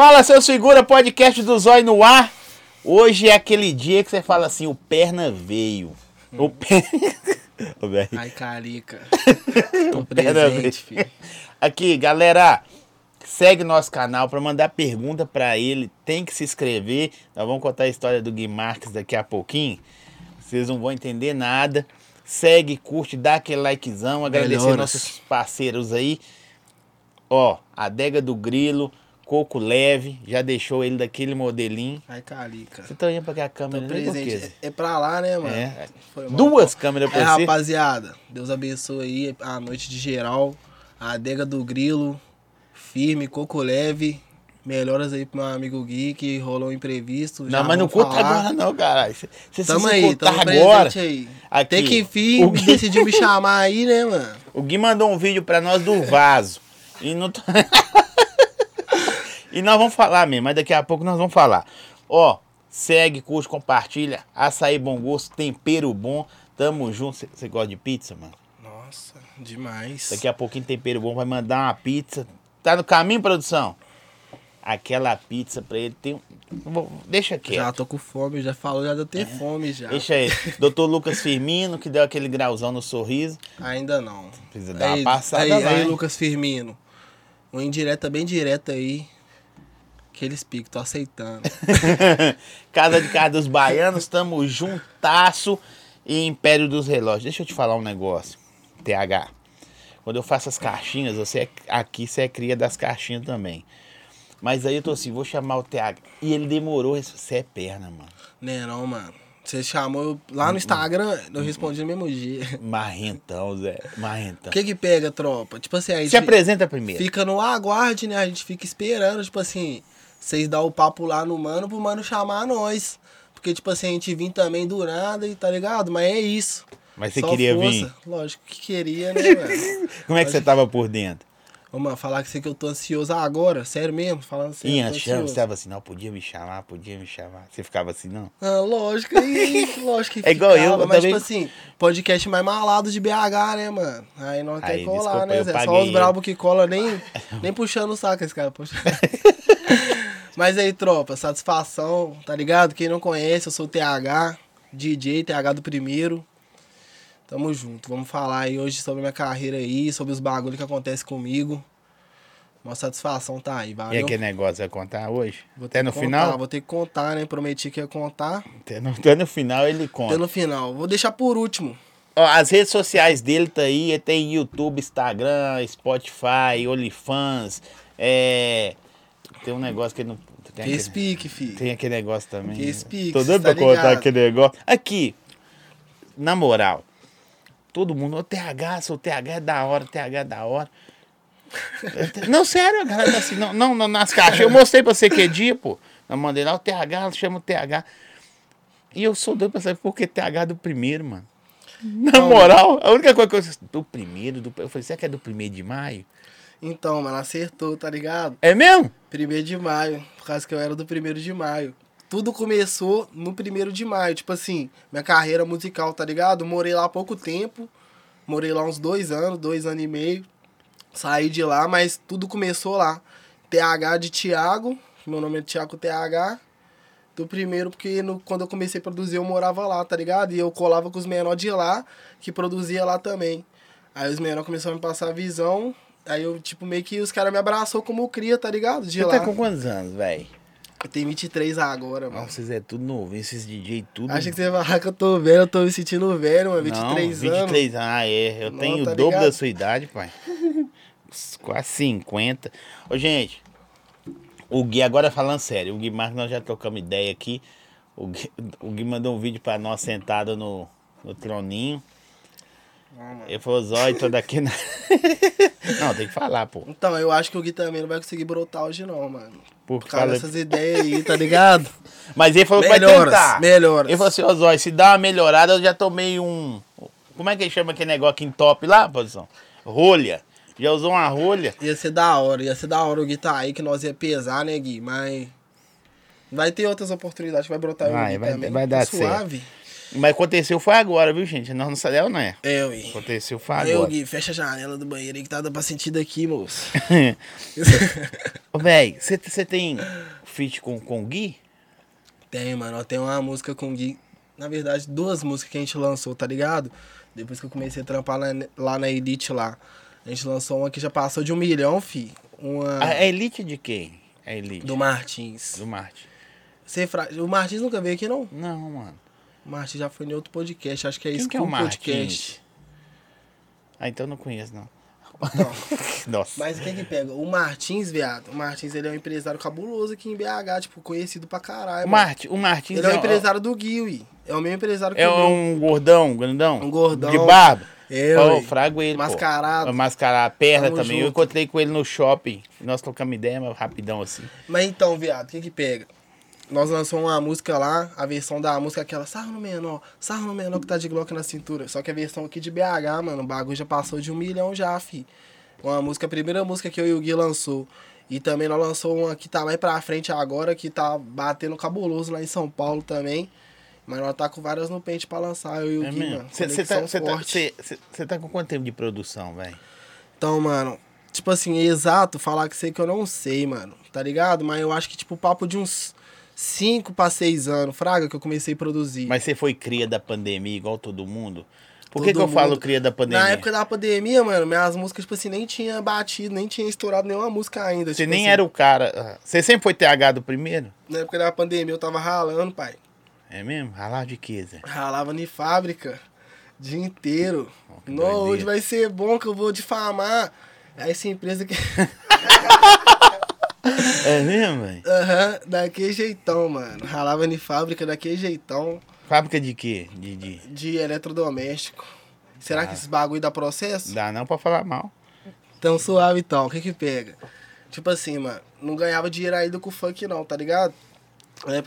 Fala, seus figura, podcast do Zói no ar. Hoje é aquele dia que você fala assim, o perna veio. O perna... Ai, carica. Tô presente, filho. Aqui, galera, segue nosso canal para mandar pergunta para ele. Tem que se inscrever. Nós vamos contar a história do Gui Marques daqui a pouquinho. Vocês não vão entender nada. Segue, curte, dá aquele likezão. Agradecer Melhoras. nossos parceiros aí. Ó, Adega do Grilo, Coco Leve, já deixou ele daquele modelinho. Ai, carica. Você tá olhando pra aquela Tô câmera, né, presente. É, é pra lá, né, mano? É. Duas câmeras É, pra você. rapaziada, Deus abençoe aí a noite de geral. A adega do Grilo, firme, coco leve. Melhoras aí pro meu amigo Gui, que rolou um imprevisto. Não, mas não conta agora não, caralho. Você se aí, contar agora. aí. Aqui, Até que enfim, o Gui- decidiu me chamar aí, né, mano? O Gui mandou um vídeo pra nós do vaso. E não tô- E nós vamos falar mesmo, mas daqui a pouco nós vamos falar. Ó, segue, curte, compartilha. Açaí bom gosto, tempero bom. Tamo junto. Você- gosta de pizza, mano? Nossa, demais. Daqui a pouquinho tempero bom vai mandar uma pizza. Tá no caminho, produção? Aquela pizza pra ele tem Deixa Já quieto. tô com fome, já falou, já deu ter fome já. É. Deixa aí. Doutor Lucas Firmino, que deu aquele grauzão no sorriso. Ainda não. Precisa dar Aí, uma passada aí, aí? Lucas Firmino. Uma indireta bem direta aí. Aqueles picos, tô aceitando. Casa de Casa dos Baianos, tamo juntasso e Império dos Relógios. Deixa eu te falar um negócio, TH. Quando eu faço as caixinhas, você é- aqui você é cria das caixinhas também. Mas aí eu tô assim, vou chamar o TH. E ele demorou, você é perna, mano. né não, mano. Você chamou lá no Instagram, eu respondi no mesmo dia. Marrentão, Zé. O Marrentão. que que pega, tropa? Tipo assim, a gente Se apresenta primeiro. fica no aguarde, né? A gente fica esperando, tipo assim, vocês dão o papo lá no mano pro mano chamar nós. Porque, tipo assim, a gente vir também do nada e tá ligado? Mas é isso. Mas você Só queria força. vir? Lógico que queria, né, velho? Como é que você tava por dentro? Ô, mano, falar que você que eu tô ansioso agora, sério mesmo, falando eu achando, ansioso. você tava assim, não, podia me chamar, podia me chamar. Você ficava assim, não? Ah, lógico, lógico que É igual eu, ficava, eu mas também- tipo assim, podcast mais malado de BH, né, mano? Aí nós Aí, quer colar, desculpa, né, eu Zé? Só os ele. brabos que cola nem, nem puxando o saco esse cara. puxa. mas aí, tropa, satisfação, tá ligado? Quem não conhece, eu sou o TH, DJ, TH do primeiro. Tamo junto, vamos falar aí hoje sobre minha carreira aí, sobre os bagulhos que acontecem comigo. Uma satisfação tá aí, E valeu? aquele negócio vai contar hoje? Até no que final? contar, vou ter que contar, né? Prometi que ia contar. Até no, até no final ele conta. Até no final. Vou deixar por último. Ó, as redes sociais dele tá aí, ele tem YouTube, Instagram, Spotify, OnlyFans, é... Tem um negócio que ele não... Tem Que explique, filho. tem aquele negócio também. Que explique, Tô doido tá pra contar ligado. aquele negócio. Aqui, na moral, todo mundo, o TH, seu TH é da hora, o TH é da hora. não, sério, a galera tá assim, não, não, não, nas caixas. Eu mostrei pra você que dia, pô. Eu mandei lá o TH, chama o TH. E eu sou doido pra saber por que TH do primeiro, mano. Na Não, moral, a única coisa que eu do primeiro, do, eu falei, será que é do primeiro de maio? Então, mano, acertou, tá ligado? É mesmo? Primeiro de maio. Por causa que eu era do primeiro de maio. Tudo começou no primeiro de maio. Tipo assim, minha carreira musical, tá ligado? Morei lá há pouco tempo. Morei lá uns dois anos, dois anos e meio. Saí de lá, mas tudo começou lá. TH de Thiago. Meu nome é Thiago TH. Do primeiro, porque no- quando eu comecei a produzir, eu morava lá, tá ligado? E eu colava com os menores de lá, que produzia lá também. Aí os menores começaram a me passar a visão. Aí eu, tipo, meio que os caras me abraçou como cria, tá ligado? De Você lá. tá com quantos anos, velho? Eu tenho 23 agora, mano. Nossa, vocês é tudo novo, esses DJ tudo. Acha que você vai falar que eu tô velho, eu tô me sentindo velho, mano. 23 não, anos. 23 anos. Ah, é. Eu Não, tenho tá o dobro ligado? da sua idade, pai. Quase 50. Ô, gente, o Gui, agora falando sério, o Gui Marques, nós já trocamos ideia aqui. O Gui, o Gui mandou um vídeo pra nós sentado no, no troninho. Ele falou, Zói, tô daqui na... não, tem que falar, pô. Então, eu acho que o Gui também não vai conseguir brotar hoje, não, mano. Por Por causa dessas ideias aí, tá ligado? Mas ele falou que vai Melhoras, tentar. melhoras. Ele falou assim, ô Zói, se dá uma melhorada, eu já tomei um... Como é que ele chama aquele negócio aqui em top lá, produção? Rolha. Já usou uma rolha? Ia ser da hora, ia ser da hora o Gui tá aí, que nós ia pesar, né, Gui? Mas. Vai ter outras oportunidades, vai brotar Vai, o Gui vai- também. vai dar Suave. Mas aconteceu foi agora, viu, gente? Nós não sabemos, não é? É, ui. Aconteceu foi Eu, agora. Gui, fecha a janela do banheiro aí que tá dando pra sentir daqui, moço. Ô, Véi, você tem feat com, com o Gui? Tem, mano. Tem uma música com o Gui. Na verdade, duas músicas que a gente lançou, tá ligado? Depois que eu comecei a trampar lá, lá na Elite lá. A gente lançou uma que já passou de um milhão, fi. Uma A, Elite de quem? A Elite. do Martins. Do. Você fra... O Martins nunca veio aqui, não? Não, mano. O Martins já foi em outro podcast. Acho que é Quem isso que é o Podcast. Martins? Ah, então eu não conheço, não. Nossa. Mas quem que pega? O Martins, viado. O Martins, ele é um empresário cabuloso aqui em BH, tipo, conhecido pra caralho. O. Marti, o Martins Ele é um um- empresário do Gui, É o mesmo empresário que É o um gordão, grandão? Um gordão. De barba? É, Ó, ué. frago ele, pô. Mascarado. Mascarado. Perna Tamo também. Eu junto. encontrei com ele no shopping. Nós trocamos ideia, mas rapidão assim. Mas então, viado, o que que pega? Nós lançamos uma música lá, a versão da música é aquela sarro no menor, sarro no menor que tá de Glock na cintura. Só que a versão aqui de BH, mano, o bagulho já passou de um milhão já, fi. Uma música, a primeira música que eu e o Gui lançou. E também nós lançou uma que tá mais pra frente agora, que tá batendo cabuloso lá em São Paulo também. Mas nós tá com várias no pente pra lançar, eu e o É Gui, mesmo? mano. Você tá, cê tá, cê- cê- tá com quanto tempo de produção, velho? Então, mano, tipo assim, exato, falar que sei que eu não sei, mano, tá ligado? Mas eu acho que, tipo, papo de uns 5 pra 6 anos, fraga, que eu comecei a produzir. Mas você foi cria da pandemia igual todo mundo? Por que, que eu mundo. falo cria da pandemia? Na época da pandemia, mano, minhas músicas, tipo assim, nem tinha batido, nem tinha estourado nenhuma música ainda. Você tipo nem assim. era o cara. Você sempre foi TH do primeiro? Na época da pandemia eu tava ralando, pai. É mesmo? Ralar de quê, Zé? Ralava em fábrica, dia inteiro. Não, doideira. hoje vai ser bom que eu vou difamar. Essa empresa que. É mesmo, velho? Aham, daquele jeitão, mano. Ralava em fábrica daquele jeitão. Fábrica de quê? De, de... de eletrodoméstico. Será que esses bagulho dá processo? Dá não pra falar mal. Tão suave então, o que que pega? Tipo assim, mano, não ganhava dinheiro ainda com o funk não, tá ligado?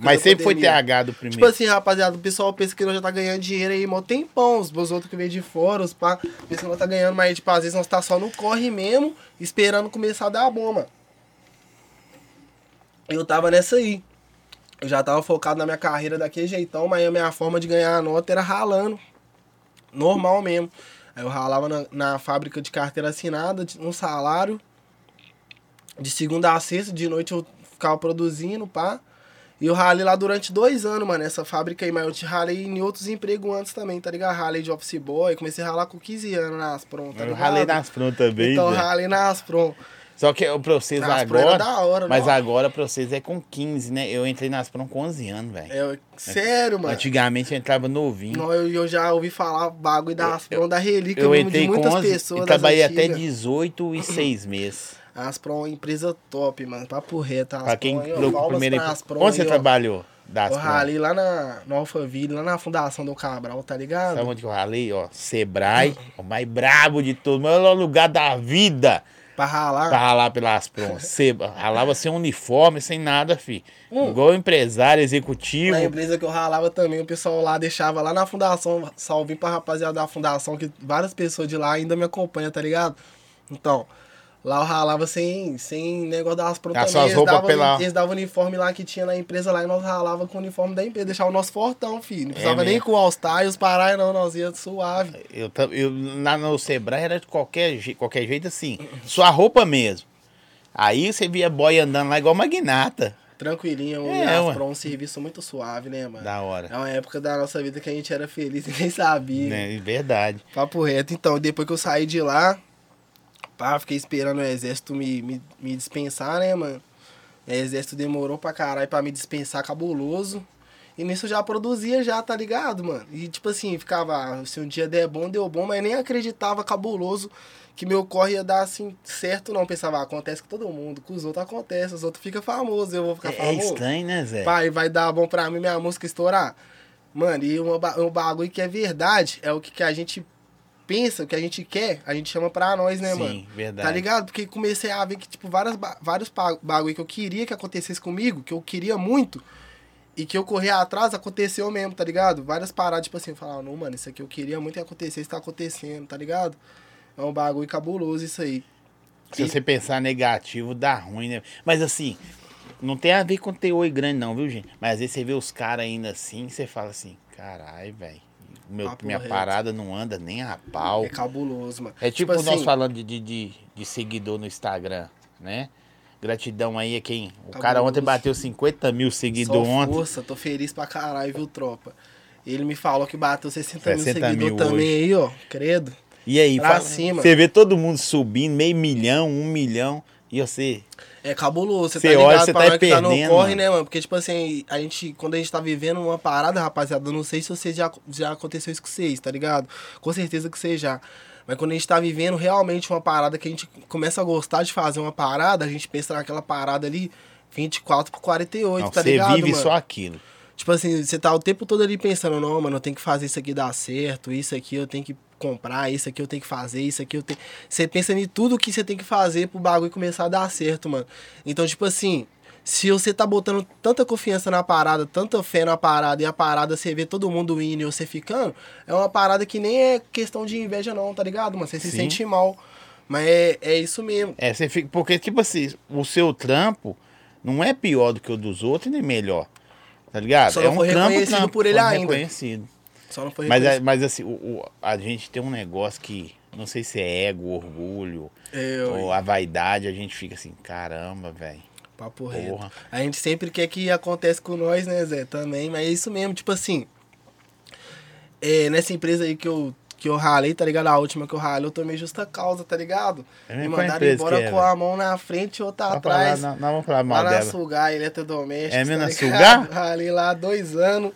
Mas sempre foi. TH do primeiro. Tipo assim, rapaziada, o pessoal pensa que nós já tá ganhando dinheiro aí, mó tempão, os meus outros que vêm de fora, os pá, pensa que nós tá ganhando, mas tipo, às vezes nós tá só no corre mesmo, esperando começar a dar a bomba. Eu tava nessa aí. Eu já tava focado na minha carreira daquele jeitão, mas a minha forma de ganhar a nota era ralando. Normal mesmo. Aí eu ralava na, na fábrica de carteira assinada, um salário. De segunda a sexta, de noite eu ficava produzindo, pá. E eu ralei lá durante dois anos, mano, essa fábrica aí, mas eu te ralei em outros empregos antes também, tá ligado? Ralei de office boy, comecei a ralar com 15 anos nas prontas, tá eu ralei nas prontas também, Então, ralei nas prontas. Só que o pra vocês era agora. da hora, mas não? agora pra vocês é com 15, né? Eu entrei nas prom com 11 anos, velho. É, sério, mano. Antigamente eu entrava novinho. Não, eu, eu já ouvi falar bagulho das prom da relíquia eu entrei de com muitas 11 pessoas e das trabalhei até antigas. 18 e 6 meses. As prom, empresa top, mano, papo reto. as Pra quem aí, ó, primeiro. Onde você aí, ó. trabalhou? Das Eu prom? ralei lá na, no Alphaville, lá na Fundação do Cabral, tá ligado? Sabe onde que eu ralei? Ó, Sebrae, o mais brabo de todos, o melhor lugar da vida Pra ralar. pra ralar pelas prontas. Você ralava sem uniforme, sem nada, fi. Hum. Igual empresário, executivo. Na empresa que eu ralava também, o pessoal lá deixava lá na fundação, salve pra rapaziada da fundação, que várias pessoas de lá ainda me acompanham, tá ligado? Então, lá eu ralava sem, sem negócio das prontas. Suas roupas pela- Eles davam uniforme lá que tinha na empresa lá e nós ralava com o uniforme da empresa, deixava o nosso fortão, filho. Não precisava nem É mesmo? com o All-Star e os parai, não, nós ia suave. Eu, eu, lá no Sebrae era de qualquer, qualquer jeito assim. Sua roupa mesmo. Aí você via boy andando lá igual magnata. Tranquilinho, É, as ué. prom, um serviço muito suave, né, mano? Da hora. É uma época da nossa vida que a gente era feliz e nem sabia. Né? Verdade. Papo reto. Então, depois que eu saí de lá, pá, fiquei esperando o exército me, me, me dispensar, né, mano? O exército demorou pra caralho pra me dispensar cabuloso. E nisso eu já produzia já, tá ligado, mano? E tipo assim, ficava, se um dia der bom, deu bom, mas nem acreditava cabuloso que meu corre ia dar assim certo, não. Pensava, ah, acontece com todo mundo, com os outros acontece, os outros ficam famosos, eu vou ficar É, é famoso. estranho, né, Zé? Pai, vai dar bom pra mim minha música estourar. Mano, e uma um bagulho que é verdade, é o que, que a gente pensa, o que a gente quer, a gente chama pra nós, né, Sim, mano? verdade. Tá ligado? Porque comecei a ver que, tipo, várias, vários bagulho que eu queria que acontecesse comigo, que eu queria muito, e que eu corria atrás, aconteceu mesmo, tá ligado? Várias paradas, tipo assim, eu falava, não, mano, isso aqui eu queria muito que acontecesse, tá acontecendo, tá ligado? É um bagulho cabuloso isso aí. Se você pensar negativo, dá ruim, né? Mas assim, não tem a ver com ter oi grande, não, viu, gente? Mas às vezes você vê os caras ainda assim, você fala assim, Caralho, velho. Meu, Papo minha reto. parada não anda nem a pau. É cabuloso, mano. É tipo, nós assim, falando de, de, de, seguidor no Instagram, né? Gratidão aí a quem. O cara Cabuloso. ontem bateu 50 mil seguidores ontem. força, tô feliz pra caralho, viu, tropa? Ele me falou que bateu 60, 60 mil seguidores também aí, ó. Credo. E aí, Pra fala- cima. você vê todo mundo subindo, meio milhão, um milhão, e você. É cabuloso, você Cê tá ligado olha, pra tá nós que tá no corre, né, mano? Porque, tipo assim, a gente, quando a gente tá vivendo uma parada, rapaziada, eu não sei se você já, já aconteceu isso com vocês, tá ligado? Com certeza que você já. Mas quando a gente tá vivendo realmente uma parada que a gente começa a gostar de fazer uma parada, a gente pensa naquela parada ali 24 por 48, Não, tá você ligado, vive mano? só aquilo. Tipo assim, você tá o tempo todo ali pensando, não, mano, eu tenho que fazer isso aqui dar certo, isso aqui eu tenho que comprar, isso aqui eu tenho que fazer, isso aqui eu tenho. Você pensa em tudo que você tem que fazer pro bagulho começar a dar certo, mano. Então, tipo assim, se você tá botando tanta confiança na parada, tanta fé na parada, e a parada você vê todo mundo indo e você ficando, é uma parada que nem é questão de inveja, não, tá ligado, mano? Você se Sim. sente mal. Mas é, é isso mesmo. É, você fica. Porque, tipo assim, o seu trampo não é pior do que o dos outros, nem melhor. Tá ligado? Só é um trampo, trampo, por ele ainda. reconhecido. Só não foi Mas, é- mas assim, o, o- a gente tem um negócio que, não sei se é ego, orgulho, É, ou a vaidade, a gente fica assim, caramba, velho. Papo reto. Porra. A gente sempre quer que acontece com nós, né, Zé? Também, mas é isso mesmo, tipo assim. É, nessa empresa aí que eu, que eu ralei, tá ligado? A última que eu ralei, eu tomei justa causa, tá ligado? É Me mandaram embora com a mão na frente e outra Vamos falar, atrás. não, não vamos falar Lá mal na dela. Sugar, eletrodoméstico. É mesmo tá na? Sugar? Ralei lá dois anos.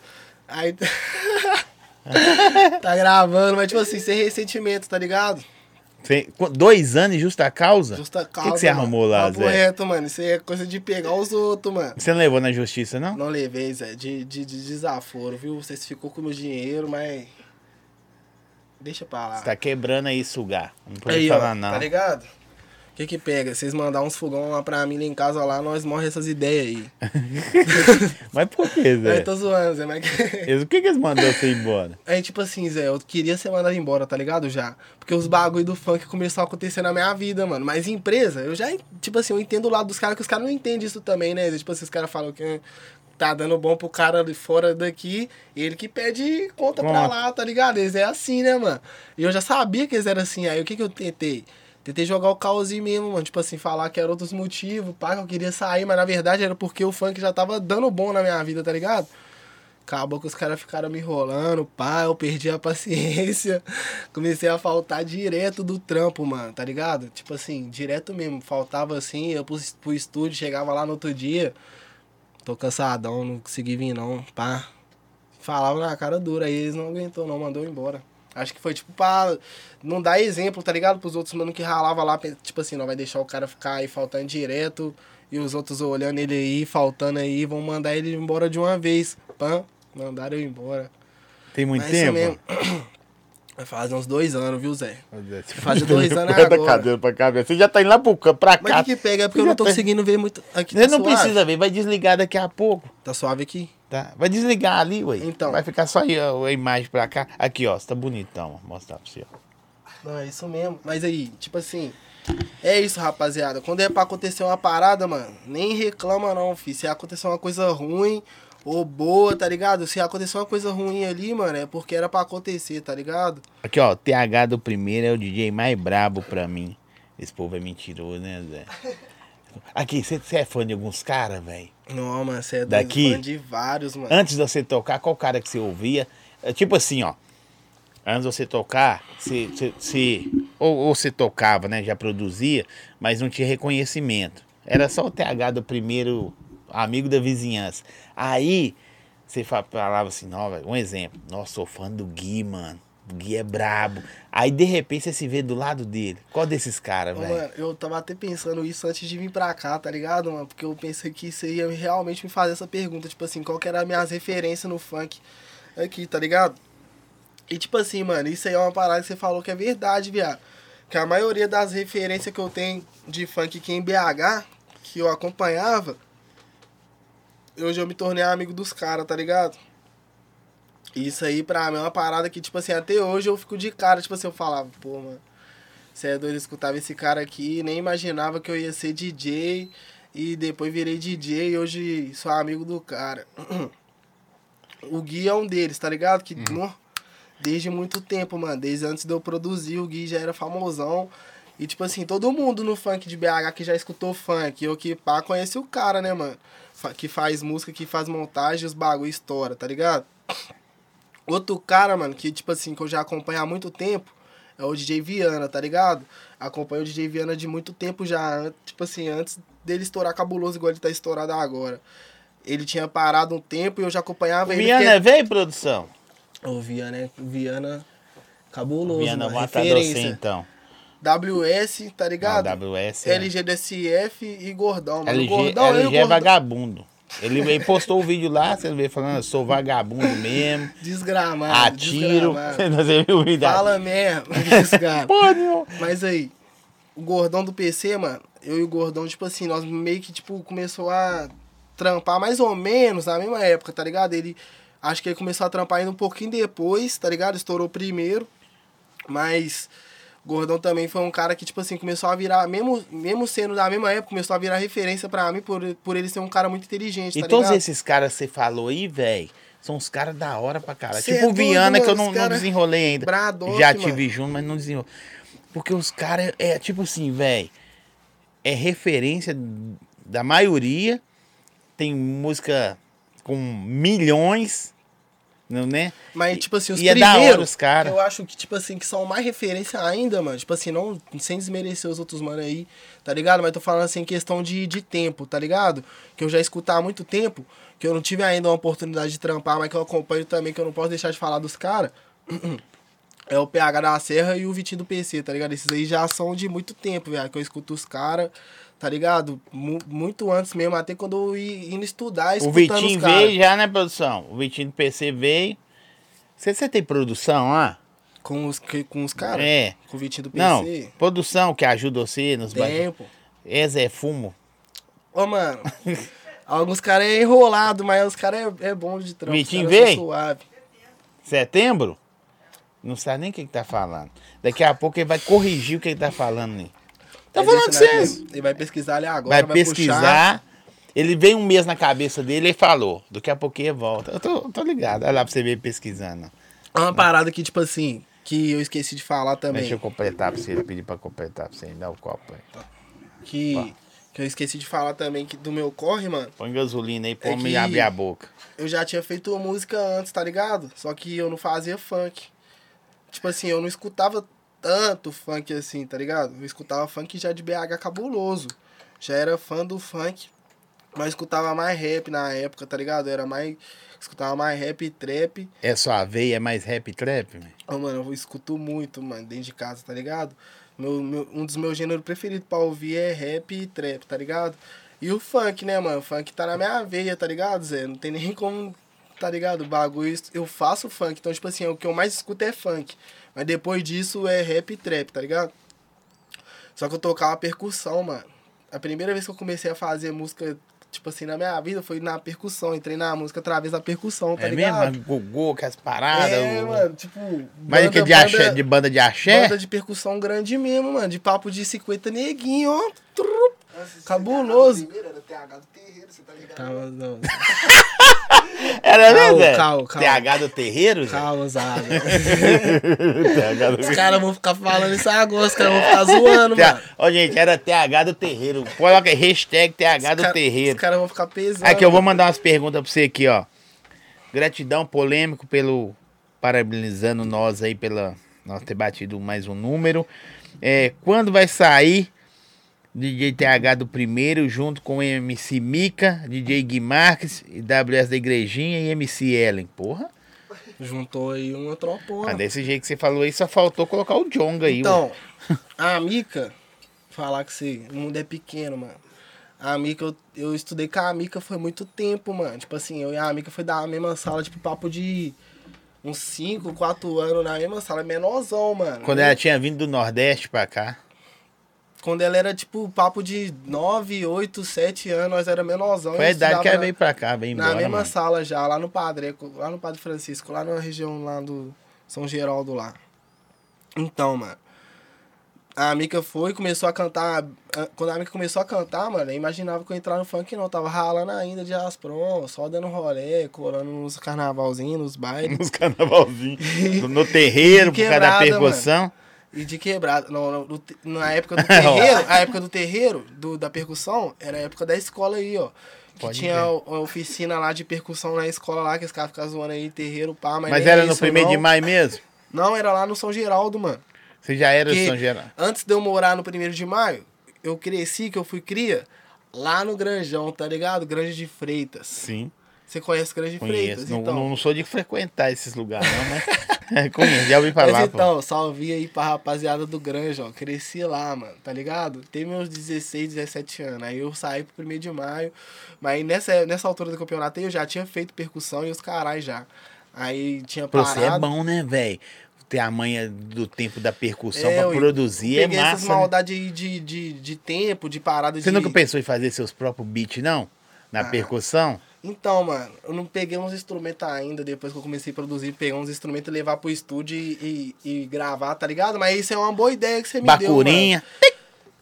Aí. tá gravando, mas tipo assim, sem ressentimento, tá ligado? Você- qu- dois anos e justa causa? Justa O que, causa. que você mano. arrumou lá, Papo Zé? reto, mano. Isso aí é coisa de pegar os outros, mano. Você não levou na justiça, não? Não levei, Zé, de, de, de desaforo, viu? Vocês ficou com o meu dinheiro, mas. Deixa pra lá. Você tá quebrando aí sugar. Não pode Aí, falar, ó, não. tá ligado? O que que pega? Vocês mandar uns fogão lá pra mim lá em casa lá, nós morre essas ideias aí. Mas por que, Zé? Eu tô zoando, Zé, mas. Eles- O que, que eles mandaram você ir embora? Aí, tipo assim, Zé, eu queria ser mandado embora, tá ligado? Já. Porque os bagulho do funk começou a acontecer na minha vida, mano. Mas empresa, eu já, tipo assim, eu entendo o lado dos caras, que os caras não entendem isso também, né? Tipo assim, os caras falam que tá dando bom pro cara de fora daqui, ele que pede conta pra lá, tá ligado? Eles é assim, né, mano? E eu já sabia que eles eram assim. Aí o que que eu tentei? Tentei jogar o caosinho mesmo, mano. Tipo assim, falar que era outros motivos, pá, que eu queria sair, mas na verdade era porque o funk já tava dando bom na minha vida, tá ligado? Acabou que os caras ficaram me enrolando, pá, eu perdi a paciência. Comecei a faltar direto do trampo, mano, tá ligado? Tipo assim, direto mesmo. Faltava assim, eu pro, pro estúdio, chegava lá no outro dia. Tô cansadão, não consegui vir não, pá. Falava na cara dura, aí eles não aguentou não, mandou embora. Acho que foi tipo pra não dar exemplo, tá ligado? Pros outros mano que ralava lá, tipo assim, não vai deixar o cara ficar aí faltando direto. E os outros olhando ele aí, faltando aí, vão mandar ele embora de uma vez. Pã, mandaram eu embora. Tem muito Mas tempo? mesmo. Vai fazer uns dois anos, viu, Zé? Faz Faz dois anos agora. cadeira pra cabeça. Você já tá indo lá pro, campo, pra Mas cá. o que, que pega? É porque eu não tô tá- conseguindo ver muito. Aqui Você tá não suave. precisa ver, vai desligar daqui a pouco. Tá suave aqui? Tá? Vai desligar ali, ué. Então. Vai ficar só aí ó, a imagem pra cá. Aqui, ó. Você tá bonitão. Vou mostrar pra você, ó. Não, é isso mesmo. Mas aí, tipo assim, é isso, rapaziada. Quando é pra acontecer uma parada, mano, nem reclama não, filho. Se acontecer uma coisa ruim ou boa, tá ligado? Se acontecer uma coisa ruim ali, mano, é porque era pra acontecer, tá ligado? Aqui, ó. TH do primeiro é o DJ mais brabo pra mim. Esse povo é mentiroso, né, Zé? Aqui, você você é fã de alguns caras, velho? Não, mano, você é Daqui? de vários, mano. Antes de você tocar, qual cara que você ouvia? É tipo assim, ó. Antes de você tocar, você, você, você- ou, ou você tocava, né? Já produzia, mas não tinha reconhecimento. Era só o TH do primeiro amigo da vizinhança. Aí você fa- falava assim, não, velho, um exemplo. Nossa, sou fã do Gui, mano. O Gui é brabo. Aí de repente você se vê do lado dele. Qual desses caras, velho? Mano, eu tava até pensando isso antes de vir pra cá, tá ligado, mano? Porque eu pensei que isso ia realmente me fazer essa pergunta, tipo assim, qual que era as minhas referências no funk aqui, tá ligado? E tipo assim, mano, isso aí é uma parada que você falou que é verdade, viado. Que a maioria das referências que eu tenho de funk aqui em BH, que eu acompanhava, hoje eu me tornei amigo dos caras, tá ligado? Isso aí pra mim é uma parada que, tipo assim, até hoje eu fico de cara, tipo assim, eu falava, pô, mano. Você é doido, eu escutava esse cara aqui, nem imaginava que eu ia ser DJ. E depois virei DJ e hoje sou amigo do cara. o Gui é um deles, tá ligado? Que no- desde muito tempo, mano. Desde antes de eu produzir, o Gui já era famosão. E, tipo assim, todo mundo no funk de BH que já escutou funk, eu que pá, conhece o cara, né, mano? Que faz música, que faz montagem, os bagulho estoura, tá ligado? Outro cara, mano, que, tipo assim, que eu já acompanho há muito tempo, é o DJ Viana, tá ligado? Acompanho o DJ Viana de muito tempo já, tipo assim, antes dele estourar cabuloso igual ele tá estourado agora. Ele tinha parado um tempo e eu já acompanhava O ele. Viana porque- é produção? O Viana, é- Viana cabuloso, Viana, mano, vou atrás de você referência. então. WS, tá ligado? Não, WS. é- LGDSF e Gordão, mano. LG, Gordão, e LG é Gordão. vagabundo. Ele, ele postou o vídeo lá, você vê falando, eu sou vagabundo mesmo. Desgramado. Atiro. desgramado. Você viu o vídeo? Fala mesmo, meu. Mas aí, o gordão do PC, mano, eu e o gordão, tipo assim, nós meio que, tipo, começou a trampar mais ou menos na mesma época, tá ligado? Ele, acho que ele começou a trampar ainda um pouquinho depois, tá ligado? Estourou primeiro, mas gordão também foi um cara que, tipo assim, começou a virar, mesmo, mesmo sendo da mesma época, começou a virar referência pra mim por, por ele ser um cara muito inteligente, E tá todos ligado? esses caras que você falou aí, velho, são os caras da hora pra caralho. Cê Tipo é o Viana, que eu não, não desenrolei ainda. bradote, Já mano. tive junto, mas não desenrolei. Porque os caras, é tipo assim, velho, é referência da maioria. Tem música com milhões, não, né? Mas, tipo assim, os e é hora primeiros, os caras. eu acho que, tipo assim, que são mais referência ainda, mano. Tipo assim, não sem desmerecer os outros mano aí, tá ligado? Mas tô falando assim, questão de, de tempo, tá ligado? Que eu já escuto há muito tempo, que eu não tive ainda uma oportunidade de trampar, mas que eu acompanho também, que eu não posso deixar de falar dos caras. É o PH da Serra e o Vitinho do PC, tá ligado? Esses aí já são de muito tempo, velho. Que eu escuto os caras, tá ligado? Mu- muito antes mesmo, até quando eu ia indo estudar, O Vitinho veio já, né, produção? O Vitinho do PC veio. Você, você tem produção lá? Com os, com os caras? É. Com o Vitinho do PC? Não, produção que ajuda você nos. Tempo. É Zé Fumo. Ô, mano. alguns caras é enrolado, mas os caras é, é bom de trampo. Vitinho são veio? Suave. Setembro? Não sabe nem o que, que tá falando. Daqui a pouco ele vai corrigir o que ele tá falando. Né? Tá Mas falando com vocês. Ele vai pesquisar ali agora. Vai puxar. pesquisar. Ele veio um mês na cabeça dele e falou. Daqui a pouquinho volta. Eu tô, tô ligado. Olha lá pra você ver pesquisando. Uma parada que, tipo assim, que eu esqueci de falar também. Deixa eu completar pra você. Ele pediu pra completar pra você. Dá o copo aí. Que, que eu esqueci de falar também que do meu corre, mano. Põe gasolina aí pra É que- abrir a boca. Eu já tinha feito música antes, tá ligado? Só que eu não fazia funk. Tipo assim, eu não escutava tanto funk assim, tá ligado? Eu escutava funk já de BH cabuloso. Já era fã do funk, mas escutava mais rap na época, tá ligado? Eu era mais. Escutava mais rap e trap. É sua veia, é mais rap trap, man? Ô, mano, eu escuto muito, mano, dentro de casa, tá ligado? Meu, meu- um dos meus gêneros preferidos pra ouvir é rap e trap, tá ligado? E o funk, né, mano? O funk tá na minha veia, tá ligado, Zé? Não tem nem como, tá ligado? O bagulho, eu faço funk. Então, tipo assim, o que eu mais escuto é funk. Mas depois disso é rap e trap, tá ligado? Só que eu tocava percussão, mano. A primeira vez que eu comecei a fazer música, tipo assim, na minha vida, foi na percussão. Entrei na música através da percussão, tá é ligado? mesmo? Gogô, com as paradas. É, o- mano, tipo. Mas que de, axé, de banda de axé? Banda de percussão grande mesmo, mano. De papo de 50 neguinho, ó. Trup. Cabuloso. Primeiro era TH do terreiro, você tá ligado? Não. Era Calma, mesmo, calma. TH do terreiro? Calma, Zaga. TH do Os caras vão ficar falando isso agora, os caras vão ficar zoando, mano. Ó, gente, era TH do terreiro. Coloca aí, hashtag TH do Os terreiro. caras vão ficar pesando. Aqui, eu vou mandar umas perguntas pra você aqui, ó. Gratidão, polêmico, pelo. Parabenizando nós aí pela nós ter batido mais um número. É, quando vai sair DJ TH do primeiro, junto com MC Mica, DJ Gui Marques, WS da Igrejinha e MC Ellen? Porra. Juntou aí uma tropona. Ah, desse jeito que você falou aí, só faltou colocar o Jonga aí. ué. Então, a Mica, falar que você, o mundo é pequeno, mano. A Mica, eu, eu estudei com a Mica foi muito tempo, mano. Tipo assim, eu e a Mica foi da mesma sala, tipo, papo de uns 5, 4 anos na mesma sala, menorzão, mano. Quando ela tinha vindo do Nordeste pra cá. Quando ela era, tipo, papo de 9, 8, 7 anos, nós era menorzão. Foi a eu idade que ela na- veio pra cá, Na embora, mesma mano. sala já, lá no Padreco, lá no Padre Francisco, lá na região lá do São Geraldo lá. Então, mano. A Mika foi, começou a cantar. Quando a Mika começou a cantar, mano, eu imaginava que eu ia entrar no funk, não. Tava ralando ainda de Aspron, só dando rolê, colando nos carnavalzinhos, nos bailes. Nos carnavalzinhos. No, terreiro, por causa da percussão. E de quebrada. Não, não, no na época do terreiro, a época do terreiro, do, da percussão, era a época da escola aí, ó. Que Pode tinha a, a oficina lá de percussão na escola lá, que os caras ficavam zoando aí, terreiro, pá, mas. Mas era é no isso, primeiro de não. maio mesmo? Não, era lá no São Geraldo, mano. Você já era de Que São Geraldo? Antes de eu morar no primeiro de maio, eu cresci, que eu fui cria, lá no Granjão, tá ligado? Granja de Freitas. Sim, Você conhece Granja de conheço. Freitas? Não, então. não, não sou de frequentar esses lugares, não, mas conheço, já ouvi falar. Mas pô. então, salve aí pra rapaziada do Granja, ó. Cresci lá, mano, tá ligado? Tem meus 16, 17 anos. Aí eu saí pro primeiro de maio. Mas nessa, nessa altura do campeonato aí eu já tinha feito percussão e os carai já. Aí tinha parado. você é bom, né, velho? Ter a manha do tempo da percussão É, pra eu produzir é Peguei essas massa. né? maldades aí de, de, de tempo, de parada Você de... nunca pensou em fazer seus próprios beats, não? Na Ah. percussão? Então, mano, eu não peguei uns instrumentos ainda, depois que eu comecei a produzir, pegar uns instrumentos e levar pro estúdio e, e, e gravar, tá ligado? Mas isso é uma boa ideia que você me deu, Bacurinha, mano.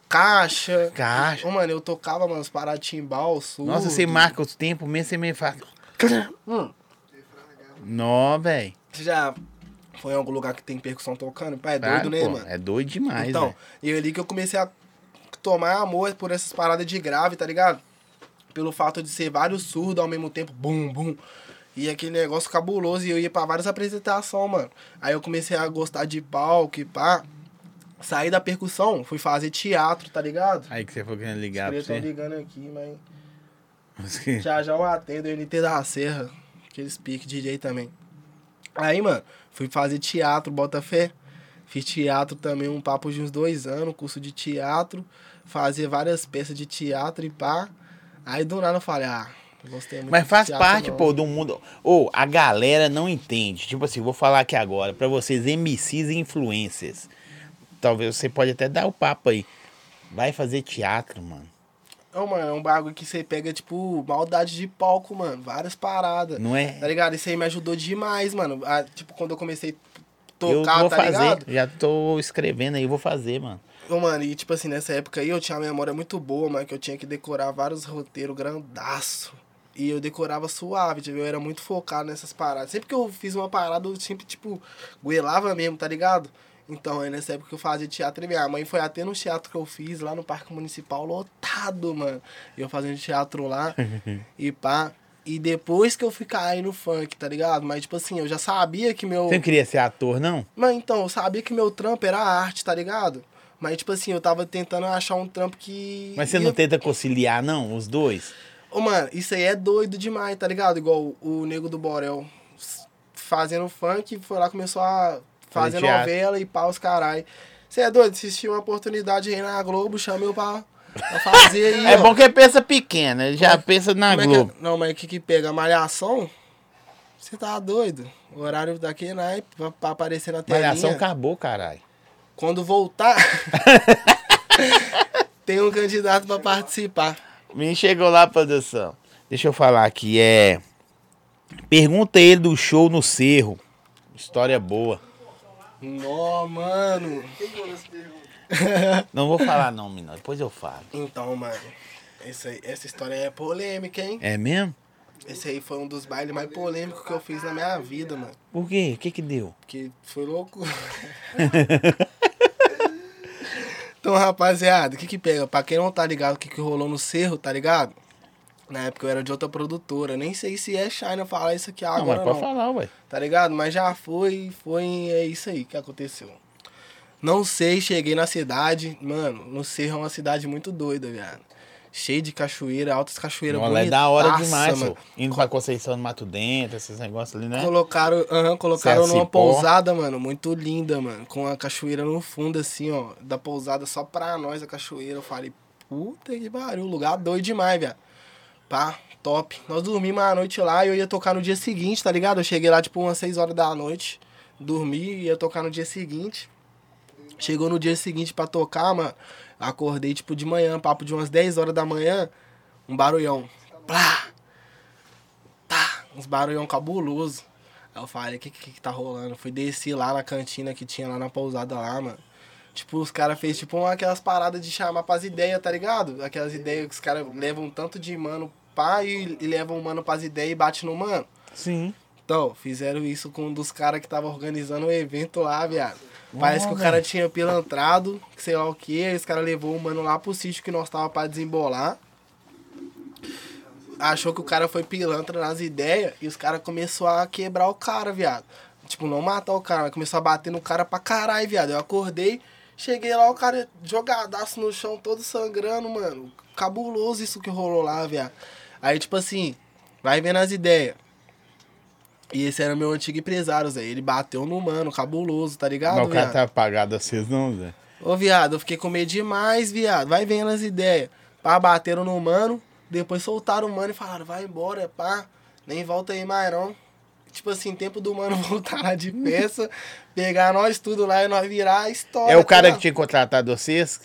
Caixa. caixa. Mano, eu tocava, mano, as paradas timbal, surdo. Nossa, você marca os tempos mesmo, você me faz. Hum, Nó, velho. você já foi em algum lugar que tem percussão tocando? Pá, é Claro, doido, né, pô, mano? É doido demais, então, velho. e é ali que eu comecei a tomar amor por essas paradas de grave, tá ligado? Pelo fato de ser vários surdos ao mesmo tempo, bum, bum. E aquele negócio cabuloso, e eu ia pra várias apresentações, mano. Aí eu comecei a gostar de palco e pá. Saí da percussão, fui fazer teatro, tá ligado? Aí que você foi querendo ligar pra você. ligando aqui, mas Você- já já eu atendo o NT da Serra, aqueles piques DJ também. Aí, mano, fui fazer teatro, bota fé. Fiz teatro também, um papo de uns dois anos, curso de teatro. Fazer várias peças de teatro e pá. Aí do nada eu falei, ah, gostei muito Mas faz teatro, parte, não. pô, do mundo. Ou a galera não entende. Tipo assim, vou falar aqui agora, pra vocês, MCs e influencers. Talvez você pode até dar o papo aí. Vai fazer teatro, mano. Não, mano, é um bagulho que você pega, tipo, maldade de palco, mano. Várias paradas. Não é? Tá ligado? Isso aí me ajudou demais, mano. Ah, tipo, quando eu comecei a eu tocar, vou tá fazer. ligado? Já tô escrevendo aí, vou fazer, mano. Ô, mano, e tipo assim, nessa época aí eu tinha uma memória muito boa, mano, que eu tinha que decorar vários roteiros grandaço. E eu decorava suave, tipo, eu era muito focado nessas paradas. Sempre que eu fiz uma parada, eu sempre, tipo, goelava mesmo, tá ligado? Então, aí nessa época eu fazia teatro e minha mãe foi até no teatro que eu fiz lá no Parque Municipal, lotado, mano. E eu fazendo teatro lá e pá. E depois que eu fui cair no funk, tá ligado? Mas, tipo assim, eu já sabia que meu. Você não queria ser ator, não? Mas então, eu sabia que meu trampo era arte, tá ligado? Mas, tipo assim, eu tava tentando achar um trampo que. Mas você ia- não tenta conciliar, não? Os dois? Ô, mano, isso aí é doido demais, tá ligado? Igual o, Nego do Borel fazendo funk, foi lá, começou a fazer novela e pau os carai. Você é doido? Assistiu uma oportunidade aí na Globo, chamei eu pra, pra fazer aí. É ó. bom que pensa pequena, ele já pensa na Como é que- Globo. não, mas o que que pega? Malhação? Você tá doido? O horário daqui, né? Pra, pra aparecer na telinha. Malhação acabou, caralho. Quando voltar, tem um candidato pra participar. Me chegou lá, produção. Deixa eu falar aqui, é... Pergunta ele do show no Cerro. História boa. Nó, mano. Essa? Não vou falar não, menino. Depois eu falo. Então, mano, esse aí- essa história é polêmica, hein? É mesmo? Esse aí foi um dos bailes mais polêmicos que eu fiz na minha vida, mano. Por quê? O que que deu? Porque foi louco. então, rapaziada, o que que pega? Pra quem não tá ligado o que que rolou no Cerro, tá ligado? Na época eu era de outra produtora. Nem sei se é China falar isso aqui não, agora mas não. pode falar, ué. Tá ligado? Mas já foi, foi, é isso aí que aconteceu. Não sei, cheguei na cidade, mano, no Cerro é uma cidade muito doida, viado. Cheio de cachoeira, altas cachoeiras Olha, é da hora bonitaça, demais, mano. Indo pra Conceição do Mato Dentro, esses negócios ali, né? Colocaram, colocaram numa pousada, mano, muito linda, mano. Com a cachoeira no fundo, assim, ó. Da pousada só pra nós, a cachoeira. Eu falei, puta que pariu, lugar doido demais, viado. Pá, top. Nós dormimos a noite lá e eu ia tocar no dia seguinte, tá ligado? Eu cheguei lá, tipo, umas 6 horas da noite. Dormi e ia tocar no dia seguinte. Chegou no dia seguinte pra tocar, mano. Acordei, tipo, de manhã, papo de umas 10 horas da manhã. Um barulhão. Plá! Tá! Uns barulhão cabuloso. Aí eu falei, o que, que que tá rolando? Fui descer lá na cantina que tinha lá na pousada lá, mano. Tipo, os caras fez tipo uma, aquelas paradas de chamar pras ideias, tá ligado? Aquelas ideias que os caras levam um tanto de mano pá e, e levam o mano pras ideias e bate no mano. Sim. Então, fizeram isso com um dos caras que tava organizando o evento lá, viado. Parece que o cara tinha pilantrado, sei lá o que, aí os caras levou o mano lá pro sítio que nós tava pra desembolar. Achou que o cara foi pilantra nas ideias e os caras começou a quebrar o cara, viado. Tipo, não matar o cara, mas começou a bater no cara pra caralho, viado. Eu acordei, cheguei lá, o cara jogadaço no chão, todo sangrando, mano. Cabuloso isso que rolou lá, viado. Aí, tipo assim, vai vendo as ideias. E esse era meu antigo empresário, Zé. Ele bateu no mano, cabuloso, tá ligado, Mas o cara tá apagado a vocês, não, Zé? Ô, viado, eu fiquei com medo demais, viado. Vai vendo as ideias. Pá, bateram no mano, depois soltaram o mano e falaram, vai embora, pá. Nem volta aí mais, não. Tipo assim, tempo do mano voltar lá de peça, pegar nós tudo lá e nós virar a história. É o tá cara ligado? que tinha contratado vocês?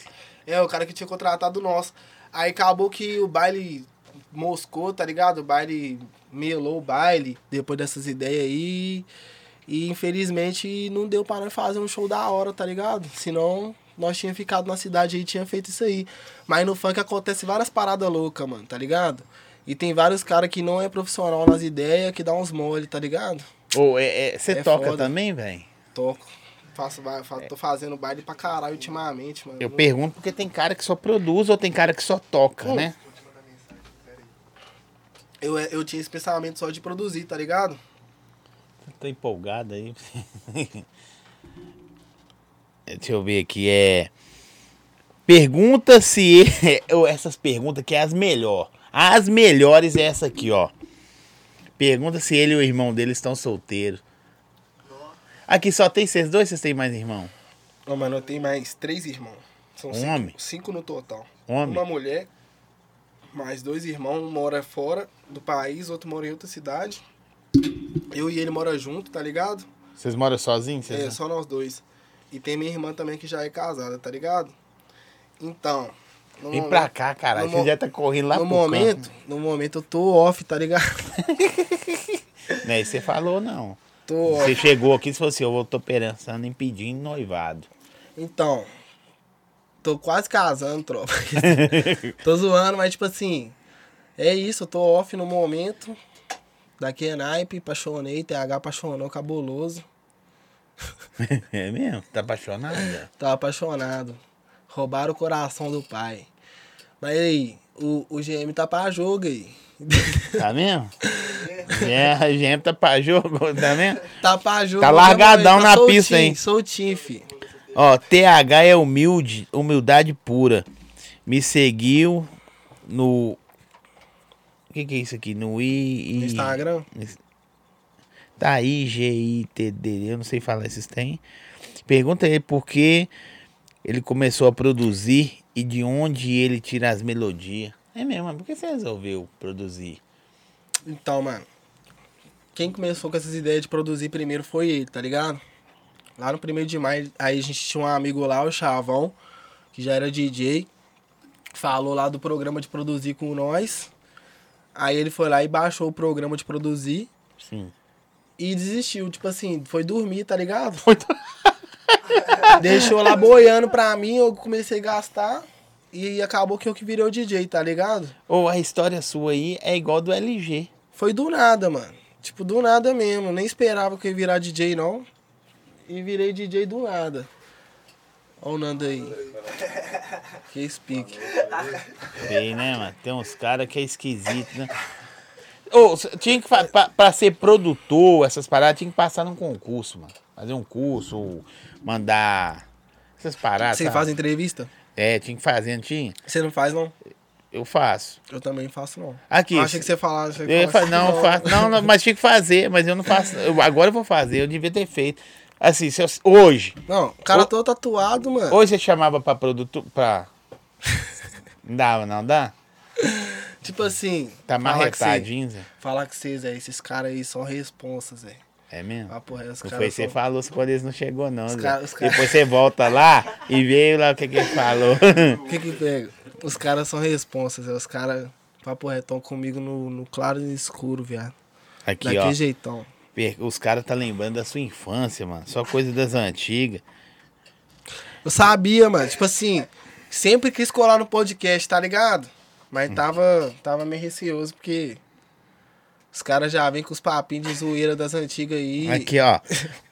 É, o cara que tinha contratado o nosso. Aí acabou que o baile moscou, tá ligado? O baile melou o baile depois dessas ideias aí. E infelizmente não deu pra nós fazer um show da hora, tá ligado? Senão nós tinha ficado na cidade aí e tinha feito isso aí. Mas no funk acontece várias paradas loucas, mano, tá ligado? E tem vários caras que não é profissional nas ideias, que dá uns mole, tá ligado? Ou é, é- você É toca foda. também, velho? Toco. Faço, ba- fa- tô fazendo baile pra caralho ultimamente, mano. Eu pergunto porque tem cara que só produz ou tem cara que só toca, Hum. né? Eu, eu tinha esse pensamento só de produzir, tá ligado? Tô empolgado aí. Deixa eu ver aqui, é... Pergunta se... Essas perguntas que é as melhores. As melhores é essa aqui, ó. Pergunta se ele e o irmão dele estão solteiros. Aqui só tem vocês dois, vocês têm mais irmão? Ô, mano, eu tenho mais três irmãos. São Um cinco, homem? cinco no total. Homem? Uma mulher, mais dois irmãos, mora fora do país, outro mora em outra cidade. Eu e ele mora junto, tá ligado? Vocês moram sozinhos? Vocês É, só nós dois. E tem minha irmã também que já é casada, tá ligado? Então. no Vem pra cá, caralho. no Você já tá correndo lá no pro momento, no momento eu tô off, tá ligado? Não é isso que você falou, não. Tô Você off. chegou aqui e falou assim, eu tô pensando em pedir noivado. Então, tô quase casando, tropa. tô zoando, mas tipo assim, é isso, eu tô off no momento. Daqui é naipe, apaixonei, TH apaixonou, cabuloso. É mesmo? Tá apaixonada? Tava apaixonado. Roubaram o coração do pai. Mas aí, o, o GM tá pra jogo aí. Tá mesmo? É, a gente tá pra jogo, tá vendo? tá pra jogo. Tá largadão na soltinho, pista, hein? Soltinho, fi. Ó, TH é humilde, humildade pura. Me seguiu no. O que, que é isso aqui? No I. I- Instagram. Tá aí, G-I-T-D. Eu não sei falar esses tem. Pergunta ele por que ele começou a produzir e de onde ele tira as melodias. É mesmo, mas por que você resolveu produzir? Então, mano. Quem começou com essas ideias de produzir primeiro foi ele, tá ligado? Lá no primeiro de maio, aí a gente tinha um amigo lá, o Chavão, que já era DJ. Falou lá do programa de produzir com nós. Aí ele foi lá e baixou o programa de produzir Sim. e desistiu. Tipo assim, foi dormir, tá ligado? Deixou lá boiando pra mim, eu comecei a gastar. E acabou que eu que virei o DJ, tá ligado? Ou a história sua aí é igual do LG. Foi do nada, mano. Tipo, do nada mesmo. Nem esperava que eu ia virar DJ, não. E virei DJ do nada. Ó o Nando aí. Que speak. Sei, né, mano? Tem uns caras que é esquisito, né? Ô, tinha que pra, pra ser produtor, essas paradas, tinha que passar num concurso, mano. Fazer um curso, mandar essas paradas. Você sabe? faz entrevista? É, tinha que fazer, não tinha? Você não faz, não? Eu faço. Eu também faço, não. Aqui. Eu achei que você falasse. Eu ia fa- não, eu faço. Não, não, mas tinha que fazer, mas eu não faço. eu- agora eu vou fazer, eu devia ter feito. Assim, eu- hoje. Não, o cara Ô- todo tatuado, mano. Hoje você chamava pra produtor. Pra. Não dava, não dá? Tipo assim. Tá marretadinho, Zé. Falar que vocês, Zé, esses caras aí são responsas, Zé. É mesmo? Ah, porra, os Não caras foi você são- falou quando eles não chegou, não. Zé. cara- os cara- Depois você volta lá e vê lá o que, que ele falou. O que que pega? Os caras são responsas, Zé. Os caras, papo retão comigo no, no claro e no escuro, viado. Aqui, Daquele ó. jeitão. Os caras tá lembrando da sua infância, mano. Só coisa das antigas. Eu sabia, mano. Tipo assim, sempre quis colar no podcast, tá ligado? Mas tava, tava meio receoso, porque os caras já vêm com os papinhos de zoeira das antigas aí. Aqui, ó.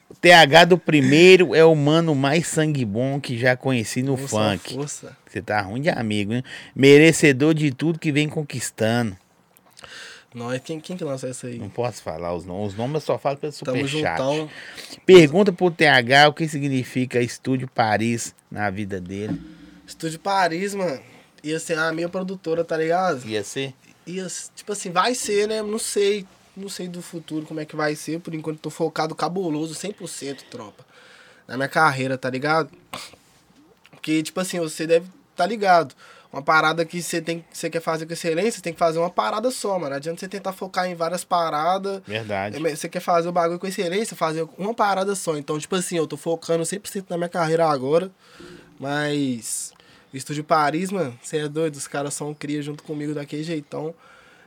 O TH do primeiro é o mano mais sangue bom que já conheci no Com funk. Força. Você tá ruim de amigo, né? Merecedor de tudo que vem conquistando. Nós, quem, quem que lança essa aí? Não posso falar os nomes. Os nomes eu só falo pelo Tamo superchat. juntão. Pergunta pro TH o que significa Estúdio Paris na vida dele. Estúdio Paris, mano. Ia ser a minha produtora, tá ligado? Ia ser? Ia, tipo assim, vai ser, né? Não sei. Não sei do futuro como é que vai ser. Por enquanto tô focado cabuloso, 100%, tropa. Na minha carreira, tá ligado? Porque, tipo assim, você deve tá ligado. Uma parada que você tem, você quer fazer com excelência, você tem que fazer uma parada só, mano. Não adianta você tentar focar em várias paradas. Verdade. Você quer fazer o bagulho com excelência, fazer uma parada só. Então, tipo assim, eu tô focando 100% na minha carreira agora. Mas o Estúdio Paris, mano, você é doido, os caras são cria junto comigo daquele jeitão.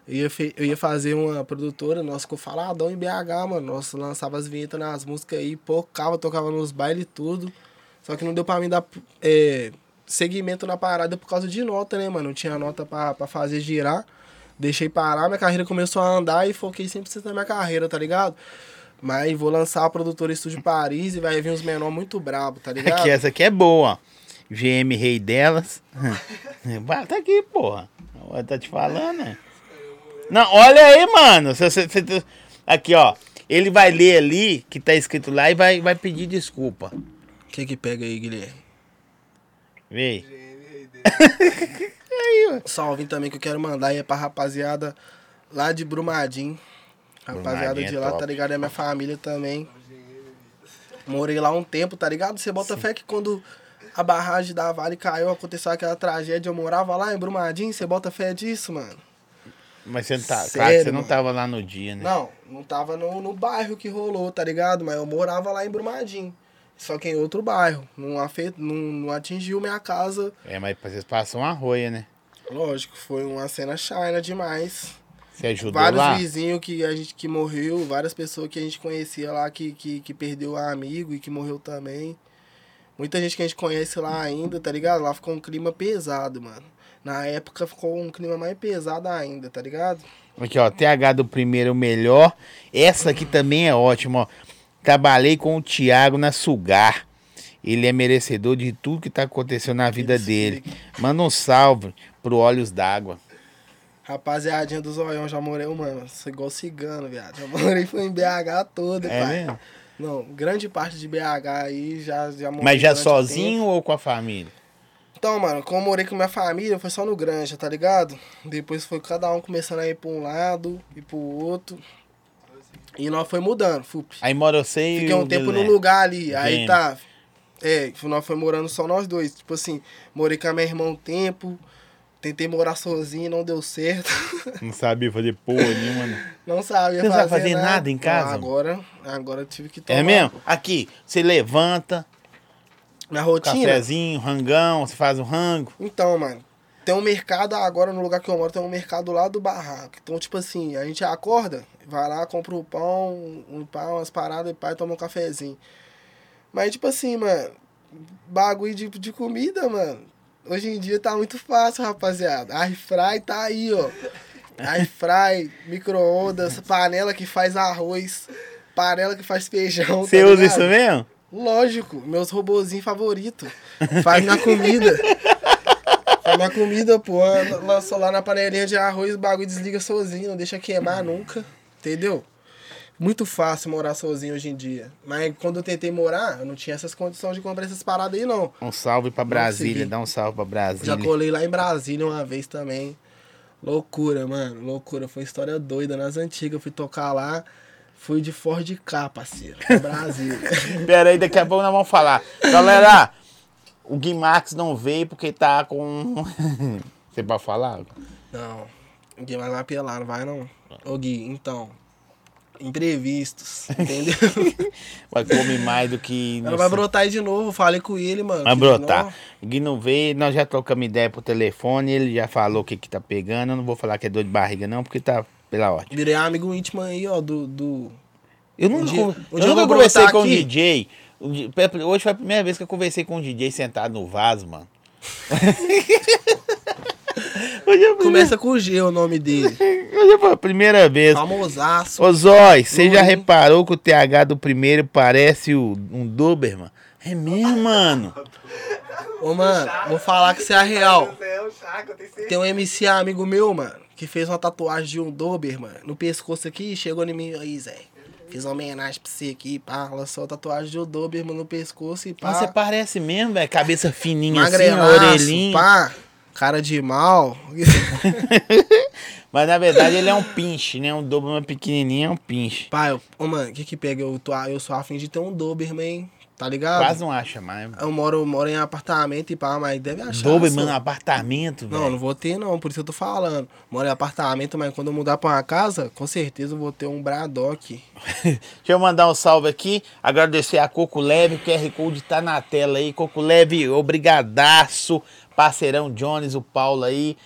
Eu ia, fe- eu ia fazer uma produtora, nós ficou faladão em BH, mano. Nós lançava as vinhetas nas músicas aí, pocava, tocava nos bailes e tudo. Só que não deu pra mim dar é, segmento na parada por causa de nota, né, mano? Não tinha nota pra, pra fazer girar. Deixei parar, minha carreira começou a andar e foquei 100% na minha carreira, tá ligado? Mas vou lançar a produtora Estúdio Paris e vai vir uns menor muito brabo, tá ligado? Aqui, essa aqui é boa. GM Rei delas. Tá aqui, porra. Tá te falando, né? Não, olha aí, mano. Você- você- você- Aqui, ó. Ele vai ler ali, que tá escrito lá, e vai, vai pedir desculpa. O que que pega aí, Guilherme? Vê. Salve também que eu quero mandar aí é pra rapaziada lá de Brumadinho. Rapaziada Brumadinho é de lá, top. tá ligado? É minha família também. Morei lá um tempo, tá ligado? Você bota fé que quando a barragem da Vale caiu, aconteceu aquela tragédia, eu morava lá em Brumadinho, você bota fé disso, mano? Mas você não tá. Sério, claro que você não tava lá no dia, né? Não, não tava no, no bairro que rolou, tá ligado? Mas eu morava lá em Brumadinho. Só que em outro bairro. Não, afe... não, não atingiu minha casa. É, mas vocês passam uma roia, né? Lógico, foi uma cena china demais. Você ajudou vários lá? vizinhos que a gente que morreu, várias pessoas que a gente conhecia lá que, que, que perdeu amigo e que morreu também. Muita gente que a gente conhece lá ainda, tá ligado? Lá ficou um clima pesado, mano. Na época ficou um clima mais pesado ainda, tá ligado? Aqui, ó, TH do primeiro, melhor. Essa aqui também é ótima, ó. Trabalhei com o Thiago na Sugar. Ele é merecedor de tudo que tá acontecendo na vida Esse dele. Manda um salve pro Olhos d'Água. Rapaziadinha do Zoião, já morei, mano. Sou igual cigano, viado. Já morei foi em BH toda, É pai. mesmo? Não, grande parte de BH aí já, já morei. Mas já sozinho ou com a família? Então, mano, como eu morei com minha família, foi só no Granja, tá ligado? Depois foi cada um começando a ir pra um lado e pro outro. E nós foi mudando, fup. Aí mora você e Fiquei um tempo no Guilherme. lugar ali, aí tá. É, nós foi morando só nós dois. Tipo assim, morei com a minha irmã um tempo, tentei morar sozinho, não deu certo. Não sabia fazer porra nenhuma. né? Não sabia Você não fazer, sabe fazer nada em casa? Não, agora, agora eu tive que tomar. É mesmo? Aqui, você levanta, Minha rotina. cafezinho, rangão, você faz o rango. Então, mano, tem um mercado agora no lugar que eu moro, tem um mercado lá do barraco. Então, tipo assim, a gente acorda, vai lá, compra o pão, um pão, umas paradas e pai toma um cafezinho. Mas, tipo assim, mano, bagulho de, de comida, mano, hoje em dia tá muito fácil, rapaziada. Air fry tá aí, ó. Air fry, micro-ondas, panela que faz arroz, panela que faz feijão. Você tá usa isso mesmo? Lógico, meus robozinhos favoritos. Faz minha comida. Faz minha comida, pô. Lançou lá na panelinha de arroz, o bagulho desliga sozinho, não deixa queimar nunca. Entendeu? Muito fácil morar sozinho hoje em dia. Mas quando eu tentei morar, eu não tinha essas condições de comprar essas paradas aí, não. Um salve pra Brasília, dá um salve pra Brasília. Já colei lá em Brasília uma vez também. Loucura, mano. Loucura. Foi história doida. Nas antigas, eu fui tocar lá. Fui de Ford K, parceiro. Brasília. Pera aí, daqui a pouco nós vamos falar. Galera, o Gui Max não veio porque tá com. Você pode falar? Não, ninguém mais vai apelar, não vai não. Ô Gui, então. Imprevistos, entendeu? Vai comer mais do que. Ela vai brotar aí de novo, falei com ele, mano. Vai brotar. não- O Gui não veio, nós já trocamos ideia por telefone, ele já falou o que que tá pegando. Eu não vou falar que é dor de barriga, não, porque tá pela ordem. Virei amigo íntimo aí, ó, do. do Eu nunca, Um dia- con- um eu eu nunca conversei com um aqui. DJ. Hoje foi a primeira vez que eu conversei com um DJ sentado no vaso, mano. É primeira- Começa com G o nome dele. hoje foi a primeira vez. Famosaço. Ô Zói, você já reparou que o TH do primeiro parece o- um Doberman? É mesmo, mano. Ô, mano, vou falar que você é real. É. Tem um MC amigo meu, mano, que fez uma tatuagem de um Doberman no pescoço aqui e chegou em mim aí, Zé. Fiz uma homenagem pra você aqui, pá. Lançou a tatuagem de Doberman no pescoço e pá. Mas você parece mesmo, velho. Cabeça fininha assim, orelhinha. pá. Cara de mal. Mas na verdade ele é um pinche, né? Um Doberman pequenininho é um pinche. Pá, eu, ô, mano, o que que pega? Eu, tô, eu sou afim de ter um Doberman, hein? Tá ligado? Quase não acha mais. Eu moro, moro em apartamento e pá, mas deve achar. Doberman no só. apartamento, velho. Não, não vou ter não, por isso eu tô falando. Moro em apartamento, mas quando eu mudar pra uma casa, com certeza eu vou ter um Bradock. Deixa eu mandar um salve aqui, agradecer a Coco Leve, o QR Code tá na tela aí. Coco Leve, obrigadaço. Parceirão Jones, o Paulo aí,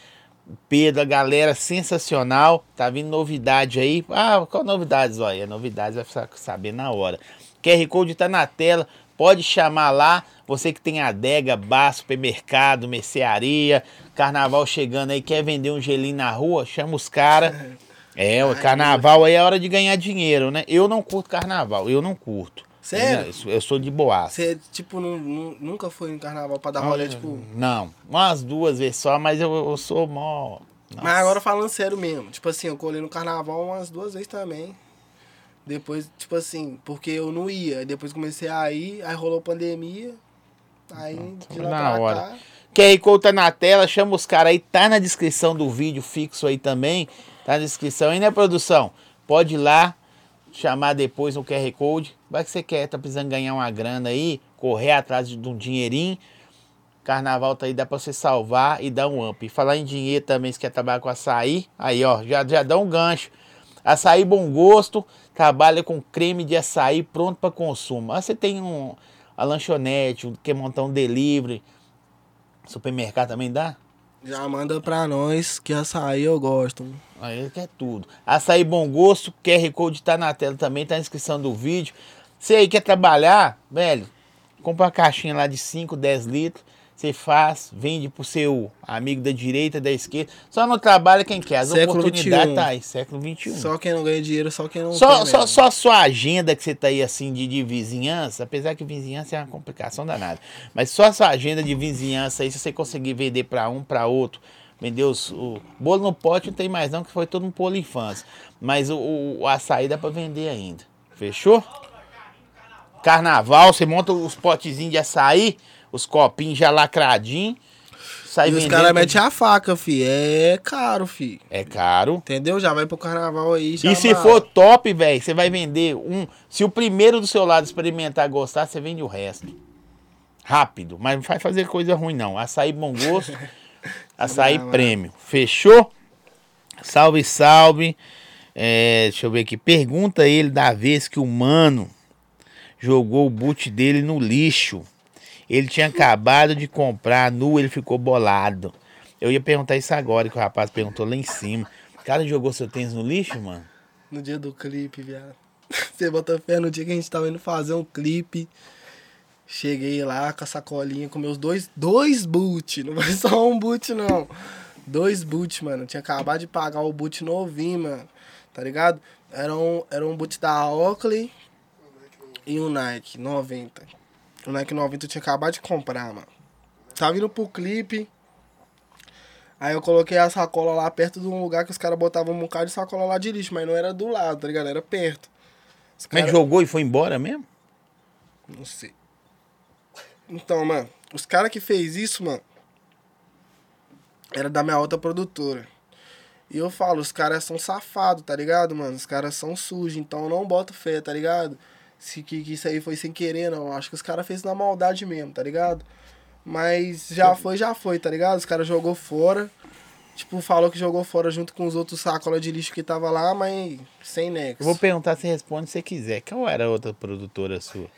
o Pedro, a galera sensacional. Tá vindo novidade aí. Ah, qual novidade, Zóia? Novidades vai sa- saber na hora. QR Code tá na tela, pode chamar lá. Você que tem adega, bar, supermercado, mercearia, carnaval chegando aí, quer vender um gelinho na rua, chama os caras. É, o carnaval aí é hora de ganhar dinheiro, né? Eu não curto carnaval, eu não curto. Sério? Eu, sou- eu sou de boaça. Você, tipo, não, não- nunca foi em carnaval pra dar rolê, tipo. Não, umas duas vezes só, mas eu, eu sou mó. Nossa. Mas agora falando sério mesmo, tipo assim, eu colei no carnaval umas duas vezes também. Depois, tipo assim, porque eu não ia. Aí Depois comecei a ir, aí rolou pandemia. Aí de lá na pra hora. cá. QR Code tá na tela, chama os caras aí, tá na descrição do vídeo fixo aí também. Tá na descrição aí, né, produção? Pode ir lá, chamar depois no QR Code. Vai que você quer, tá precisando ganhar uma grana aí, correr atrás de um dinheirinho. Carnaval tá aí, dá pra você salvar e dar um up. E falar em dinheiro também, se quer trabalhar com açaí, aí ó, já, já dá um gancho. Açaí Bom Gosto, trabalha com creme de açaí pronto para consumo. Aí você tem um, a lanchonete, quer montar um delivery, supermercado também dá? Já manda pra nós que açaí eu gosto. Aí quer tudo. Açaí Bom Gosto, QR Code tá na tela também, tá na descrição do vídeo. Você aí quer trabalhar, velho, compra uma caixinha lá de 5, 10 litros. Você faz, vende pro seu amigo da direita, da esquerda. Só não trabalha quem quer. As Século oportunidades 21. tá aí, século XXI. Só quem não ganha dinheiro, só quem não Só, só, só a sua agenda que você tá aí assim de, de vizinhança, apesar que vizinhança é uma complicação danada. Mas só a sua agenda de vizinhança aí, se você conseguir vender para um, para outro, vender os, o bolo no pote não tem mais não, que foi todo um polo infância. Mas o, o, o açaí dá para vender ainda. Fechou? Carnaval, você monta os potezinhos de açaí, os copinhos já lacradinhos, sai E os caras metem a faca, fi. É caro, fi. É caro. Entendeu? Já vai pro carnaval aí. E se vai. for top, velho, você vai vender um. Se o primeiro do seu lado experimentar gostar, você vende o resto. Rápido, mas não vai fazer coisa ruim, não. Açaí bom gosto, açaí prêmio. Fechou? Salve, salve. É, deixa eu ver aqui. Pergunta ele da vez que o mano jogou o boot dele no lixo. Ele tinha acabado de comprar nu, ele ficou bolado. Eu ia perguntar isso agora, que o rapaz perguntou lá em cima. O cara jogou seu tênis no lixo, mano? No dia do clipe, viado. Você bota fé no dia que a gente tava indo fazer um clipe. Cheguei lá com a sacolinha com meus dois, dois boot. Não foi só um boot, não. Dois boot, mano. Tinha acabado de pagar o boot novinho, mano. Tá ligado? Era um, era um boot da Oakley e um Nike 90. O Nike 90 eu tinha acabado de comprar, mano. Tava indo pro clipe. Aí eu coloquei a sacola lá perto de um lugar que os caras botavam um bocado de sacola lá de lixo, mas não era do lado, tá ligado? Era perto. Os Mas cara- jogou e foi embora mesmo? Não sei. Então, mano, os caras que fez isso, mano, era da minha outra produtora. E eu falo, os caras são safados, tá ligado, mano? Os caras são sujos, então eu não boto fé, tá ligado? Se que, que isso aí foi sem querer, não. Acho que os caras fez na maldade mesmo, tá ligado? Mas já foi, já foi, tá ligado? Os caras jogou fora. Tipo, falou que jogou fora junto com os outros sacolas de lixo que tava lá, mas sem nexo. Eu vou perguntar se responde se quiser. Qual era a outra produtora sua?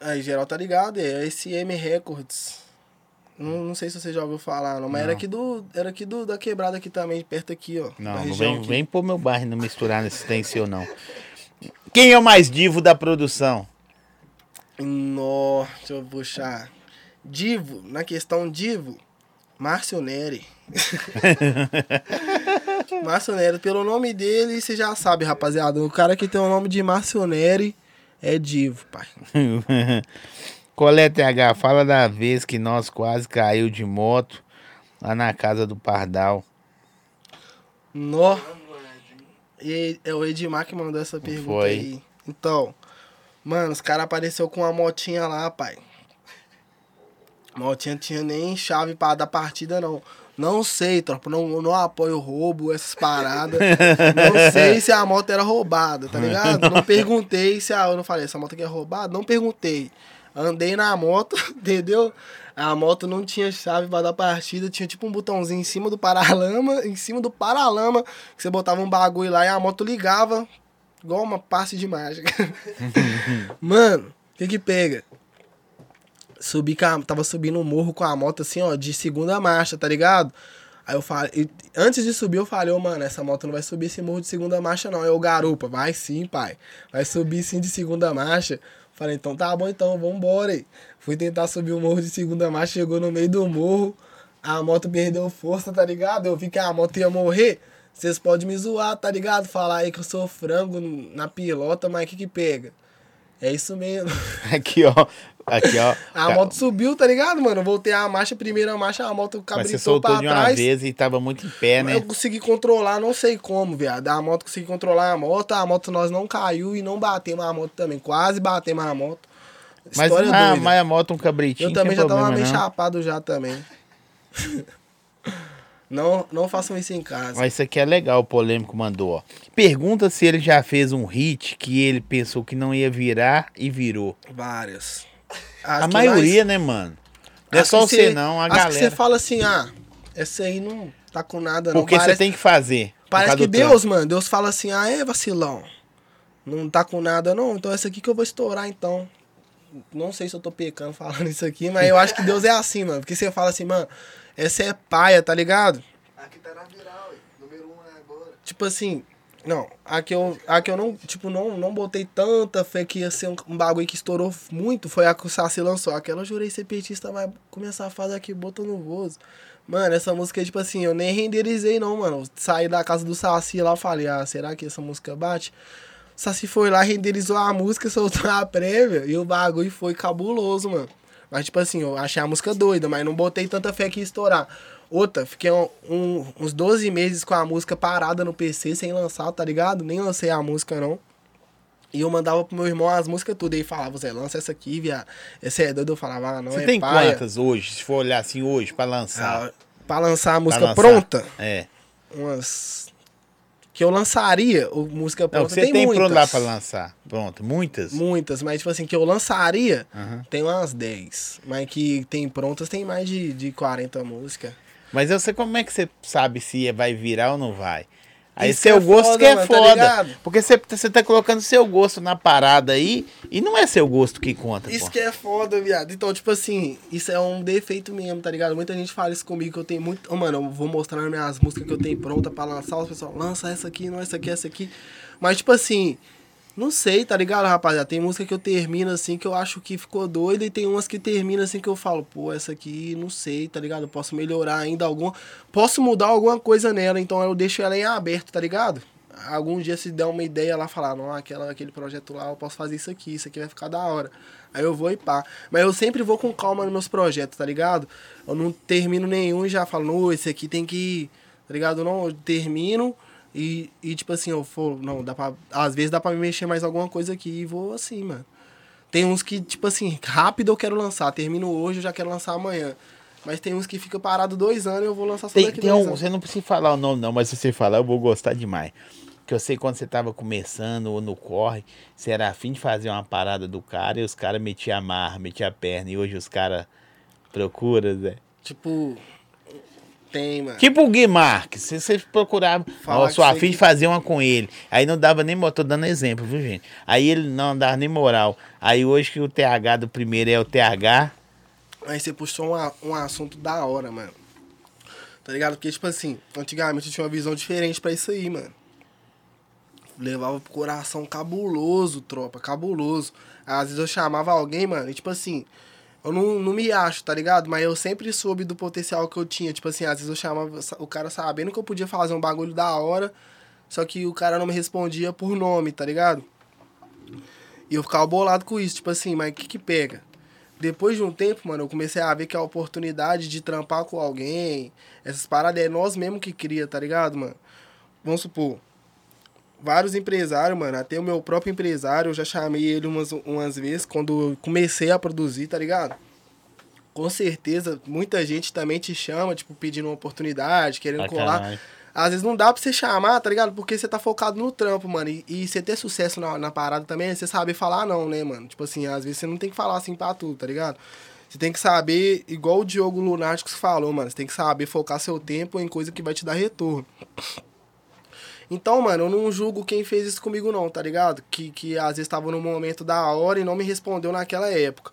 Aí, geral tá ligado, é SM Records. Não, não sei se você já ouviu falar, não, mas era Não. aqui do. Era aqui do, da quebrada aqui também, perto aqui, ó. Não, não vem, aqui. vem pro meu bairro não misturar nesse tem seu, não. Quem é o mais divo da produção? Nó, deixa eu puxar. Divo, na questão divo, Márcio Neri. Márcio Neri, pelo nome dele, você já sabe, rapaziada. O cara que tem o nome de Márcio Neri é divo, pai. Colete H, fala da vez que nós quase caiu de moto lá na casa do Pardal. Nó. E é o Edmar que mandou essa pergunta Foi. aí. Então, mano, os caras apareceu com uma motinha lá, pai. Motinha tinha nem chave pra dar partida, não. Não sei, tropa. Não, não apoio roubo, essas paradas. não sei se a moto era roubada, tá ligado? Não perguntei se a. Eu não falei, essa moto aqui é roubada? Não perguntei. Andei na moto, entendeu? A moto não tinha chave pra dar partida, tinha tipo um botãozinho em cima do paralama, em cima do paralama, que você botava um bagulho lá e a moto ligava, igual uma passe de mágica. Mano, o que que pega? Subi a, tava subindo um morro com a moto assim, ó, de segunda marcha, tá ligado? Aí eu falei, antes de subir eu falei, ô mano, essa moto não vai subir esse morro de segunda marcha não. Aí eu, garupa, vai sim, pai. Vai subir sim de segunda marcha. Falei, então tá bom então, vambora aí. Fui tentar subir o morro de segunda marcha, chegou no meio do morro, a moto perdeu força, tá ligado? Eu vi que a moto ia morrer. Vocês podem me zoar, tá ligado? Falar aí que eu sou frango na pilota, mas o que que pega? É isso mesmo. Aqui, ó. Aqui, ó. A moto subiu, tá ligado, mano? Eu voltei a marcha, primeira marcha, a moto Mas você cabritou soltou pra de uma trás. vez e tava muito em pé, né? Eu consegui controlar, não sei como, viado. A moto consegui controlar a moto, a moto nós não caiu e não batemos a moto também. Quase batemos a moto. Mas, História ah, doida. mas a moto um cabritinho. Eu também já tava problema, meio não. chapado já também. não, não façam isso em casa. Mas isso aqui é legal, o polêmico mandou, ó. Pergunta se ele já fez um hit que ele pensou que não ia virar e virou. Várias. A maioria, né, mano? Não é só você, não, a acho que você galera. fala assim, ah, essa aí não tá com nada não. Porque você Parece- tem que fazer. Parece que Deus, mano, Deus fala assim, ah, é vacilão. Não tá com nada, não. Então essa aqui que eu vou estourar, então. Não sei se eu tô pecando falando isso aqui, mas eu acho que Deus é assim, mano. Porque você fala assim, mano, essa é paia, tá ligado? Aqui tá na viral, ué. número 1 um agora. Tipo assim, não, a que eu, a que eu não, tipo, não, não botei tanta fé que ia ser um, um bagulho que estourou muito, foi a que o Saci lançou. Aquela eu jurei ser petista, vai começar a fazer aqui, bota no vozo. Mano, essa música, tipo assim, eu nem renderizei não, mano. Saí da casa do Saci lá, falei, ah, será que essa música bate? O Saci foi lá, renderizou a música, soltou a prévia, e o bagulho foi cabuloso, mano. Mas, tipo assim, eu achei a música doida, mas não botei tanta fé que ia estourar. Outra, fiquei um- um- uns 12 meses com a música parada no PC, sem lançar, tá ligado? Nem lancei a música, não. E eu mandava pro meu irmão as músicas tudo. E ele falava, Zé, lança essa aqui, viado. Essa é doido. Eu falava, ah, não Você é tem paia. quantas hoje, se for olhar assim hoje, pra lançar? Ah, pra lançar a música lançar? pronta, É. umas... Que eu lançaria, o música Não, pronta, você tem, tem, muitas. pronto lá pra lançar. Pronto, muitas? Muitas, mas tipo assim, que eu lançaria, Aham. tem umas 10. Mas que tem prontas, tem mais de, de 40 músicas. Mas eu sei como é que você sabe se vai virar ou não vai. Aí Isso seu é gosto foda, que é mano, tá foda. ligado? porque você, você tá colocando seu gosto na parada aí e não é seu gosto que conta, Isso pô. que é foda, viado. Então, tipo assim, isso é um defeito mesmo, tá ligado? Muita gente fala isso comigo, que eu tenho muito... Ô, mano, eu vou mostrar minhas músicas que eu tenho pronta pra lançar. Os pessoal, lança essa aqui, não essa aqui, essa aqui. Mas, tipo assim, não sei, tá ligado, rapaziada? Tem música que eu termino assim, que eu acho que ficou doida. E tem umas que termina assim, que eu falo, pô, essa aqui, não sei, tá ligado? Eu posso melhorar ainda alguma... Posso mudar alguma coisa nela, então eu deixo ela em aberto, tá ligado? Algum dia se der uma ideia lá, falar, não, aquela, aquele projeto lá, eu posso fazer isso aqui, isso aqui vai ficar da hora. Aí eu vou e pá. Mas eu sempre vou com calma nos meus projetos, tá ligado? Eu não termino nenhum e já falo, não, esse aqui tem que tá ligado? Não, eu termino e, e tipo assim, eu for, não, dá pra, às vezes dá pra me mexer mais alguma coisa aqui e vou assim, mano. Tem uns que, tipo assim, rápido eu quero lançar, termino hoje, eu já quero lançar amanhã. Mas tem uns que fica parado dois anos e eu vou lançar só Tem, daqui tem um, anos. você não precisa falar o nome não, mas se você falar eu vou gostar demais. Porque eu sei quando você tava começando ou no corre, você era afim de fazer uma parada do cara e os caras metiam a marra, metiam a perna. E hoje os caras procuram, Zé. Tipo, tem, mano. Tipo o Gui Marques, se você procurava, Falar ó, você afim que- de fazer uma com ele. Aí não dava nem, tô dando exemplo, viu, gente? Aí ele não dava nem moral. Aí hoje que o TH do primeiro é o TH, Aí você puxou um, um assunto da hora, mano. Tá ligado? Porque, tipo assim, antigamente eu tinha uma visão diferente pra isso aí, mano. levava pro coração cabuloso, tropa, cabuloso. Às vezes eu chamava alguém, mano, e tipo assim, eu não, não me acho, tá ligado? Mas eu sempre soube do potencial que eu tinha. Tipo assim, às vezes eu chamava o cara sabendo que eu podia fazer um bagulho da hora, só que o cara não me respondia por nome, tá ligado? E eu ficava bolado com isso, tipo assim, mas o que que pega? Depois de um tempo, mano, eu comecei a ver que a oportunidade de trampar com alguém, essas paradas é nós mesmo que cria, tá ligado, mano? Vamos supor, vários empresários, mano, até o meu próprio empresário, eu já chamei ele umas, umas vezes quando comecei a produzir, tá ligado? Com certeza, muita gente também te chama, tipo, pedindo uma oportunidade, querendo Pra colar. caralho. Às vezes não dá pra você chamar, tá ligado? Porque você tá focado no trampo, mano. E, e você ter sucesso na, na parada também é você saber falar não, né, mano? Tipo assim, às vezes você não tem que falar assim pra tudo, tá ligado? Você tem que saber, igual o Diogo Lunáticos falou, mano. Você tem que saber focar seu tempo em coisa que vai te dar retorno. Então, mano, eu não julgo quem fez isso comigo, não, tá ligado? Que, que às vezes tava num momento da hora e não me respondeu naquela época.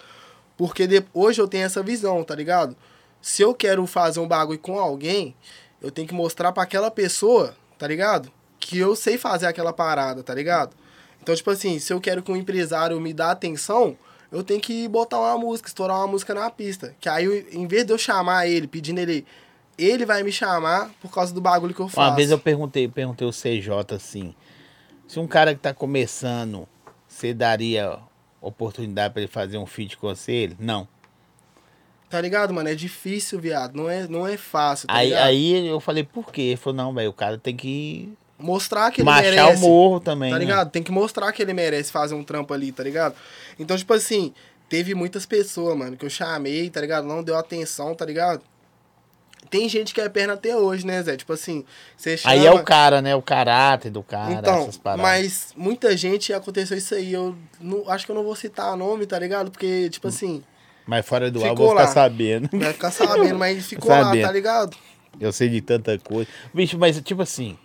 Porque de- hoje eu tenho essa visão, tá ligado? Se eu quero fazer um bagulho com alguém, eu tenho que mostrar pra aquela pessoa, tá ligado? Que eu sei fazer aquela parada, tá ligado? Então, tipo assim, se eu quero que um empresário me dê atenção, eu tenho que botar uma música, estourar uma música na pista. Que aí, em vez de eu chamar ele, pedindo ele, ele vai me chamar por causa do bagulho que eu faço. Uma vez eu perguntei, perguntei o CJ assim, se um cara que tá começando, você daria oportunidade pra ele fazer um feat com você? Ele, não. Tá ligado, mano? É difícil, viado. Não é, não é fácil, tá Aí, ligado? aí eu falei, por quê? Ele falou, não, velho, o cara tem que Mostrar que ele machar merece. o morro também. Tá né? ligado? Tem que mostrar que ele merece fazer um trampo ali, tá ligado? Então, tipo assim, teve muitas pessoas, mano, que eu chamei, tá ligado? Não deu atenção, tá ligado? Tem gente que é perna até hoje, né, Zé? Tipo assim, você chama... Aí é o cara, né? O caráter do cara, Então, essas paradas. mas muita gente aconteceu isso aí. Eu não, acho que eu não vou citar nome, tá ligado? Porque, tipo assim, Mas fora do ar, eu vou ficar lá. sabendo. vai ficar sabendo, mas ficou lá, Sabendo. tá ligado? Eu sei de tanta coisa. Bicho, mas tipo assim,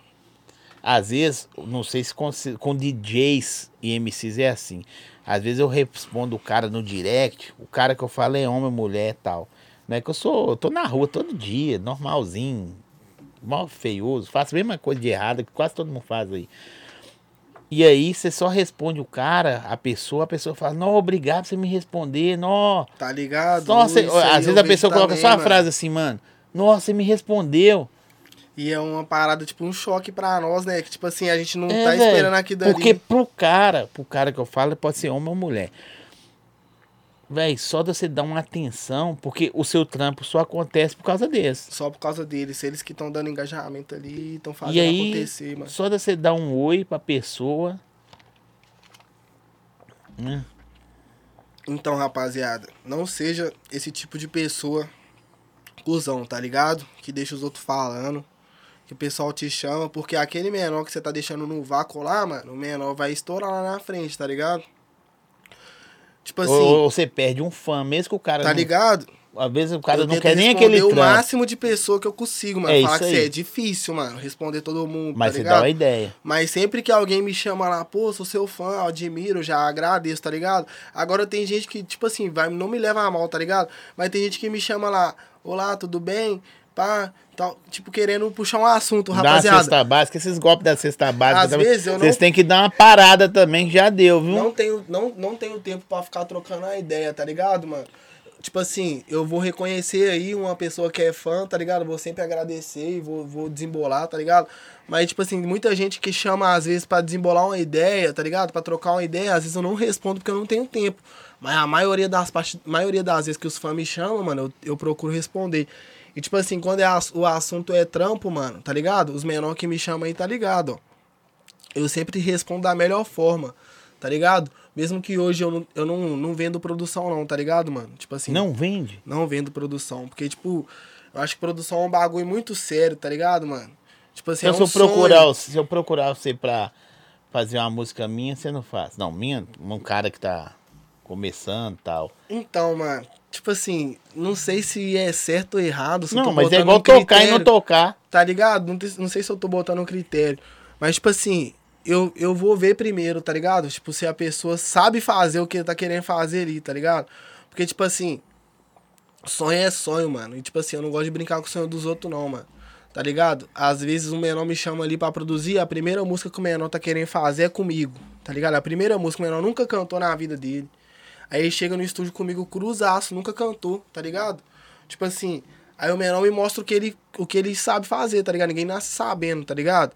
às vezes, não sei se com, com DJs e MCs é assim. Às vezes eu respondo o cara no direct, o cara que eu falo é homem, mulher e tal. É que eu sou, eu tô na rua todo dia, normalzinho, mal feioso, faço a mesma coisa de errada que quase todo mundo faz aí. E aí você só responde o cara, a pessoa, a pessoa fala, não, obrigado por você me responder, não. Tá ligado? Nossa, às vezes a pessoa coloca também, só a mano. frase assim, mano, nossa, você me respondeu. E é uma parada, tipo, um choque pra nós, né? Que, tipo assim, a gente não É, tá esperando aquilo dali. Porque pro cara, pro cara que eu falo, pode ser homem ou mulher. Véi, só de você dar uma atenção, porque o seu trampo só acontece por causa desse. Só por causa deles. Eles que estão dando engajamento ali, estão fazendo E aí, acontecer, mano. só de você dar um oi pra pessoa. né? Então, rapaziada, não seja esse tipo de pessoa cuzão, tá ligado? Que deixa os outros falando. Que o pessoal te chama, porque aquele menor que você tá deixando no vácuo lá, mano, o menor vai estourar lá na frente, tá ligado? Tipo assim, Ou, ou você perde um fã, mesmo que o cara. tá não- ligado? às vezes o cara eu não quer nem aquele o trampo. máximo de pessoa que eu consigo, mano. É Falar que aí. é difícil, mano. Responder todo mundo, Mas tá você ligado? dá uma ideia. Mas sempre que alguém me chama lá, pô, sou seu fã, admiro, já agradeço, tá ligado? Agora tem gente que, tipo assim, vai, não me leva a mal, tá ligado? Mas tem gente que me chama lá, olá, tudo bem? Pá, tal, tipo, querendo puxar um assunto, rapaziada. cesta básica, esses golpes da cesta básica. Às também, vezes eu não- Vocês têm que dar uma parada também, que já deu, viu? Não tenho, não, não tenho tempo pra ficar trocando a ideia, tá ligado, mano? Tipo assim, eu vou reconhecer aí uma pessoa que é fã, tá ligado? Vou sempre agradecer e vou, vou desembolar, tá ligado? Mas, tipo assim, muita gente que chama às vezes pra desembolar uma ideia, tá ligado? Pra trocar uma ideia, às vezes eu não respondo porque eu não tenho tempo. Mas a maioria das, maioria das vezes que os fãs me chamam, mano, eu, eu procuro responder. E, tipo assim, quando é ass- o assunto é trampo, mano, tá ligado? Os menores que me chamam aí, tá ligado, ó eu sempre respondo da melhor forma, tá ligado? Mesmo que hoje eu não, eu não, não vendo produção não, tá ligado, mano? Tipo assim, Não vende? não vendo produção, porque tipo, eu acho que produção é um bagulho muito sério, tá ligado, mano? Tipo assim, Então, é se, um eu procurar, sonho. se eu procurar você pra fazer uma música minha, você não faz. Não, minha, um cara que tá começando e tal. Então, mano, tipo assim, não sei se é certo ou errado, Não, mas é igual um tocar e não tocar. Tá ligado? Não, não sei se eu tô botando um critério. Mas, tipo assim, eu, eu vou ver primeiro, tá ligado? Tipo, se a pessoa sabe fazer o que ele tá querendo fazer ali, tá ligado? Porque, tipo assim, sonho é sonho, mano. E, tipo assim, eu não gosto de brincar com o sonho dos outros, não, mano. Tá ligado? Às vezes o menor me chama ali pra produzir, a primeira música que o menor tá querendo fazer é comigo, tá ligado? A primeira música que o menor nunca cantou na vida dele. Aí ele chega no estúdio comigo cruzaço, nunca cantou, tá ligado? Tipo assim, aí o menor me mostra o que ele, o que ele sabe fazer, tá ligado? Ninguém nasce sabendo, tá ligado?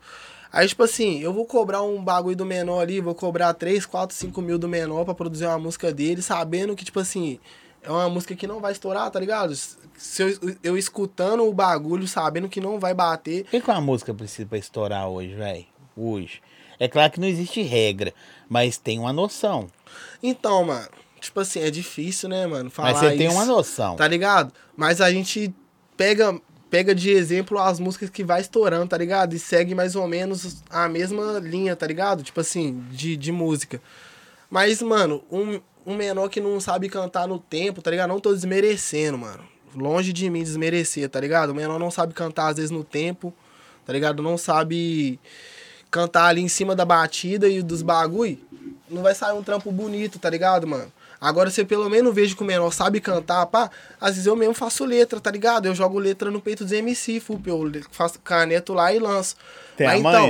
Aí, tipo assim, eu vou cobrar um bagulho do menor ali, vou cobrar 3, 4, 5 mil do menor pra produzir uma música dele, sabendo que, tipo assim, é uma música que não vai estourar, tá ligado? Se eu, eu escutando o bagulho, sabendo que não vai bater. O que, que uma música precisa pra estourar hoje, velho? Hoje. É claro que não existe regra, mas tem uma noção. Então, mano, tipo assim, é difícil, né, mano? Falar mas você tem isso, uma noção. Tá ligado? Mas a gente pega pega de exemplo as músicas que vai estourando, tá ligado? E segue mais ou menos a mesma linha, tá ligado? Tipo assim, de, de música. Mas, mano, um, um menor que não sabe cantar no tempo, tá ligado? Não tô desmerecendo, mano. Longe de mim desmerecer, tá ligado? O menor não sabe cantar às vezes no tempo, tá ligado? Não sabe cantar ali em cima da batida e dos bagulho. Não vai sair um trampo bonito, tá ligado, mano? Agora, se eu pelo menos vejo que o menor sabe cantar, pá, às vezes eu mesmo faço letra, tá ligado? Eu jogo letra no peito dos MC, fup, eu faço caneto lá e lanço. Tem Mas a então,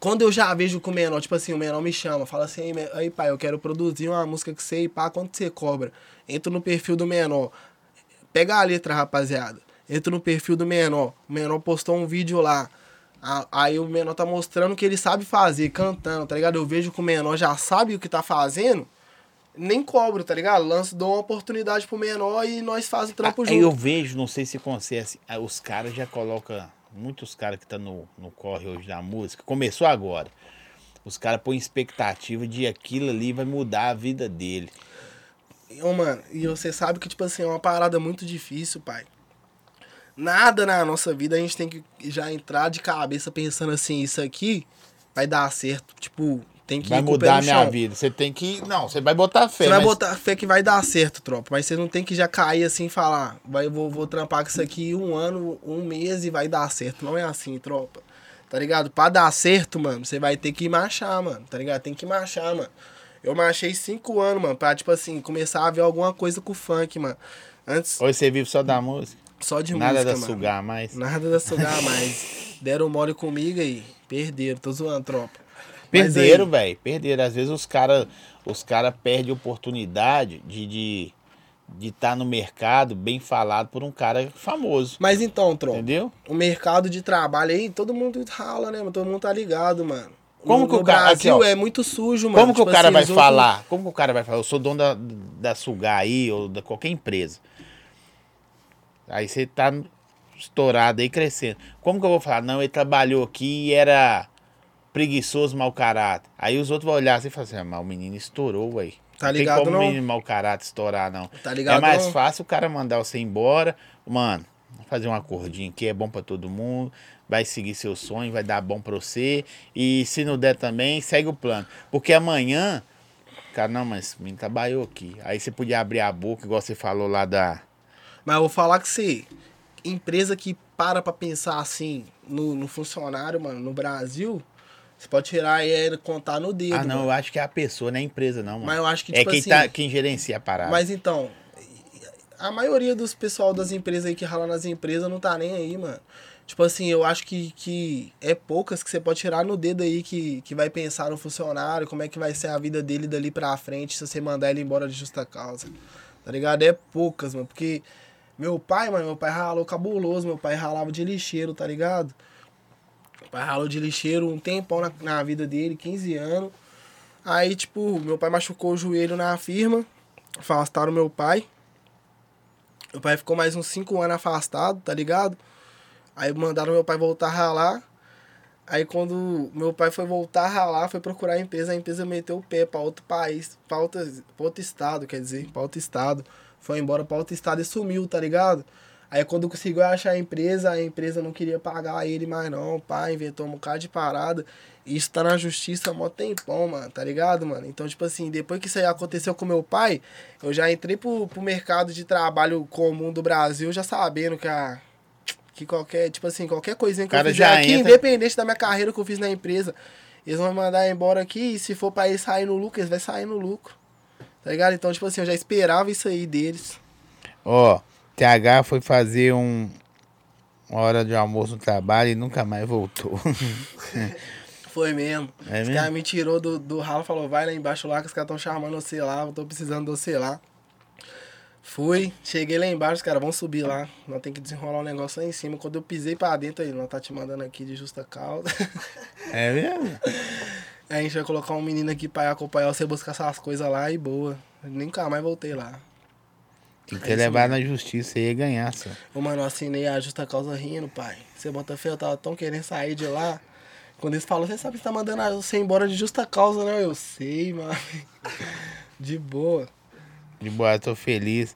quando eu já vejo que o menor, tipo assim, o menor me chama, fala assim, "Ei, me- aí pai, eu quero produzir uma música que você, pá, quanto você cobra? Entro no perfil do menor, pega a letra, rapaziada. Entro no perfil do menor, o menor postou um vídeo lá. Aí o menor tá mostrando que ele sabe fazer, cantando, tá ligado? Eu vejo que o menor já sabe o que tá fazendo, nem cobro, tá ligado? Lanço, dou uma oportunidade pro menor e nós faz o trampo Aí junto. eu vejo, não sei se acontece, ah, os caras já colocam, muitos caras que tá no, no corre hoje da música, começou agora. Os caras põem expectativa de aquilo ali vai mudar a vida dele. Ô, mano, e você sabe que, tipo assim, é uma parada muito difícil, pai. Nada na nossa vida a gente tem que já entrar de cabeça pensando assim, isso aqui vai dar certo. Tipo, tem que Vai mudar a minha chão. vida. Você tem que. Não, você vai botar fé. Você vai mas- botar fé que vai dar certo, tropa. Mas você não tem que já cair assim e falar, vai, vou, vou trampar com isso aqui um ano, um mês e vai dar certo. Não é assim, tropa. Tá ligado? Pra dar certo, mano, você vai ter que marchar, mano. Tá ligado? Tem que marchar, mano. Eu marchei cinco anos, mano, pra, tipo assim, começar a ver alguma coisa com o funk, mano. Antes, Hoje você vive só da música. só de Nada música, da mano. sugar mais. Nada da sugar mais. Deram mole comigo aí. Perderam. Tô zoando, tropa. Perderam, velho. Perderam. Às vezes os caras os cara perdem oportunidade de de de estar no mercado bem falado por um cara famoso. Mas então, tropa. Entendeu? o mercado de trabalho aí, todo mundo rala, né? Todo mundo tá ligado, mano. Como no, que o cara- Brasil aqui, ó. é muito sujo, mano. Como que Tipo o cara assim, vai eles outros- falar? Como que o cara vai falar? Eu sou dono da, da Sugar aí, ou da qualquer empresa. Aí você tá estourado aí, crescendo. Como que eu vou falar? Não, ele trabalhou aqui e era preguiçoso, mau caráter. Aí os outros vão olhar assim e falar assim, ah, mas o menino estourou, ué. Tá não ligado, tem como não? o menino mau caráter estourar, não. Tá ligado, é mais não? fácil o cara mandar você embora. Mano, vamos fazer um acordinho aqui, é bom pra todo mundo. Vai seguir seu sonho, vai dar bom pra você. E se não der também, segue o plano. Porque amanhã, cara, não, mas o menino trabalhou aqui. Aí você podia abrir a boca, igual você falou lá da. Mas eu vou falar que você, empresa que para pra pensar assim no, no funcionário, mano, no Brasil, você pode tirar e é, contar no dedo. Ah, não, mano. eu acho que é a pessoa, não é a empresa, não, mano. Mas eu acho que, é tipo quem, assim. tá, quem gerencia a parada. Mas então, a maioria dos pessoal das empresas aí que rala nas empresas não tá nem aí, mano. Tipo assim, eu acho que, que é poucas que você pode tirar no dedo aí que, que vai pensar no funcionário, como é que vai ser a vida dele dali pra frente se você mandar ele embora de justa causa. Tá ligado? É poucas, mano. Porque meu pai, mano, meu pai ralou cabuloso, meu pai ralava de lixeiro, tá ligado? Pai ralou de lixeiro um tempão na, na vida dele, 15 anos. Aí, tipo, meu pai machucou o joelho na firma, afastaram meu pai. Meu pai ficou mais uns 5 anos afastado, tá ligado? Aí mandaram meu pai voltar a ralar. Aí quando meu pai foi voltar a ralar, foi procurar a empresa, a empresa meteu o pé pra outro país, pra, outra, pra outro estado, quer dizer, pra outro estado. Foi embora pra outro estado e sumiu, tá ligado? Aí quando conseguiu achar a empresa, a empresa não queria pagar ele mais não, pai, inventou um bocado de parada. E isso tá na justiça há mó tempão, mano, tá ligado, mano? Então, tipo assim, depois que isso aí aconteceu com meu pai, eu já entrei pro, pro mercado de trabalho comum do Brasil, já sabendo que a... Que qualquer, tipo assim, qualquer coisinha que Cara eu fizer aqui, entra- independente da minha carreira que eu fiz na empresa, eles vão me mandar embora aqui e se for pra eles sair no lucro, eles vão sair no lucro. Tá ligado? Então, tipo assim, eu já esperava isso aí deles. Ó, TH foi fazer um, uma hora de almoço no trabalho e nunca mais voltou. Foi mesmo. É os caras me tirou do, do ralo e falou, vai lá embaixo lá que os caras estão chamando você lá, eu tô precisando de você lá. Fui, cheguei lá embaixo, os caras vão subir lá. Nós tem que desenrolar um negócio lá em cima. Quando eu pisei pra dentro aí, nós tá te mandando aqui de justa causa. É mesmo? Aí a gente vai colocar um menino aqui pra acompanhar você buscar essas coisas lá e boa. Nunca mais voltei lá. Tem que É levado na justiça e ganhar, só. Ô, mano, eu assinei a justa causa rindo, pai. Você bota fé, eu tava tão querendo sair de lá. Quando eles falam, você sabe que você tá mandando você embora de justa causa, né? Eu sei, mano. De boa. De boa, tô feliz.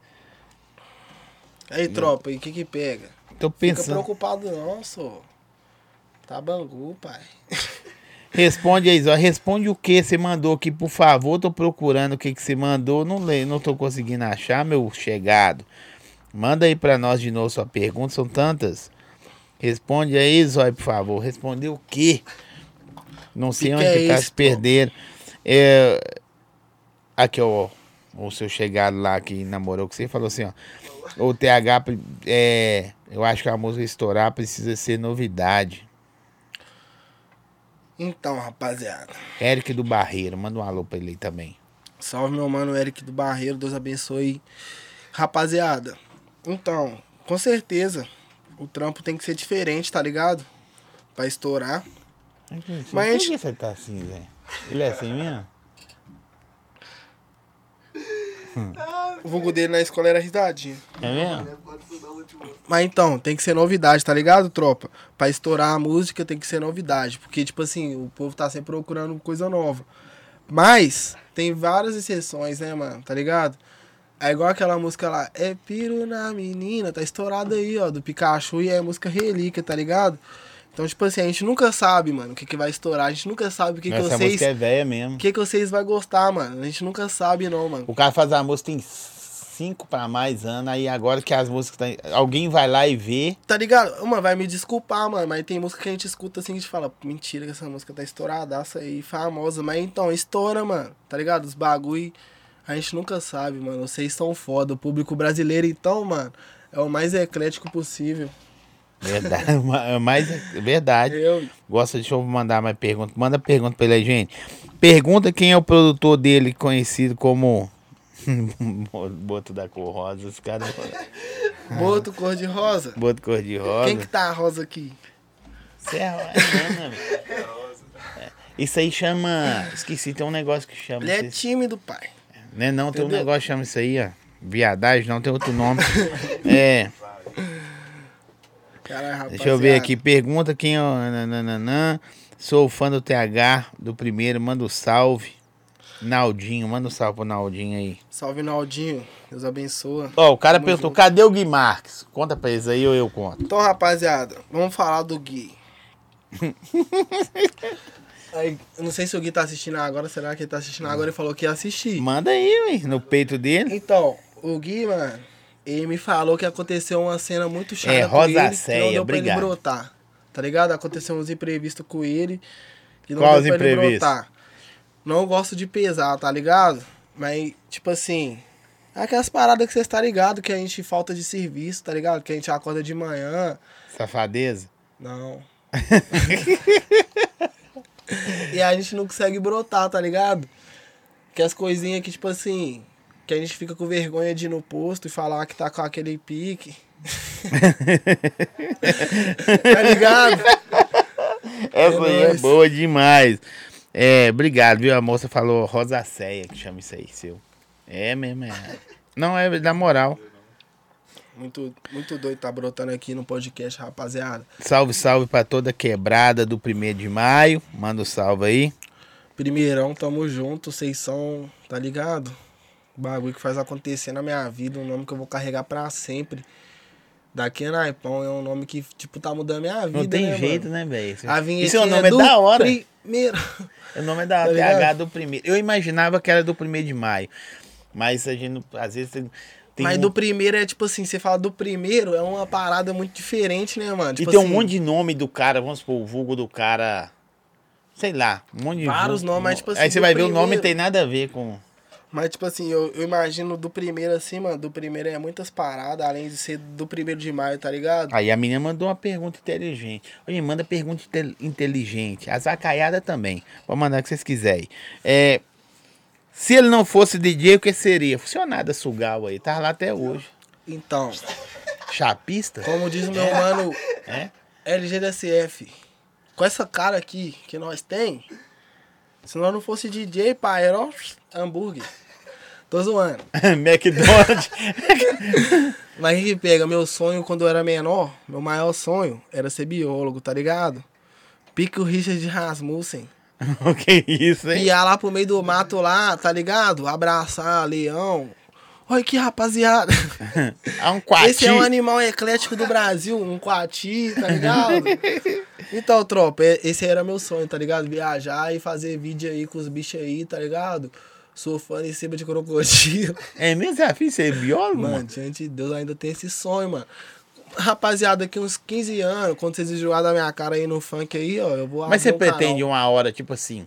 Aí, tropa, e o que que pega? Tô Fica pensando. preocupado não, só. Tá bangu, pai. Responde aí, Zó. Responde o que você mandou aqui, por favor. Tô procurando o que, que você mandou. Não, le... não tô conseguindo achar, meu chegado. Manda aí pra nós de novo sua pergunta. São tantas. Responde aí, Zói, por favor. Respondeu o quê? Não sei Que onde que que é tá esse, se perdendo. É... Aqui, ó. O seu chegado lá que namorou com você falou assim, ó. O TH, é... eu acho que a música estourar precisa ser novidade. Então, rapaziada. Eric do Barreiro, manda um alô pra ele aí também. Salve, meu mano Eric do Barreiro. Deus abençoe. Rapaziada, então, com certeza, o trampo tem que ser diferente, tá ligado? Pra estourar. Mas por que você tá assim, velho? Ele é assim mesmo? O vulgo dele na escola era risadinho. É mesmo? Mas então, tem que ser novidade, tá ligado, tropa? Pra estourar a música tem que ser novidade. Porque, tipo assim, o povo tá sempre procurando coisa nova. Mas, tem várias exceções, né, mano? Tá ligado? É igual aquela música lá, é piro na menina, tá estourada aí, ó, do Pikachu e é música relíquia, tá ligado? Então, tipo assim, a gente nunca sabe, mano, o que, que vai estourar. A gente nunca sabe o que, que Essa vocês. música é velha mesmo. O que, que vocês vão gostar, mano. A gente nunca sabe, não, mano. O cara faz a música tem cinco pra mais anos, aí agora que as músicas tá... Alguém vai lá e vê. Tá ligado? Mano, vai me desculpar, mano, mas tem música que a gente escuta assim que a gente fala, mentira que essa música tá estouradaça aí, famosa. Mas então, estoura, mano, tá ligado? Os bagulho, a gente nunca sabe, mano. Vocês são foda. O público brasileiro, então, mano, é o mais eclético possível. Verdade, ma- mais verdade. Eu, Gosta, deixa eu mandar mais pergunta. Manda pergunta pra ele aí, gente. Pergunta quem é o produtor dele, conhecido como. Boto da cor rosa. Os caras. boto cor de rosa. Boto cor de rosa. Quem que tá rosa aqui? Isso é, é, né? É. Isso aí chama. Esqueci, tem um negócio que chama. Ele é tímido, pai. Né, não, tem um negócio que chama isso aí, ó. Viadagem, não, tem outro nome. é, Caralho, deixa eu ver aqui. Pergunta quem é o. nananana. Sou fã do TH, do primeiro. Manda um salve. Naldinho, manda um salve pro Naldinho aí. Salve, Naldinho. Deus abençoa. Ó, o cara Tamo perguntou: junto. cadê o Gui Marques? Conta pra eles aí ou eu conto. Então, rapaziada, vamos falar do Gui. Aí, eu não sei se o Gui tá assistindo agora, será que ele tá assistindo agora? Ele falou que ia assistir. Manda aí, ué, no peito dele. Então, o Gui, mano, ele me falou que aconteceu uma cena muito chata É, com rosa ele, que séria, não deu pra ele obrigado. brotar. Tá ligado? Aconteceu uns imprevistos com ele, que não Qual deu pra ele brotar. Não gosto de pesar, tá ligado? Mas, tipo assim, aquelas paradas que você está ligado, que a gente falta de serviço, tá ligado? Que a gente acorda de manhã, Safadeza. não. e a gente não consegue brotar, tá ligado? Que as coisinhas que, tipo assim, que a gente fica com vergonha de ir no posto e falar que tá com aquele pique. tá ligado? Essa aí é boa demais. É, obrigado, viu? A moça falou rosacéia, que chama isso aí, seu. É mesmo, é. Não, é da moral. Muito, muito doido tá brotando aqui no podcast, rapaziada. Salve, salve pra toda quebrada do primeiro de maio. Manda um salve aí. Primeirão, tamo junto, vocês são, tá ligado? Bagulho que faz acontecer na minha vida, um nome que eu vou carregar pra sempre. Daqui a Naipão é um nome que, tipo, tá mudando minha vida, Não tem né, jeito, mano? né, velho? A vinheta E seu nome é do da hora. Primeiro. O nome é da Tá TH do primeiro. Eu imaginava que era do primeiro de maio. Mas a gente, às vezes, tem. tem Mas um- do primeiro é tipo assim, você fala do primeiro, é uma parada muito diferente, né, mano? E Tipo tem um assim, monte de nome do cara, vamos supor, o vulgo do cara. Sei lá, um monte de Vários nomes, mas, tipo assim, Aí você vai ver o nome primeiro- tem nada a ver com. Mas, tipo assim, eu, eu imagino do primeiro assim, mano. Do primeiro é muitas paradas, além de ser do primeiro de maio, tá ligado? Aí a menina mandou uma pergunta inteligente. Olha, manda pergunta inte- inteligente. A zacaiada também. Pode mandar o que vocês quiserem. É, se ele não fosse DJ, o que seria? Funcionário Sugal aí. Tá lá até hoje. Então, Chapista? como diz o meu mano É? LGDSF, com essa cara aqui que nós tem, se nós não fosse DJ, pai, era hambúrguer. Tô zoando. McDonald's. Mas que pega? Meu sonho quando eu era menor, meu maior sonho era ser biólogo, tá ligado? Pique o Richard Rasmussen. o que isso, hein? Piar lá pro meio do mato lá, tá ligado? Abraçar leão. Olha que rapaziada. Há um quartinho. Esse é um animal eclético do Brasil, um coati, tá ligado? Então, tropa, é- esse era meu sonho, tá ligado? Viajar e fazer vídeo aí com os bichos aí, tá ligado? Surfando em cima de crocodilo. É mesmo desafio ser biólogo, Mano, mano? diante de Deus ainda tem esse sonho, mano. Rapaziada, daqui uns 15 anos, quando vocês enjoarem da minha cara aí no funk aí, ó, eu vou Mas você um pretende canal. uma hora, tipo assim,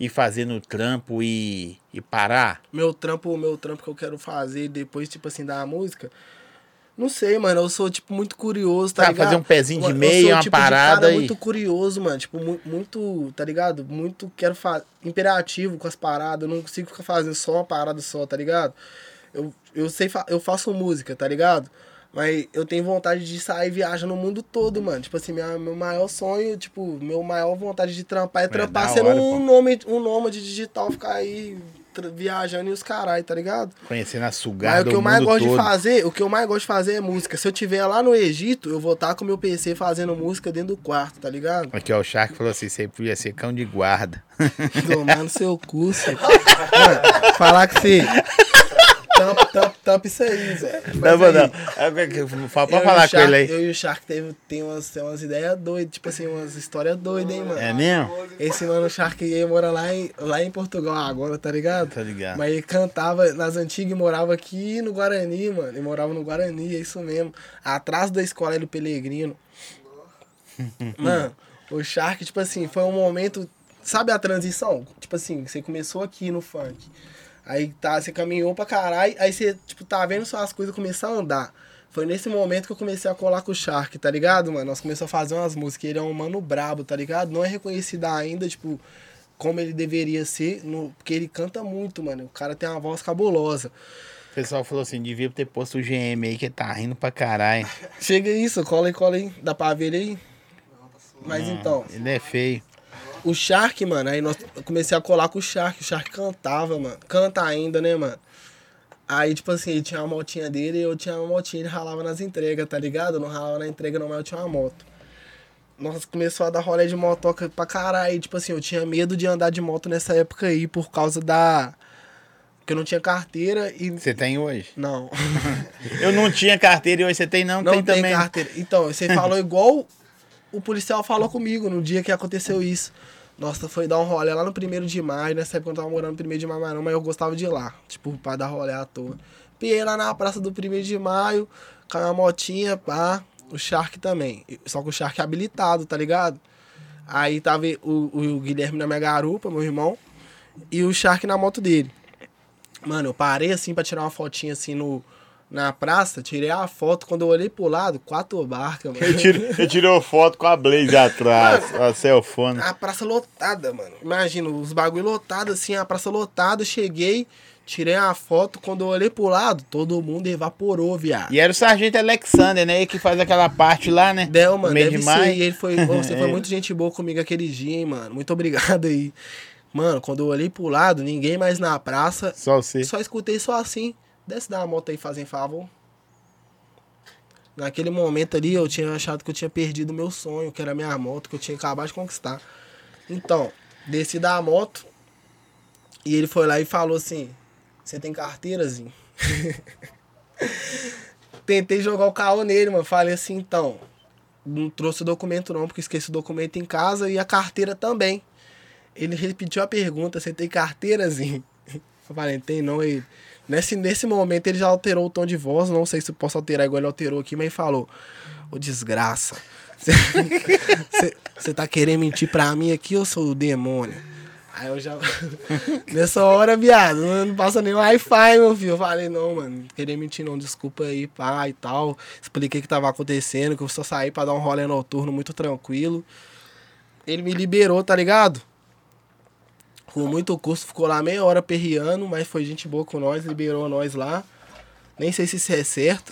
ir fazendo trampo e, e parar? Meu trampo, meu trampo que eu quero fazer depois, tipo assim, da música. Não sei, mano. Eu sou, tipo, muito curioso, tá Tá, ligado? fazer um pezinho de meia, sou, uma tipo, parada cara e- muito curioso, mano. Tipo, mu- muito, tá ligado? Muito quero fazer. Imperativo com as paradas. Eu não consigo ficar fazendo só uma parada só, tá ligado? Eu, eu sei, fa- eu faço música, tá ligado? Mas eu tenho vontade de sair viajar no mundo todo, mano. Tipo assim, minha, meu maior sonho, tipo, meu maior vontade de trampar é trampar da sendo hora, um, nome, um nômade digital, ficar aí viajando e os caralho, tá ligado? Conhecendo a Mas sugada o que eu mais gosto de todo. fazer, o que eu mais gosto de fazer é música. Se eu tiver lá no Egito, eu vou estar com o meu PC fazendo música dentro do quarto, tá ligado? Aqui, ó, o Shark falou assim, você podia ser cão de guarda. Tomar no seu cu, Zé. Mano, falar que você. Tampa, tampa, tampa isso aí, Zé. Mas Não, aí, não. É, Fala pra falar o com ele aí. Eu e o Shark teve, tem, umas, tem umas ideias doidas, tipo assim, umas histórias doidas, hein, mano. É mesmo? Esse mano, o Shark, ele mora lá em, lá em Portugal agora, tá ligado? Tá ligado. Mas ele cantava nas antigas e morava aqui no Guarani, mano. Ele morava no Guarani, é isso mesmo. Atrás da escola do Pelegrino. Mano, o Shark, tipo assim, foi um momento. Sabe a transição? Tipo assim, você começou aqui no funk. Aí tá, você caminhou pra caralho, aí você, tipo, tá vendo só as coisas começar a andar. Foi nesse momento que eu comecei a colar com o Shark, tá ligado, mano? Nós começamos a fazer umas músicas. Ele é um mano brabo, tá ligado? Não é reconhecido ainda, tipo, como ele deveria ser, no, porque ele canta muito, mano. O cara tem uma voz cabulosa. O pessoal falou assim, devia ter posto o GM aí, que tá rindo pra caralho. Chega isso, cola aí, cola aí. Dá pra ver ele aí? Mas então, Ele é feio. O Shark, mano, aí nós, eu comecei a colar com o Shark. O Shark cantava, mano. Canta ainda, né, mano? Aí, tipo assim, ele tinha uma motinha dele e eu tinha uma motinha, ele ralava nas entregas, tá ligado? Eu não ralava na entrega não, mas eu tinha uma moto. Nós começou a dar rolê de motoca pra caralho. Tipo assim, eu tinha medo de andar de moto nessa época aí por causa da... Que eu não tinha carteira e... Você tem hoje? Não. Eu não tinha carteira e hoje você tem, não, Não tem, tem, também. carteira. Então, você falou igual o policial falou comigo no dia que aconteceu isso. Nossa, foi dar um rolê lá no primeiro de maio. Nessa época eu tava morando no primeiro de maio, mas eu gostava de ir lá. Tipo, pra dar rolê à toa. Piei lá na praça do primeiro de maio, com a motinha, pá. O Shark também. Só que o Shark é habilitado, tá ligado? Aí tava o, o Guilherme na minha garupa, meu irmão, e o Shark na moto dele. Mano, eu parei assim pra tirar uma fotinha assim no, na praça, tirei a foto, quando eu olhei pro lado, quatro barcas, mano. Eu tirou foto com a Blaze atrás, a cellphone. A praça lotada, mano. Imagina, os bagulho lotados, assim, a praça lotada, cheguei, tirei a foto, quando eu olhei pro lado, todo mundo evaporou, viado. E era o Sargento Alexander, né? Ele que faz aquela parte lá, né? Del, mano, Meio deve de ser. E ele foi, você foi muito gente boa comigo aquele dia, hein, mano. Muito obrigado aí. Mano, quando eu olhei pro lado, ninguém mais na praça. Só você. Só escutei só assim. Desce da moto aí, fazem favor. Naquele momento ali, eu tinha achado que eu tinha perdido meu sonho, que era minha moto, que eu tinha acabado de conquistar. Então, desci da moto. E ele foi lá e falou assim: Você tem carteirazinho? Tentei jogar o carro nele, mano. Falei assim, então. Não trouxe o documento não, porque esqueci o documento em casa e a carteira também. Ele repetiu a pergunta, você tem carteirazinho? Eu falei, tem não. Ele, nesse, nesse momento ele já alterou o tom de voz, não sei se eu posso alterar igual ele alterou aqui, mas ele falou, ô desgraça, você tá querendo mentir pra mim aqui ou sou o demônio? Aí eu já. Nessa hora, viado, não passa nem Wi-Fi, meu filho. Eu falei, não, mano, não queria mentir, não. Desculpa aí, pá e tal. Expliquei o que tava acontecendo, que eu só saí pra dar um rolê noturno muito tranquilo. Ele me liberou, tá ligado? Com muito custo, ficou lá meia hora perreando, mas foi gente boa com nós, liberou nós lá. Nem sei se isso é certo.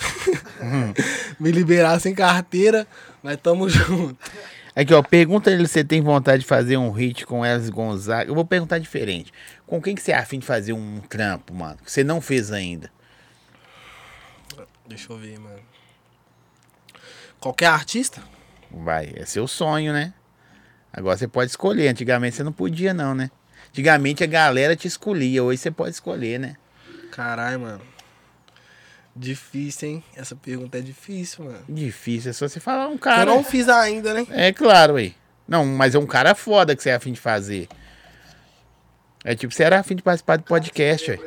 me liberar sem carteira, mas tamo junto. Aqui, ó, pergunta ele se você tem vontade de fazer um hit com Elis Gonzaga. Eu vou perguntar diferente. Com quem que você é afim de fazer um trampo, mano? Que você não fez ainda. Deixa eu ver, mano. Qualquer artista? Vai, é seu sonho, né? Agora você pode escolher. Antigamente você não podia, não, né? Antigamente a galera te escolhia. Hoje você pode escolher, né? Caralho, mano. Difícil, hein? Essa pergunta é difícil, mano. Difícil, é só você falar um Eu cara. não fiz ainda, né? É claro, aí. Não, mas é um cara foda que você é afim de fazer. É tipo, você era afim de participar do podcast, aí.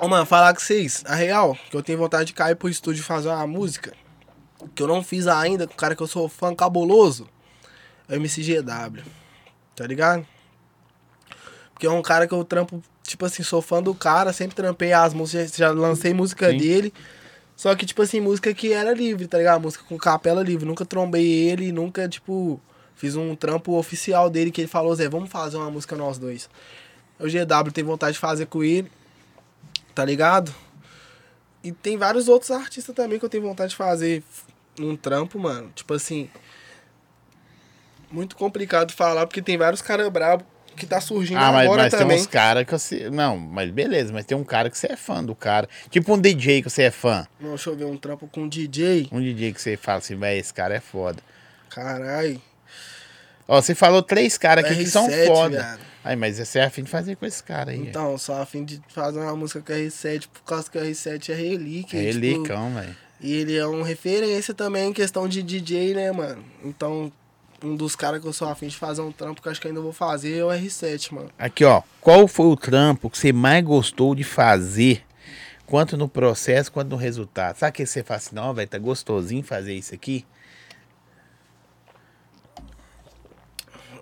Ô, mano, falar com vocês, a real, que eu tenho vontade de cair pro estúdio fazer uma música que eu não fiz ainda, com o cara que eu sou fã cabuloso, é o MCGW. Tá ligado? Porque é um cara que eu trampo, tipo assim, sou fã do cara, sempre trampei as músicas, já lancei música Sim. dele. Só que, tipo assim, música que era livre, tá ligado? Música com capela livre. Nunca trombei ele, nunca, tipo, fiz um trampo oficial dele que ele falou, Zé, vamos fazer uma música nós dois. O GW tem vontade de fazer com ele, tá ligado? E tem vários outros artistas também que eu tenho vontade de fazer um trampo, mano. Tipo assim. Muito complicado falar, porque tem vários caras brabos que tá surgindo Ah, mas, agora mas tem também. uns caras que você. Não, mas beleza, mas tem um cara que você é fã do cara. Tipo um DJ que você é fã. Não, Deixa eu ver um trampo com DJ. Um DJ que você fala assim, velho, esse cara é foda. Caralho. Ó, você falou três caras aqui que são R7, foda. viado. Aí, mas você é afim de fazer com esse cara aí. Então, só a fim de fazer uma música com R7, por causa que o R7 é relíquia. é e, tipo, relicão, velho. E ele é um referência também em questão de DJ, né, mano? Então, um dos caras que eu sou afim de fazer um trampo que eu acho que ainda vou fazer é o R7, mano. Aqui, ó. Qual foi o trampo que você mais gostou de fazer? Quanto no processo, quanto no resultado? Sabe que você fala assim, não, velho, tá gostosinho fazer isso aqui?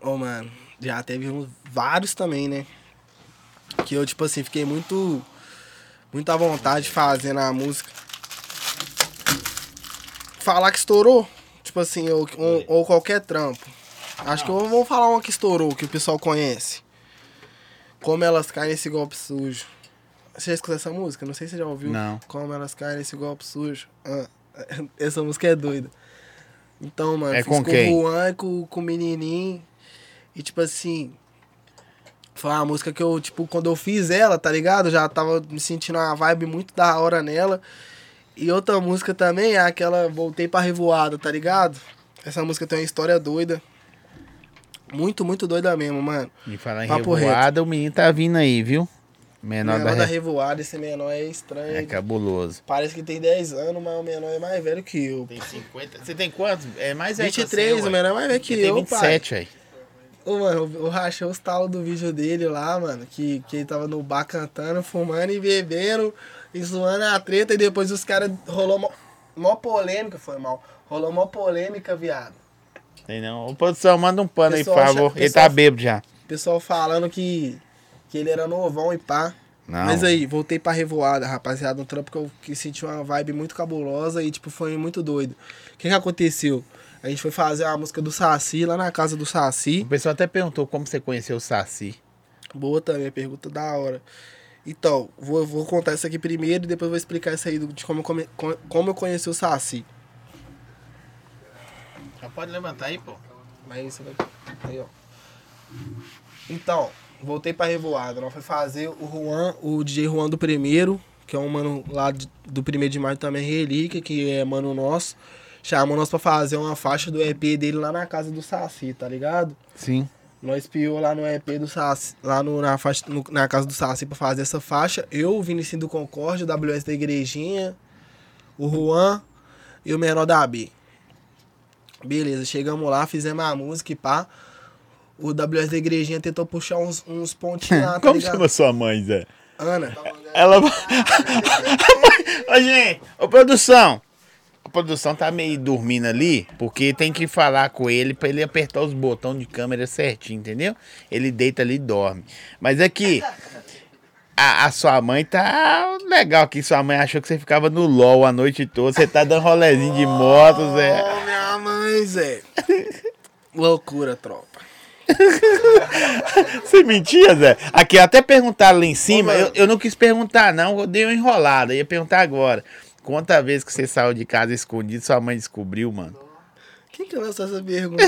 Ô, mano, já teve uns, vários também, né? Que eu, tipo assim, fiquei muito. Muito à vontade fazendo a música. Falar que estourou, tipo assim, ou, ou, ou qualquer trampo. Acho que eu vou falar uma que estourou, que o pessoal conhece. Como elas caem nesse golpe sujo. Você já escutou essa música? Não sei se você já ouviu. Não. Como elas caem nesse golpe sujo. Ah, essa música é doida. Então, mano, É fiz com com quem? o Juan, com, com o menininho. E tipo assim, foi uma música que eu, tipo, quando eu fiz ela, tá ligado? Eu já tava me sentindo uma vibe muito da hora nela. E outra música também é aquela Voltei pra Revoada, tá ligado? Essa música tem uma história doida. Muito, muito doida mesmo, mano. E falar em Papo revoada, o menino tá vindo aí, viu? Menor, menor da, da re... Revoada, esse menor é estranho. É cabuloso. Parece que tem 10 anos, mas o menor é mais velho que eu. Tem 50. Você tem quantos? É mais velho que 23, você, o menor é mais velho que Ele tem eu, 27, aí. Ô, mano, eu eu rachei os talos do vídeo dele lá, mano. Que, que ele tava no bar cantando, fumando e bebendo, e zoando a treta. E depois os caras rolou mó, mó polêmica, foi mal. Rolou mó polêmica, viado. Tem não. Ô, produção, manda um pano aí, por Pessoal, favor. já- Ele pessoal- tá bêbado já. Pessoal falando que, que ele era novão e pá. Não. Mas aí, voltei pra revoada, rapaziada. Um trampo que eu que senti uma vibe muito cabulosa e, tipo, foi muito doido. O que que aconteceu? A gente foi fazer a música do Saci lá na casa do Saci. O pessoal até perguntou como você conheceu o Saci. Boa também, pergunta da hora. Então, vou, vou contar isso aqui primeiro e depois vou explicar isso aí de como eu, come- co- como eu conheci o Saci. Já pode levantar aí, pô. Mas isso vai. Aí, ó. Então, voltei pra Revoada. Nós foi fazer o Juan, o DJ Juan do primeiro, que é um mano lá de- do primeiro de maio também, Relíquia, que é mano nosso. Chamou nós pra fazer uma faixa do EP dele lá na casa do Saci, tá ligado? Sim. Nós piou lá no EP do Saci, lá no, na, faixa, no- na casa do Saci pra fazer essa faixa. Eu, o Vinicinho do Concorde, o WS da Igrejinha, o Juan e o menor da B. Beleza, chegamos lá, fizemos a música e pá. O WS da Igrejinha tentou puxar uns, uns pontinhos lá, tá Como ligado? chama sua mãe, Zé? Ana. Ela. Ô, gente, ô, produção. A produção tá meio dormindo ali, porque tem que falar com ele pra ele apertar os botões de câmera certinho, entendeu? Ele deita ali e dorme. Mas aqui, a, a sua mãe tá legal aqui. Sua mãe achou que você ficava no LOL a noite toda. Você tá dando rolezinho de moto, Zé. Oh, minha mãe, Zé. Loucura, tropa. Você mentia, Zé? Aqui, até perguntaram lá em cima. Ô, eu, eu não quis perguntar, não. Eu dei uma enrolada. Ia perguntar agora. Quantas vezes que você saiu de casa escondido, sua mãe descobriu, mano? Quem que lançou essa pergunta?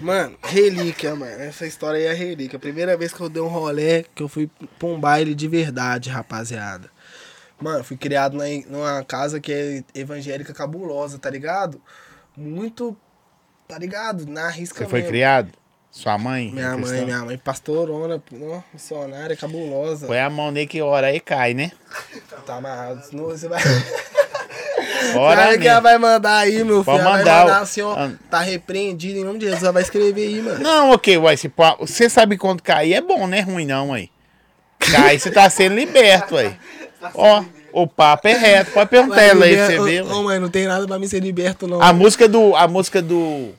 Mano, relíquia, mano. Essa história aí é relíquia. Primeira vez que eu dei um rolê, que eu fui pra um baile de verdade, rapaziada. Mano, fui criado na, numa casa que é evangélica cabulosa, tá ligado? Muito, tá ligado? Na risca Você foi mesmo. criado? Sua mãe? Minha é mãe, cristã? minha mãe, pastorona, missionária, cabulosa. Põe a mão nele que hora aí cai, né? Tá amarrado. Senão você vai. Hora Sabe que ela vai mandar aí, meu filho? Ela vai mandar, mandar ó. assim, ó. Tá repreendido em nome de Jesus. Ela vai escrever aí, mano. Não, ok, uai, se pô- você sabe quando cair é bom, não é ruim não, aí. Cai, você tá sendo liberto, aí. Ó, o papo é reto, pode perguntar ela aí pra você ver. Ô, ué. mãe, não tem nada pra me ser liberto, não. A música do, a música do,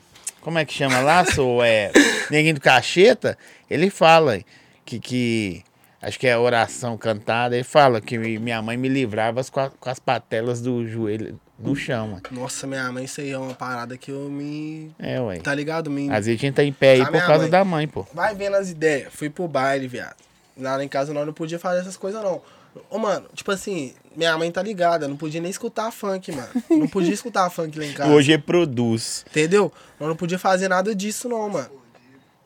como é que chama lá, sou, é, Neguinho do Cacheta, ele fala que, que, acho que é oração cantada, ele fala que minha mãe me livrava com, a- com as patelas do joelho no chão, mano. Nossa, minha mãe, isso aí é uma parada que eu me. É, ué. Tá ligado? Me... Às vezes a gente tá em pé aí por causa mãe. da mãe, pô. Vai vendo as ideias. Fui pro baile, viado. Lá em casa nós não podia fazer essas coisas, não. Ô, mano, tipo assim, minha mãe tá ligada. Não podia nem escutar funk, mano. Não podia escutar funk lá em casa. Hoje produz. Entendeu? Nós não podia fazer nada disso, não, mano.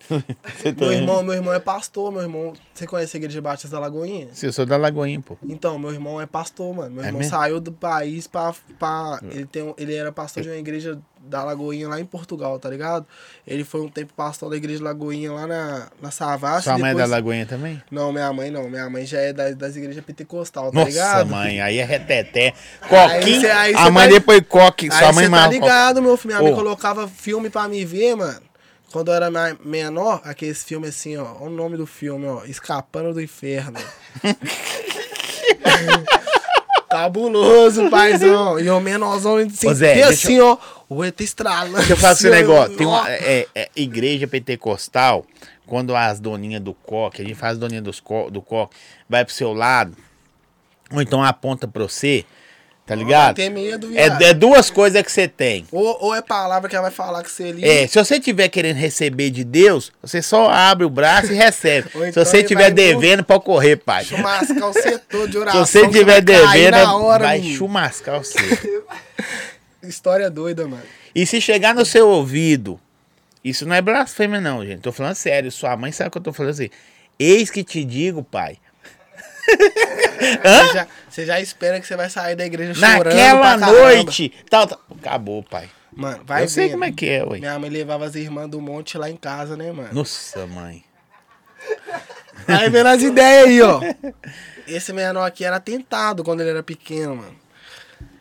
Tá Meu irmão, meu irmão é pastor, meu irmão. Você conhece a igreja Batista da Lagoinha? Eu sou da Lagoinha, pô. Então, meu irmão é pastor, mano. Meu É irmão saiu do país pra. pra ele, tem, ele era pastor de uma igreja da Lagoinha lá em Portugal, tá ligado? Ele foi um tempo pastor da igreja Lagoinha lá na, na Savassi. Sua mãe é da Lagoinha também? Não, minha mãe não. Minha mãe já é das, das igrejas pentecostal, tá Nossa, ligado? mãe, aí é reteté. Coquinho, cê- aí a cê mãe tá- depois coque, Aí sua mãe você tá ligado, meu filho. Minha mãe Ô. colocava filme pra me ver, mano. Quando eu era menor, aqueles filmes assim, ó. Olha o nome do filme, ó. Escapando do Inferno. Cabuloso, paizão. E o menorzão Ô, Zé, assim, ó. O ET estralando. Deixa eu falar esse negócio. Tem uma Ó. é, é, igreja pentecostal, quando as doninhas do coque, a gente faz doninha dos co, do coque, vai pro seu lado, ou então aponta pra você, tá ligado? Tem medo, viado. É, é duas coisas que você tem. Ou, ou é palavra que ela vai falar que você ali. É, se você tiver querendo receber de Deus, você só abre o braço e recebe. Ou se então você ele tiver vai devendo, pode correr, pai. Se Chumascar o setor de oração. você que tiver vai cair devendo, na hora, vai menino. chumascar você. História doida, mano. E se chegar no seu ouvido, isso não é blasfêmia, não, gente. Tô falando sério. Sua mãe sabe o que eu tô falando assim. Eis que te digo, pai. Você já, você já espera que você vai sair da igreja chorando Naquela noite. Tal, tal. Acabou, pai. Mano, vai eu sei como é que é, ué. Minha mãe levava as irmãs do monte lá em casa, né, mano? Nossa, mãe. Aí vendo as ideias aí, ó. Esse menor aqui era tentado quando ele era pequeno, mano.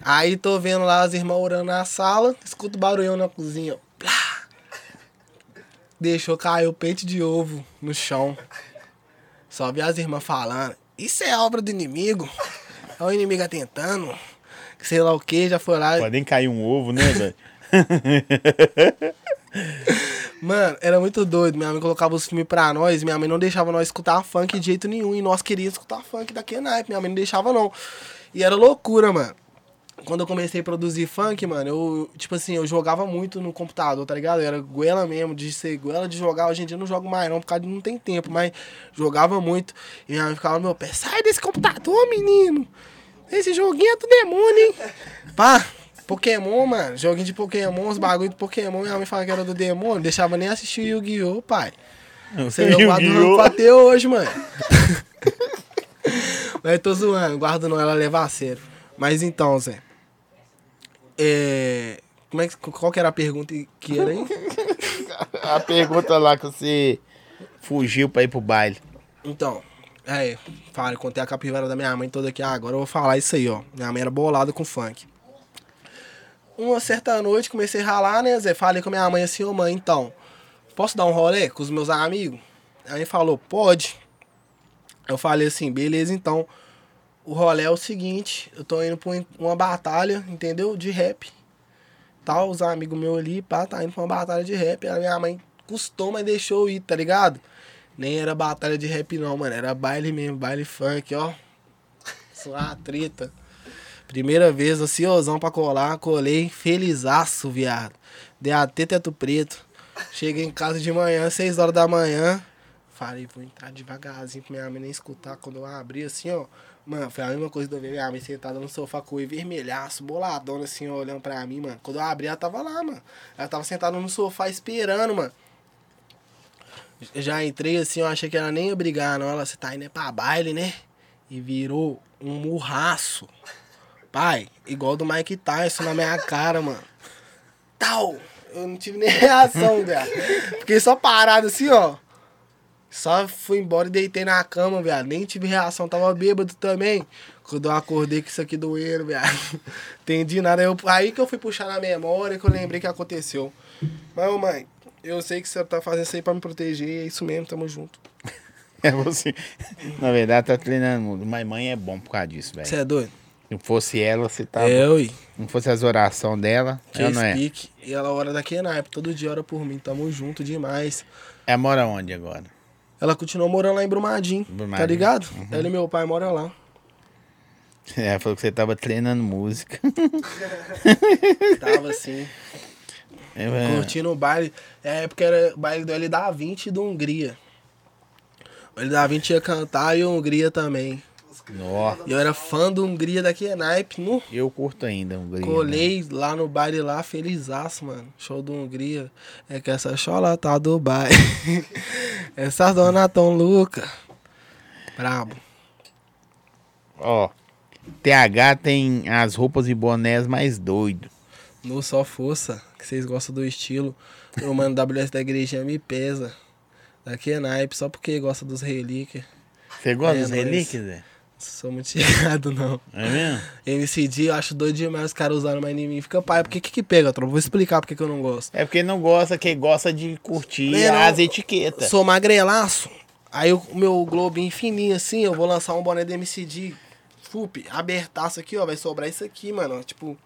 Aí tô vendo lá as irmãs orando na sala, escuto barulhão na cozinha, ó. Plá. Deixou cair o peito de ovo no chão. Só vi as irmãs falando. Isso é obra do inimigo. É o inimigo atentando. Sei lá o que, já foi lá. Pode nem cair um ovo, né, velho? Mano, era muito doido. Minha mãe colocava os filmes pra nós. Minha mãe não deixava nós escutar funk de jeito nenhum. E nós queríamos escutar funk daquele naipe. Minha mãe não deixava, não. E era loucura, mano. Quando eu comecei a produzir funk, mano, eu, tipo assim, eu jogava muito no computador, tá ligado? Eu era goela mesmo, de ser goela de jogar. Hoje em dia eu não jogo mais, não, por causa de não tem tempo, mas jogava muito. E minha mãe ficava no meu pé: sai desse computador, menino! Esse joguinho é do demônio, hein? Pá, Pokémon, mano. Joguinho de Pokémon, os bagulho de Pokémon. Minha mãe falava que era do demônio. Deixava nem assistir o Yu-Gi-Oh, pai. Você eu Yu-Gi-Oh! não até hoje, mano. Mas tô zoando, guardo não, ela leva a sério. Mas então, Zé. É. Como é que, qual que era a pergunta que era aí? A pergunta lá que você fugiu pra ir pro baile. Então, é, fala, contei a capivara da minha mãe toda aqui. Ah, agora eu vou falar isso aí, ó. Minha mãe era bolada com funk. Uma certa noite comecei a ralar, né, Zé? Falei com a minha mãe assim, ô mãe, então, posso dar um rolê com os meus amigos? A mãe falou, pode. Eu falei assim, beleza, então. O rolê é o seguinte, eu tô indo pra um- uma batalha, entendeu? De rap. Tal, os amigos meus ali, pá, tá indo pra uma batalha de rap. A minha mãe custou, mas deixou eu ir, tá ligado? Nem era batalha de rap não, mano. Era baile mesmo, baile funk, ó. Suar treta. Primeira vez, ansiosão pra colar, colei, felizaço, viado. Dei até teto preto. Cheguei em casa de manhã, 6 horas da manhã. Falei, vou entrar devagarzinho pra minha mãe nem escutar. Quando eu abri assim, ó. Mano, foi a mesma coisa eu ver minha mãe sentada no sofá com o vermelhaço, boladona assim, olhando pra mim, mano. Quando eu abri, ela tava lá, mano. Ela tava sentada no sofá esperando, mano. Já entrei assim, eu achei que ela nem ia brigar, não. Ela, você tá indo é pra baile, né? E virou um murraço. Pai, igual do Mike Tyson na minha cara, mano. Tal! Eu não tive nem reação, velho. Fiquei só parado assim, ó. Só fui embora e deitei na cama, velho. Nem tive reação, tava bêbado também. Quando eu acordei com isso aqui doendo, velho. Entendi nada. Eu, aí que eu fui puxar na memória que eu lembrei que aconteceu. Mas, ô, mãe, eu sei que você tá fazendo isso aí pra me proteger. É isso mesmo, tamo junto. É você. Na verdade, tá treinando muito. Mas mãe é bom por causa disso, velho. Você é doido? Se não fosse ela, você tá. É, ui. Não fosse as orações dela, Que ela não é. speak. E ela ora daqui na época, todo dia ora por mim. Tamo junto demais. Ela mora onde agora? Ela continuou morando lá em Brumadinho, Brumadinho. tá ligado? Ela e meu pai moram lá. Ela falou que você tava treinando música. Tava assim, É, curtindo o baile. É época era o baile do L da 20 e do Hungria. O L da 20 ia cantar e o Hungria também. Nó, E eu era fã do Hungria daqui a naipe. No, eu curto ainda grito. colei lá no baile lá, felizaço, mano. Show do Hungria. É que essa chola tá do baile. Essa dona tão louca. Brabo. Ó, TH tem as roupas e bonés mais doido. No Só Força, que vocês gostam do estilo. O mano WS da igreja me pesa. Daqui é naipe, só porque gosta dos relíquias. Você gosta É, dos relíquias, Zé? Sou muito chegado, não. É mesmo? MCD, eu acho doido demais os caras usando mais em mim. Fica pai, por que que, pega, tropa? Vou explicar porque que eu não gosto. É porque não gosta, que gosta de curtir as etiquetas. Sou magrelaço. Aí o meu globinho fininho assim, eu vou lançar um boné do MCD. Fup, abertaço aqui, ó. Vai sobrar isso aqui, mano. Tipo,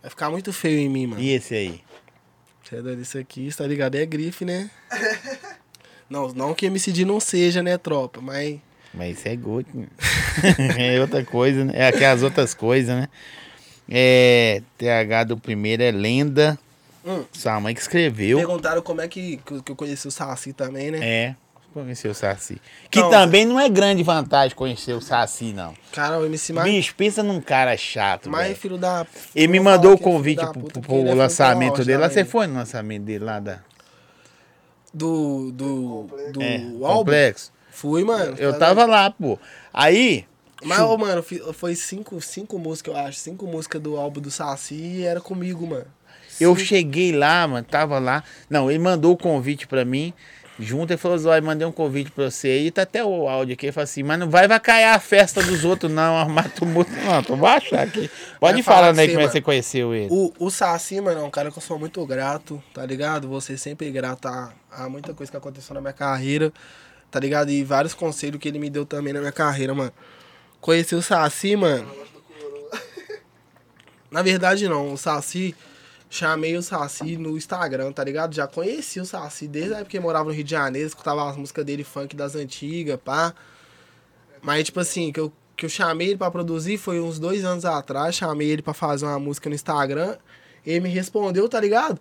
vai ficar muito feio em mim, mano. E esse aí? Você é doido, isso aqui, tá ligado? É grife, né? não, não que MCD não seja, né, tropa? Mas. Mas isso é gosto. né? é outra coisa, né? É aquelas outras coisas, né? É. TH do primeiro é lenda. Hum. Sua mãe que escreveu. Perguntaram como é que, que eu conheci o Saci também, né? É. Conhecer o Saci. Que Não. também não é grande vantagem conhecer o Saci, não. Cara, o MC mais. Bicho, pensa num cara chato. mais velho. filho da. Ele me mandou o é convite pro, puta, pro- pro é lançamento dele. Lá você foi no lançamento dele lá da Do. Do. Do é, álbum? Complexo? Fui, mano. Eu Tá tava lá, pô. Aí, Mas, ô, mano, foi cinco, cinco músicas, eu acho. Cinco músicas do álbum do Saci e era comigo, mano. eu Cinco- cheguei lá, mano, tava lá. Não, ele mandou o convite pra mim. Junto, ele falou, Zói, mandei um convite pra você. E tá até o áudio aqui. Ele falou assim, mas não vai vacaiar a festa dos outros, não. Arrumar tumulto. Não, tu vai achar aqui. Pode Vai ir falando falar aí assim, como é que você conheceu ele. O, o Saci, mano, é um cara que eu sou muito grato, tá ligado? Você sempre grato a, a muita coisa que aconteceu na minha carreira, tá ligado? E vários conselhos que ele me deu também na minha carreira, mano. Conheci o Saci, mano. Na verdade, não. O Saci, chamei o Saci no Instagram, tá ligado? Já conheci o Saci desde a época que morava no Rio de Janeiro, escutava as músicas dele, funk das antigas, pá. Mas, tipo assim, que eu, que eu chamei ele pra produzir foi uns dois anos atrás. Chamei ele pra fazer uma música no Instagram. Ele me respondeu, tá ligado?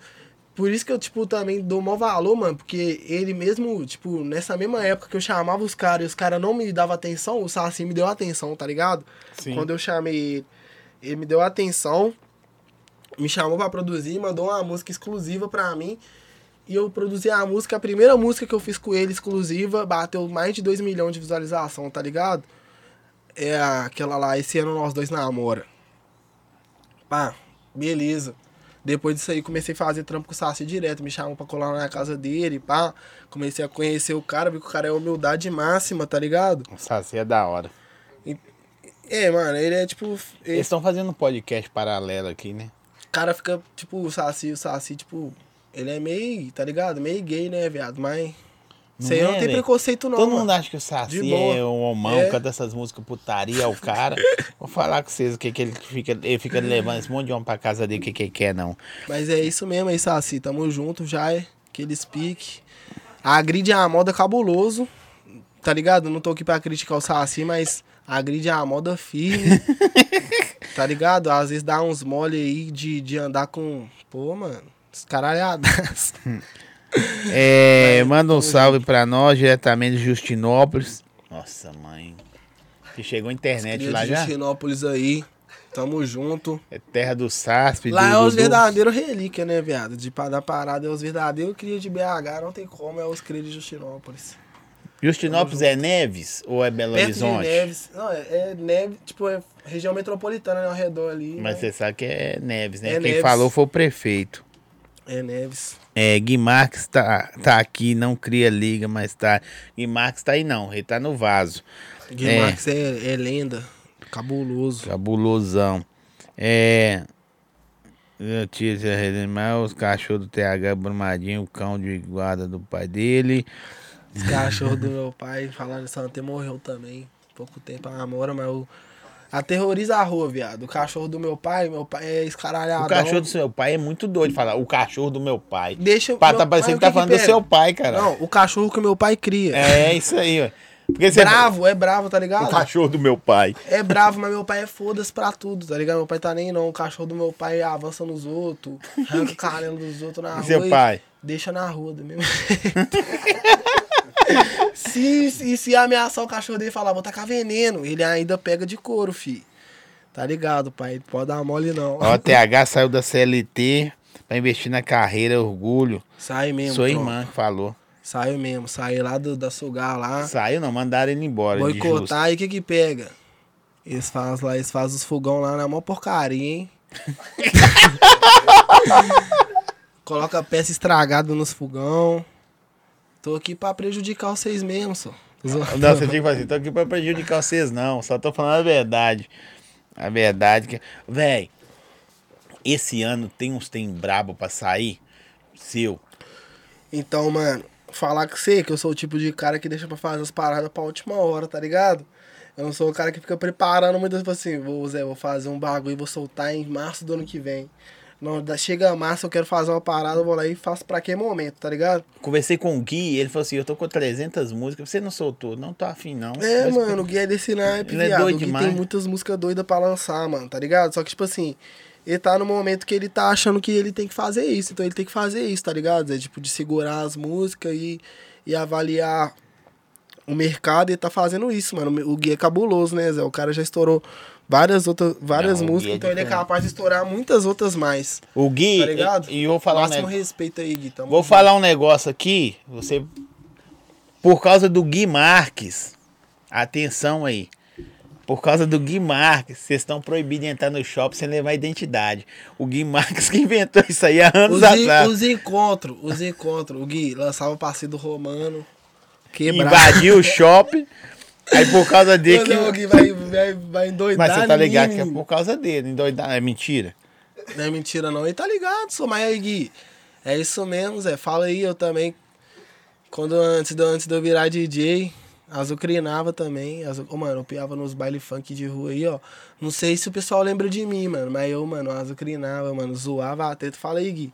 Por isso que eu, tipo, também dou maior valor, mano. Porque ele mesmo, tipo, nessa mesma época que eu chamava os caras e os caras não me davam atenção, o Saci me deu atenção, tá ligado? Sim. Quando eu chamei ele, ele me deu atenção, me chamou pra produzir, mandou uma música exclusiva pra mim. E eu produzi a música, a primeira música que eu fiz com ele exclusiva, bateu mais de 2 milhões de visualização, tá ligado? É aquela lá, esse ano nós dois namora. Pá, beleza. Depois disso aí comecei a fazer trampo com o Saci direto, me chamam pra colar na casa dele, pá. Comecei a conhecer o cara, vi que o cara é humildade máxima, tá ligado? O Saci é da hora. É, mano, ele é tipo. Eles Ele, estão fazendo um podcast paralelo aqui, né? o cara fica, tipo, o Saci, o Saci, tipo, ele é meio, tá ligado? Meio gay, né, viado? Mas Isso aí não é, tem velho? preconceito, não. Todo mano. mundo acha que o Saci é um homão, É. canta essas músicas putaria, o cara. Vou falar com vocês o que, que ele fica. Ele fica levando esse monte de homem pra casa dele, o que, que ele quer, não. Mas é isso mesmo aí, Saci. Tamo junto já, é aqueles pique. A grid é uma moda cabuloso, tá ligado? Não tô aqui pra criticar o Saci, mas a grid é uma moda firme. tá ligado? Às vezes dá uns mole aí de, de andar com. Pô, mano, escaralhadas. É, manda um salve pra nós, diretamente de Justinópolis. Nossa, mãe. Que chegou a internet lá de já? Justinópolis aí. Tamo junto. É terra do Sasp. Lá do, é os do- verdadeiros relíquias, né, viado? De da parada é os verdadeiros cria de BH, não tem como, é os cria de Justinópolis. Justinópolis é Neves ou é Belo Perto Horizonte? de Neves. Não, é, é Neves, tipo, é região metropolitana né, ao redor ali. Mas né? você sabe que é Neves, né? É Quem Neves. falou foi o prefeito. É Neves. É, Gui Marques tá, tá aqui, não cria liga, mas tá. Gui Marques tá aí não, ele tá no vaso. Gui É. É, é lenda. Cabuloso. Cabulosão. É. Notícia Redemar, os cachorros do TH Brumadinho, o cão de guarda do pai dele. Os cachorros do meu pai, falaram isso ontem, morreu também. Pouco tempo a mora, mas o. Aterroriza a rua, viado. O cachorro do meu pai, meu pai é escaralhado. O cachorro do seu pai é muito doido falar. O cachorro do meu pai. Deixa meu- tá parecendo que tá que falando que do seu pai, cara. Não, o cachorro que meu pai cria. É isso aí, ó. Porque você bravo, é bravo, tá ligado? O cachorro do meu pai. É bravo, mas meu pai é foda-se pra tudo, tá ligado? Meu pai tá nem não. O cachorro do meu pai avança nos outros, arranca o caralho dos outros na E rua. seu pai? Deixa na rua do mesmo jeito. Se, se, se ameaçar o cachorro dele e falar, vou tacar veneno, ele ainda pega de couro, fi. Tá ligado, pai? Pode dar mole não. Ó, TH saiu da CLT pra investir na carreira, orgulho. Sai mesmo. Sua tropa. irmã que falou. Saiu mesmo. Saiu lá do, da sugar lá. Saiu, não, mandaram ele embora. Boicotar, e o que que pega? Eles fazem lá, eles fazem os fogão lá na maior porcaria, hein? Coloca peça estragada nos fogão. Tô aqui pra prejudicar vocês mesmo, só. Não, você tinha que fazer, assim, tô aqui pra prejudicar vocês, não. Só tô falando a verdade. A verdade que. Véi, esse ano tem uns tem brabo pra sair. Seu. Então, mano, falar com você que eu sou o tipo de cara que deixa pra fazer as paradas pra última hora, tá ligado? Eu não sou o cara que fica preparando muitas tipo assim, vou, Zé, vou fazer um bagulho e vou soltar em março do ano que vem. Não, da- chega março, eu quero fazer uma parada, eu vou lá e faço pra que momento, tá ligado? Conversei com o Gui, ele falou assim: Eu tô com 300 músicas, você não soltou, não tô afim, não. É, Mas- mano, o Gui é desse naipe, Ele é viado. doido o Gui demais. tem muitas músicas doidas pra lançar, mano, tá ligado? Só que, tipo assim, ele tá no momento que ele tá achando que ele tem que fazer isso. Então ele tem que fazer isso, tá ligado? É tipo, de segurar as músicas e, e avaliar o mercado e tá fazendo isso, mano. O Gui é cabuloso, né, Zé? O cara já estourou várias outras, várias Não, músicas, é então ele é capaz de estourar muitas outras mais. O Gui, Tá ligado? e, e vou falar um Máximo negócio. respeito aí, Gui. Tamo Vou falar um negócio aqui, você. Por causa do Gui Marques, atenção aí. Por causa do Gui Marques, vocês estão proibidos de entrar no shopping sem levar identidade. O Gui Marques que inventou isso aí há anos Os, atrás. os encontros, os encontros. O Gui lançava o Partido Romano. Quebrava. Invadiu o shopping. Aí por causa dele. O Que... Vai, vai, vai endoidar. Mas você tá mim, ligado que é por causa dele, endoidar. É mentira. Não é mentira, não. Ele tá ligado, sou mas aí, Gui. É isso mesmo, Zé. Fala aí, eu também. Quando antes de, antes de eu virar DJ, azucrinava também. Azu... Ô, mano, eu piava nos baile funk de rua aí, ó. Não sei se o pessoal lembra de mim, mano. Mas eu, mano, azucrinava, mano, zoava a treta. Fala aí, Gui.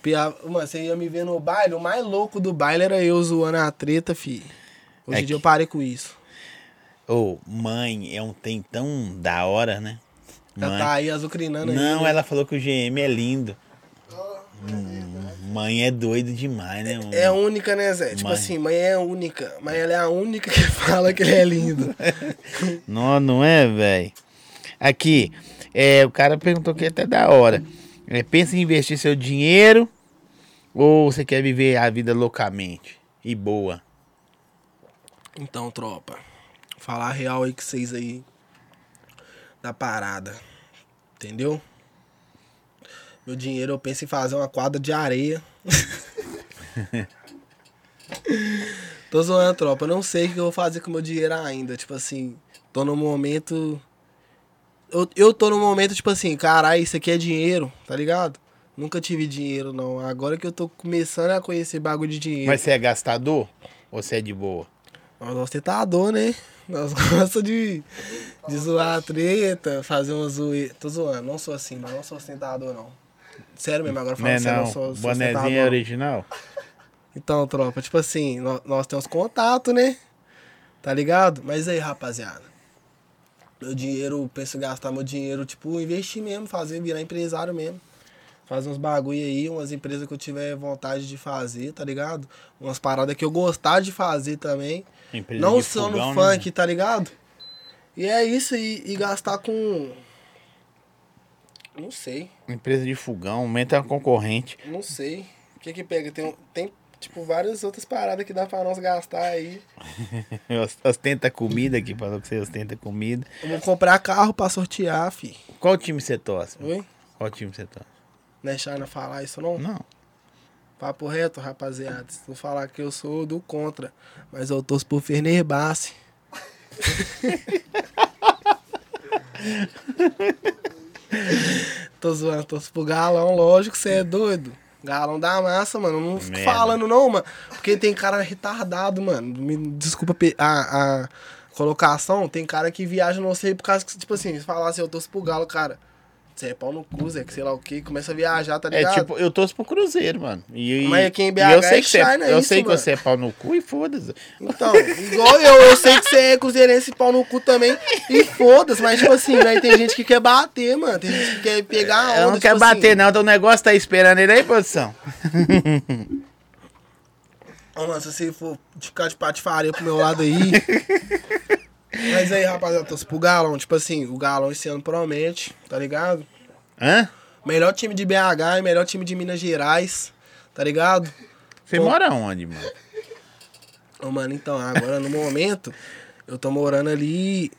Piava... Mano, você ia me ver no baile, o mais louco do baile era eu zoando a treta, fi. Hoje É em dia eu que- parei com isso. Ô, mãe, é um tem tão da hora, né? Já Mãe. tá aí azucrinando aí. Não, né? ela falou que o GM é lindo. Hum, Mãe é doido demais, né? É única, né, Zé? Tipo Mãe. assim, mãe é única. Mas ela é a única que fala que ele é lindo. Não, não é, velho? Aqui, é, o cara perguntou que é até da hora. É, pensa em investir seu dinheiro ou você quer viver a vida loucamente e boa? Então, tropa, falar real aí com vocês aí da parada. Entendeu? Meu dinheiro eu penso em fazer uma quadra de areia. tô zoando, tropa. Eu não sei o que eu vou fazer com meu dinheiro ainda. Tipo assim, tô no momento. Eu, eu tô no momento, tipo assim, caralho, isso aqui é dinheiro, tá ligado? Nunca tive dinheiro, não. Agora que eu tô começando a conhecer bagulho de dinheiro. Mas você é gastador? Ou você é de boa? Nós ostentador, né? Nós gostamos de, de zoar a treta, fazer uma zoeira. Tô zoando, não sou assim, mas não sou ostentador, não. Sério mesmo, agora Não é falando sério, não? não sou, sou Bonezinho é original? Então, tropa, tipo assim, nó- nós, temos contato, né? Tá ligado? Mas aí, rapaziada. Meu dinheiro, penso em gastar meu dinheiro, tipo, investir mesmo, fazer, virar empresário mesmo. Fazer uns bagulho aí, umas empresas que eu tiver vontade de fazer, tá ligado? Umas paradas que eu gostar de fazer também. Empresa Não só no né? funk, tá ligado? E é isso, e, e gastar com. Não sei, Empresa de fogão, aumenta a concorrente. não sei. O que que pega? Tem, tem tipo, várias outras paradas que dá pra nós gastar aí. Ostenta comida aqui, falou que você ostenta comida. Eu vou comprar carro pra sortear, fi. Qual time você torce? Oi? Qual time você torce? Não é falar isso não? Não. Papo reto, rapaziada. Se tu falar que eu sou do contra, mas eu torço pro Fenerbahçe. Tô zoando, torço pro Galão, lógico, você é doido. Galão da massa, mano. Não fico Merda. falando não, mano. Porque tem cara retardado, mano. Me desculpa a, a colocação. Tem cara que viaja, não sei, por causa que, tipo assim, se falar assim, eu torço pro Galo, cara. Você é pau no cu, Zé, que sei lá o que, começa a viajar, tá É ligado? tipo, eu torço pro Cruzeiro, mano. E, Mas aqui em BH eu sei é que você, é- é eu isso, sei que mano. você é pau no cu e foda-se. Então, igual eu, eu sei que você é cruzeirense pau no cu também. E foda-se, mas tipo assim, né, tem gente que quer bater, mano. Tem gente que quer pegar a onda. Eu não tipo quero bater, assim. não. Então o negócio tá esperando ele aí, produção. Ô, mano, se você for ficar de patifaria pro meu lado aí. Mas aí, rapaziada, torço pro Galão. Tipo assim, o Galão esse ano promete, tá ligado? Hã? Melhor time de BH e melhor time de Minas Gerais, tá ligado? Você Pô. mora onde, mano? Ô, mano, então, agora no momento, eu tô morando ali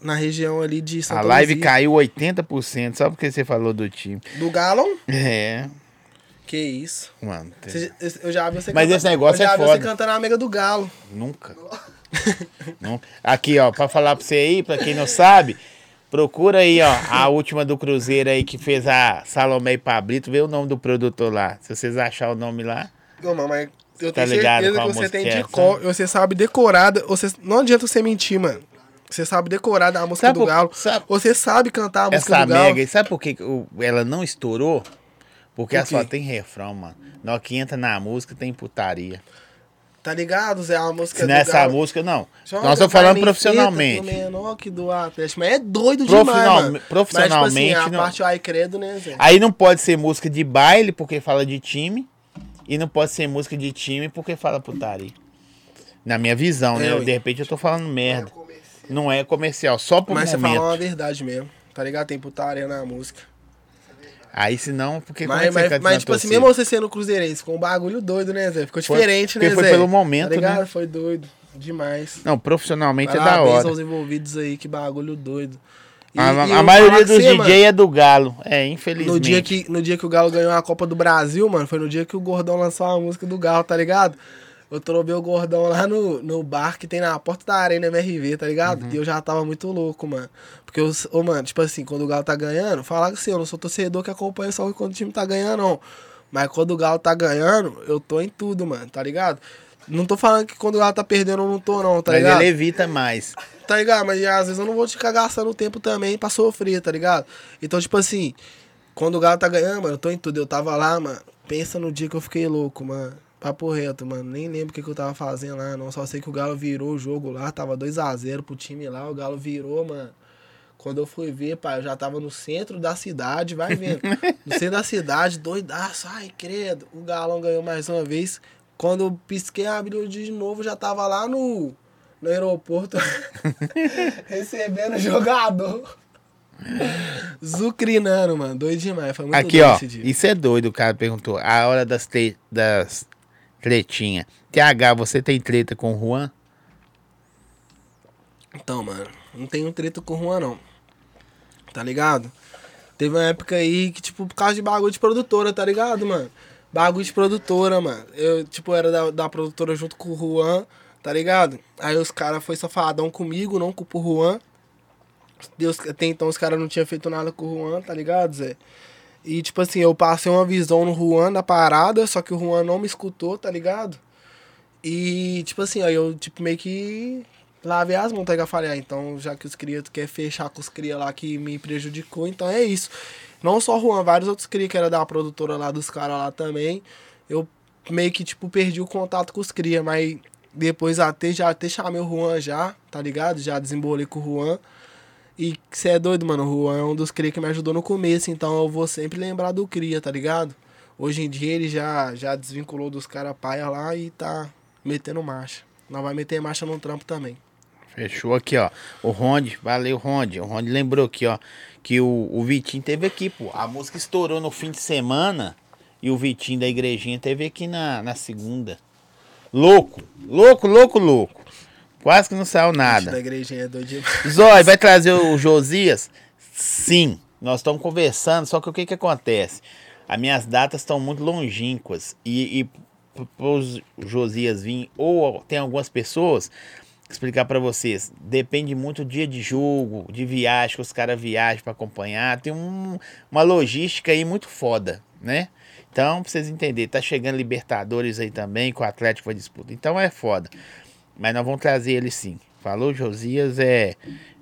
na região ali de Santa A live Luzia. caiu 80% só porque você falou do time. Do Galão? É, Que isso. mano. tem- esse- eu já vi você Mas cantando- esse negócio eu já é vi foda. você cantando a Mega do Galo. Nunca. Aqui, ó, pra falar pra você aí, pra quem não sabe, procura aí, ó, a última do Cruzeiro aí que fez a Salomé e Pablito, vê o nome do produtor lá. Se vocês acharem o nome lá, mano, mas eu Tá tenho ligado certeza que você tem é de essa? cor, você sabe decorada, você, não adianta você mentir, mano. Você sabe decorar a música Sabe do por- Galo. sabe- Você sabe cantar a música essa do Galo. mega, e sabe por que ela não estourou? Porque Por ela só tem refrão, mano. Na hora que entra na música, tem putaria. Tá ligado, Zé? A música Se não é essa música, não. Joga Nós estamos falando profissionalmente. menor que do Atlético. Mas é doido Profissional- demais, mano. profissionalmente, Mas, tipo assim, não. a parte ai credo, né, Zé? Aí não pode ser música de baile, porque fala de time. E não pode ser música de time, porque fala putaria. Na minha visão, né? É, ué. De repente eu tô falando merda. Não é comercial, só por Mas você momento. falou uma verdade mesmo. Tá ligado? Tem putaria na música. Aí se não, porque como é Mas, que mas, mas tipo assim, mesmo você sendo cruzeirense, ficou um bagulho doido, né, Zé? Ficou Foi- diferente, né, foi Zé? pelo momento, tá ligado? né? Foi doido. Demais. Não, profissionalmente é da Parabéns hora. aos envolvidos aí, que bagulho doido. E- A, e a maioria dos com DJ mano, é do Galo. É, infelizmente. no dia, que, no dia que o Galo ganhou a Copa do Brasil, mano, foi no dia que o Gordão lançou a música do Galo, tá ligado? Eu trovei o Gordão lá no, no bar que tem na porta da Arena MRV, tá ligado? Uhum. E eu já tava muito louco, mano. Porque, eu, ô, mano, tipo assim, quando o Galo tá ganhando, falar assim, eu não sou torcedor que acompanha só quando o time tá ganhando, não. Mas quando o Galo tá ganhando, eu tô em tudo, mano, tá ligado? Não tô falando que quando o Galo tá perdendo eu não tô, não, tá Mas ligado? ele evita mais. Tá ligado? Mas às vezes eu não vou ficar gastando tempo também pra sofrer, tá ligado? Então, tipo assim, quando o Galo tá ganhando, mano, eu tô em tudo. Eu tava lá, mano. Pensa no dia que eu fiquei louco, mano. Papo reto, mano. Nem lembro o que, que eu tava fazendo lá, não. Só sei que o Galo virou o jogo lá. Tava 2x0 pro time lá. O Galo virou, mano. Quando eu fui ver, pai, eu já tava no centro da cidade, vai vendo. No centro da cidade, doidaço. Ai, credo. O Galão ganhou mais uma vez. Quando eu pisquei a Bíblia de novo, já tava lá no, no aeroporto recebendo o jogador. Zucrinando, mano. Doido demais. Foi muito Aqui, ó. esse dia. Isso é doido, o cara perguntou. A hora das, te, das tretinhas. TH, você tem treta com o Juan? Então, mano, não tenho treta com o Juan, não. Tá ligado? Teve uma época aí que, tipo, por causa de bagulho de produtora, tá ligado, mano? Bagulho de produtora, mano. Eu, tipo, era da, da produtora junto com o Juan, tá ligado? Aí os caras foi safadão comigo, não com o Juan. Deus, até então os caras não tinham feito nada com o Juan, tá ligado, Zé? E, tipo assim, eu passei uma visão no Juan da parada, só que o Juan não me escutou, tá ligado? E, tipo assim, aí eu, tipo, meio que lavei as mãos, tá ligado? Falei, ah, então, já que os cria quer fechar com os cria lá que me prejudicou, então é isso. Não só o Juan, vários outros cria que era da produtora lá dos caras lá também. Eu meio que, tipo, perdi o contato com os cria, mas depois até já até chamei o Juan já, tá ligado? Já desembolei com o Juan. E você é doido, mano. O Juan é um dos cria que me ajudou no começo, então eu vou sempre lembrar do cria, tá ligado? Hoje em dia ele já, já desvinculou dos caras paia lá e tá metendo marcha. Nós vai meter marcha no trampo também. Fechou aqui, ó. O Ronde, valeu, Ronde. O Ronde lembrou aqui, ó, que o, o Vitinho teve aqui, pô. A música estourou no fim de semana e o Vitinho da igrejinha teve aqui na, na segunda. Louco, louco, louco, louco. Quase que não saiu Da nada. igrejinha é doido. Zói, vai trazer o Josias? Sim, nós estamos conversando, só que o que que acontece? As minhas datas estão muito longínquas e, e para os Josias vir, ou tem algumas pessoas, explicar para vocês, depende muito do dia de jogo, de viagem, que os caras viajam para acompanhar, tem um- uma logística aí muito foda, né? Então, pra vocês entenderem, tá chegando Libertadores aí também, que o Atlético vai disputar. Então é foda. Mas nós vamos trazer ele sim. Falou, Josias, é.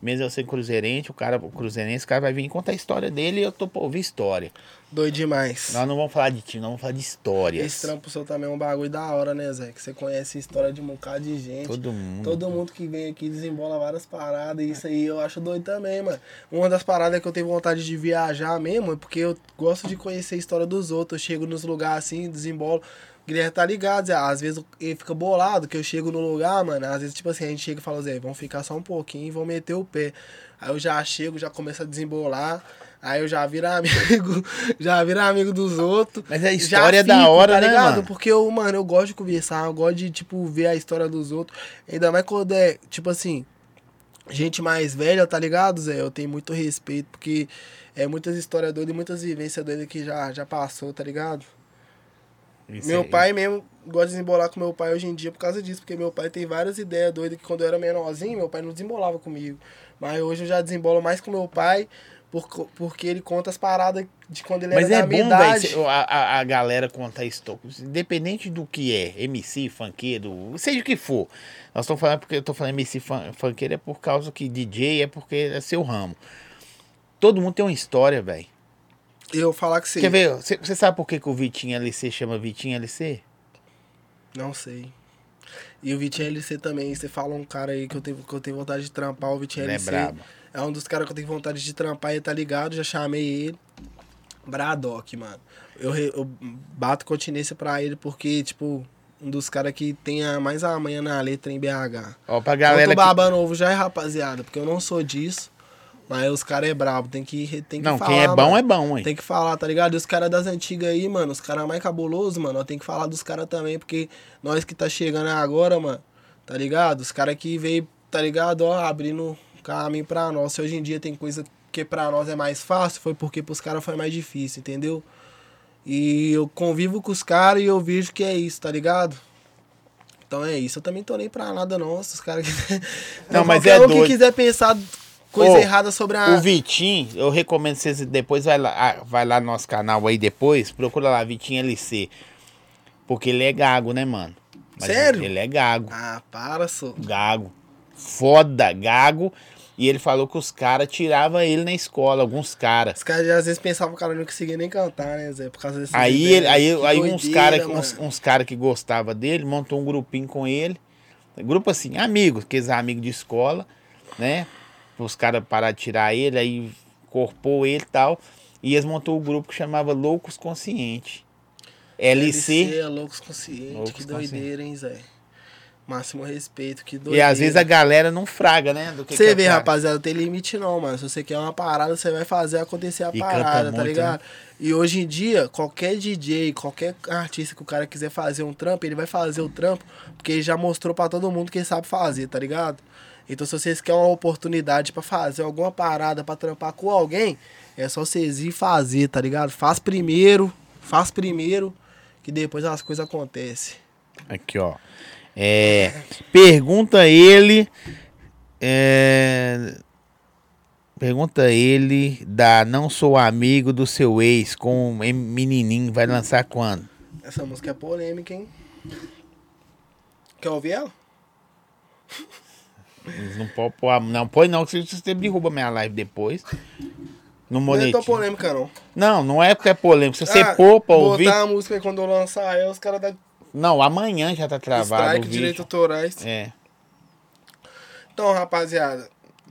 Mesmo eu sendo cruzeirense, o cara, o cruzeirense, o cara vai vir contar a história dele e eu tô pra ouvir história. Doido demais. Nós não vamos falar de time, nós vamos falar de histórias. Esse trampo seu também é um bagulho da hora, né, Zé? Que você conhece a história de um bocado de gente. Todo mundo. Todo mundo que vem aqui desembola várias paradas. E isso aí eu acho doido também, mano. Uma das paradas que eu tenho vontade de viajar mesmo é porque eu gosto de conhecer a história dos outros. Eu chego nos lugares assim, desembolo. Guilherme tá ligado, Zé. Às vezes ele fica bolado que eu chego no lugar, mano. Às vezes, tipo assim, a gente chega e fala, Zé, vamos ficar só um pouquinho vamos meter o pé. Aí eu já chego, já começo a desembolar. Aí eu já viro amigo, já viro amigo dos outros. Mas a Já história é da hora, tá né, ligado? mano? Porque eu, mano, eu gosto de conversar, eu gosto de, tipo, ver a história dos outros. Ainda mais quando é, tipo assim, gente mais velha, tá ligado, Zé? Eu tenho muito respeito, porque é muitas histórias doidas e muitas vivências doidas que já, já passou, tá ligado? Isso meu aí. pai mesmo gosta de desembolar com meu pai hoje em dia por causa disso, porque meu pai tem várias ideias doidas que quando eu era menorzinho, meu pai não desembolava comigo. Mas hoje eu já desembolo mais com meu pai, por, porque ele conta as paradas de quando ele Mas era é da minha bom, idade. velho, a, a, a galera contar história. Independente do que é, MC, funkeiro, seja o que for. Nós estamos falando porque eu tô falando MC fun- funkeiro é por causa que DJ é porque é seu ramo. Todo mundo tem uma história, velho. Eu falar que sim. Quer ver? Você sabe por que, que o Vitinho LC chama Vitinho LC? Não sei. E o Vitinho LC também, você fala um cara aí que eu tenho, que eu tenho vontade de trampar, o Vitinho Ele é LC. brabo. É um dos caras que eu tenho vontade de trampar, ele tá ligado, já chamei ele. Bradock, mano. Eu, eu bato continência pra ele porque, tipo, um dos caras que tem a, mais a manhã na letra em BH. Ó, pra Galera eu tô que... babando ovo já é rapaziada, porque eu não sou disso. Mas os caras é brabo, tem que, tem que Não, falar. quem é bom mano. é bom, hein? Tem que falar, tá ligado? E os caras das antigas aí, mano, os caras mais cabulosos, mano, tem que falar dos caras também, porque nós que tá chegando agora, mano, tá ligado? Os caras que veio, tá ligado, ó, abrindo caminho pra nós. Se hoje em dia tem coisa que pra nós é mais fácil, foi porque pros caras foi mais difícil, entendeu? E eu convivo com os caras e eu vejo que é isso, tá ligado? Então é isso. Eu também tô nem pra nada, não. Os caras que. Não, mas é um que doido. quiser pensar coisa Ô, errada sobre a. O Vitinho, eu recomendo vocês depois vai lá, ah, vai lá no nosso canal aí depois, procura lá Vitinho LC. Porque ele é gago, né, mano? Sério? Ele é gago. Ah, para, só. Gago. Foda, gago. E ele falou que os caras tiravam ele na escola, alguns caras. Os caras às vezes pensavam que o cara não conseguia nem cantar, né, Zé? Por causa dessas Aí, ele, aí, Que aí uns doideira, caras mano. uns, uns cara que gostavam dele montou um grupinho com ele. Grupo assim, amigos, aqueles amigos de escola, né? Os caras pararam de tirar ele, aí corpou ele e tal. E eles montou um grupo que chamava Loucos Consciente. LC. é loucos conscientes. Loucos que doideira, hein, Zé? Máximo respeito, que E doideira. às vezes a galera não fraga, né? Você é o vê, cara. rapaziada, tem limite não, mano. Se você quer uma parada, você vai fazer acontecer a E parada, muito, tá né? ligado? E hoje em dia, qualquer DJ, qualquer artista que o cara quiser fazer um trampo, ele vai fazer o trampo, porque ele já mostrou pra todo mundo que ele sabe fazer, tá ligado? Então se vocês querem uma oportunidade pra fazer alguma parada, pra trampar com alguém, é só vocês ir fazer, tá ligado? Faz primeiro, faz primeiro, que depois as coisas acontecem. Aqui, ó. É, pergunta ele. é, pergunta ele da Não Sou Amigo do Seu Ex com o menininho. Vai lançar quando? Essa música é polêmica, hein? Quer ouvir ela? Não pode pôr. Não põe não, que você derruba minha live depois. No Não é polêmica, não. Não, não é porque é polêmico. Se você Ah, pôr pra ouvir. Botar a música aí quando eu lançar ela, os caras dão Não, amanhã já tá travado strike, direitos autorais. É. Então, rapaziada,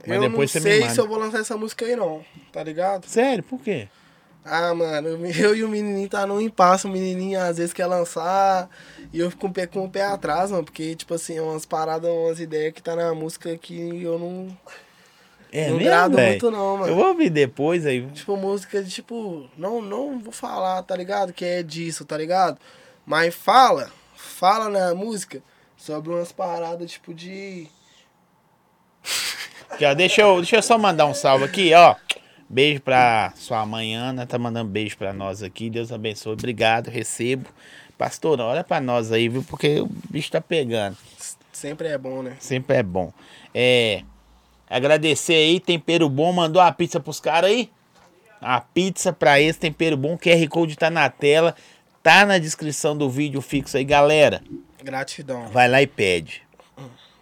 Mas eu não sei se eu vou lançar essa música aí, não. Tá ligado? Sério, por quê? Ah, mano, eu e o menininho tá num impasse. O menininho às vezes quer lançar e eu fico com o pé, com o pé atrás, mano. Porque, tipo assim, é umas paradas, umas ideias que tá na música que eu não, É não mesmo, grado velho? muito, não, mano. Eu vou ouvir depois aí. Tipo, música de tipo, não, não vou falar, tá ligado? Que é disso, tá ligado? Mas fala, fala na música sobre umas paradas, tipo, de. Ó, deixa, eu, deixa eu só mandar um salve aqui, ó. Beijo pra sua mãe, Ana. Tá mandando beijo pra nós aqui. Deus abençoe. Obrigado, recebo. Pastor, olha pra nós aí, viu? Porque o bicho tá pegando. Sempre é bom, né? Sempre é bom. É. Agradecer aí, tempero bom. Mandou a pizza pros caras aí? A pizza pra esse tempero bom. QR Code tá na tela. Tá na descrição do vídeo fixo aí, galera. Gratidão. Vai lá e pede.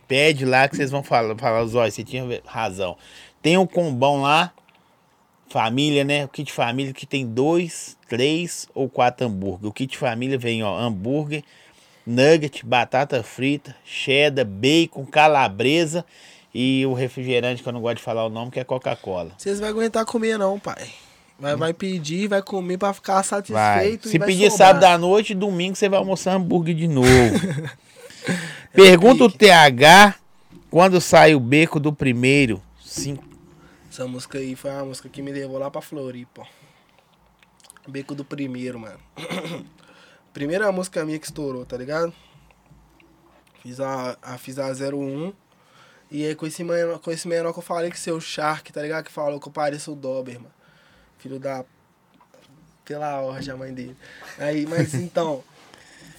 Pede lá que vocês vão falar, falar Zói, você tinha razão. Tem um combão lá, família, né? O kit família que tem dois, três ou quatro hambúrguer. O kit família vem, ó, hambúrguer, nugget, batata frita, cheddar, bacon, calabresa e o refrigerante que eu não gosto de falar o nome, que é Coca-Cola. Vocês vão aguentar comer, não, pai. Vai, vai pedir, vai comer pra ficar Vai. satisfeito. e Se vai pedir sobrar. sábado à noite, domingo você vai almoçar hambúrguer de novo. Pergunta o TH quando sai o beco do primeiro. Sim. Essa música aí foi uma música que me levou lá pra Floripa. Beco do primeiro, mano. Primeira música minha que estourou, tá ligado? Fiz a, a, fiz a 01. E aí com esse, menor, com esse menor que eu falei que seu Shark, tá ligado? Que falou que eu pareço o Doberman. Filho da. Pela ordem, a mãe dele. Aí, mas então.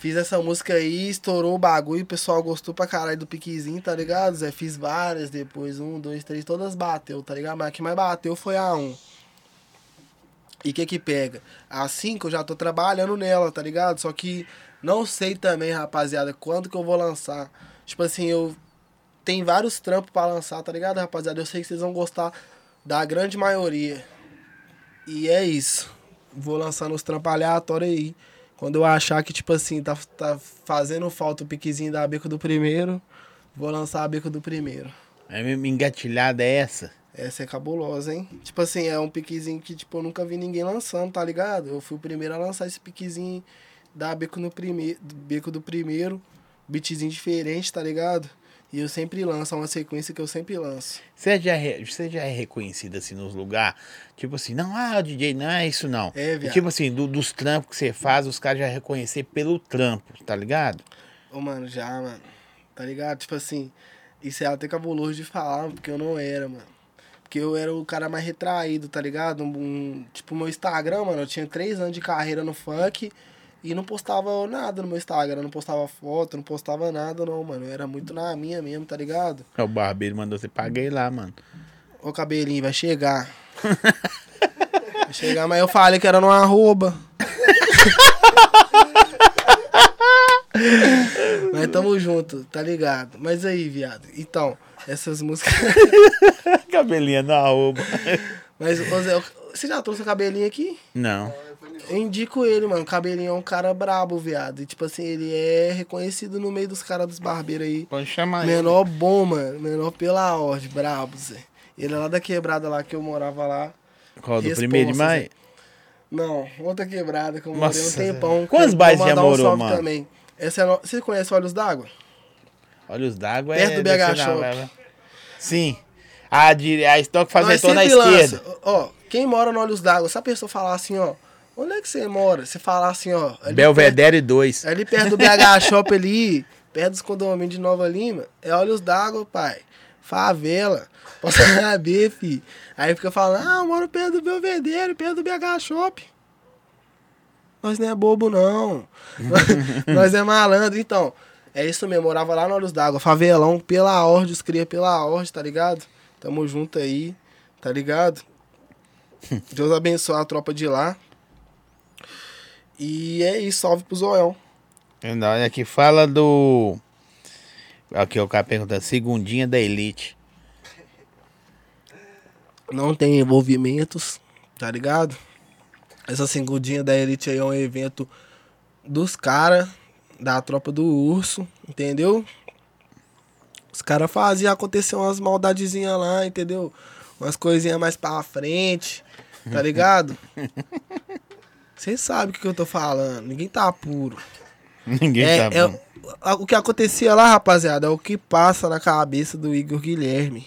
Fiz essa música aí, estourou o bagulho, o pessoal gostou pra caralho do piquezinho, tá ligado? Zé, fiz várias depois, um, dois, três, todas bateu, tá ligado? Mas a que mais bateu foi a um. E o que que pega? A cinco eu já tô trabalhando nela, tá ligado? Só que não sei também, rapaziada, quando que eu vou lançar. Tipo assim, eu tem vários trampos pra lançar, tá ligado, rapaziada? Eu sei que vocês vão gostar da grande maioria. E é isso. Vou lançando os trampos aleatórios aí. Quando eu achar que, tipo assim, tá, tá fazendo falta o piquezinho da beco do primeiro, vou lançar a beco do primeiro. A minha engatilhada é essa. Essa é cabulosa, hein? Tipo assim, é um piquezinho que, tipo, eu nunca vi ninguém lançando, tá ligado? Eu fui o primeiro a lançar esse piquezinho da beco no primeiro, beco do primeiro, beatzinho diferente, tá ligado? E eu sempre lanço, é uma sequência que eu sempre lanço. Você já, é- você já é reconhecido assim nos lugares? Tipo assim, não, ah, DJ não é isso não. É, viado. tipo assim, do- dos trampos que você faz, os caras já reconhecer pelo trampo, tá ligado? Ô, mano, já, mano. Tá ligado? Tipo assim, isso é até cabuloso de falar, porque eu não era, mano. Porque eu era o cara mais retraído, tá ligado? Um, tipo, meu Instagram, mano, eu tinha três anos de carreira no funk e não postava nada no meu Instagram. Não postava foto, não postava nada, não, mano. Eu era muito na minha mesmo, tá ligado? O barbeiro mandou você paguei lá, mano. Ô, cabelinho, vai chegar. vai chegar, mas eu falei que era no arroba. mas tamo junto, tá ligado? Mas aí, viado. Então, essas músicas. Cabelinha na roupa. Mas, ô Zé, você já trouxe o cabelinho aqui? Não. Eu indico ele, mano. O cabelinho é um cara brabo, viado. E, tipo assim, ele é reconhecido no meio dos caras dos barbeiros aí. Pode chamar ele. Menor bom, mano. Menor pela ordem, brabo, Zé. Ele é lá da quebrada lá que eu morava lá. Qual, do Responsa, primeiro de maio? Zé. Não, outra quebrada que eu morei um Nossa, tempão. quantos bairros já um morou, salve mano? Também. Essa é no... Você conhece Olhos d'Água? Olhos d'água Perto é... do BH Shop. Sim. A, dire... a estoque faz retorno à esquerda. Ó, quem mora no Olhos d'Água, se a pessoa falar assim, ó, onde é que você mora? Você falar assim, ó. Belvedere 2. perto- Ali perto do BH Shop ali, perto dos condomínios de Nova Lima, é Olhos d'Água, pai. Favela. Posso saber, fi. Aí fica falando, ah, eu moro perto do Belvedere, perto do BH Shop. Nós não é bobo, não. Nós é malandro. Então, é isso mesmo. Morava lá no Olhos d'Água, favelão, pela ordem, os cria pela ordem, tá ligado? Tamo junto aí, tá ligado? Deus abençoe a tropa de lá. E é isso, salve pro Zoião. Olha aqui, fala do. Aqui o cara perguntando, segundinha da Elite. Não tem envolvimentos, tá ligado? Essa segundinha da Elite aí é um evento dos caras, da tropa do urso, entendeu? Os caras faziam acontecer umas maldadezinhas lá, entendeu? Umas coisinhas mais pra frente, tá ligado? Vocês sabem o que, que eu tô falando, ninguém tá puro. Ninguém É, tá é bom. o- que acontecia lá, rapaziada, é o que passa na cabeça do Igor Guilherme.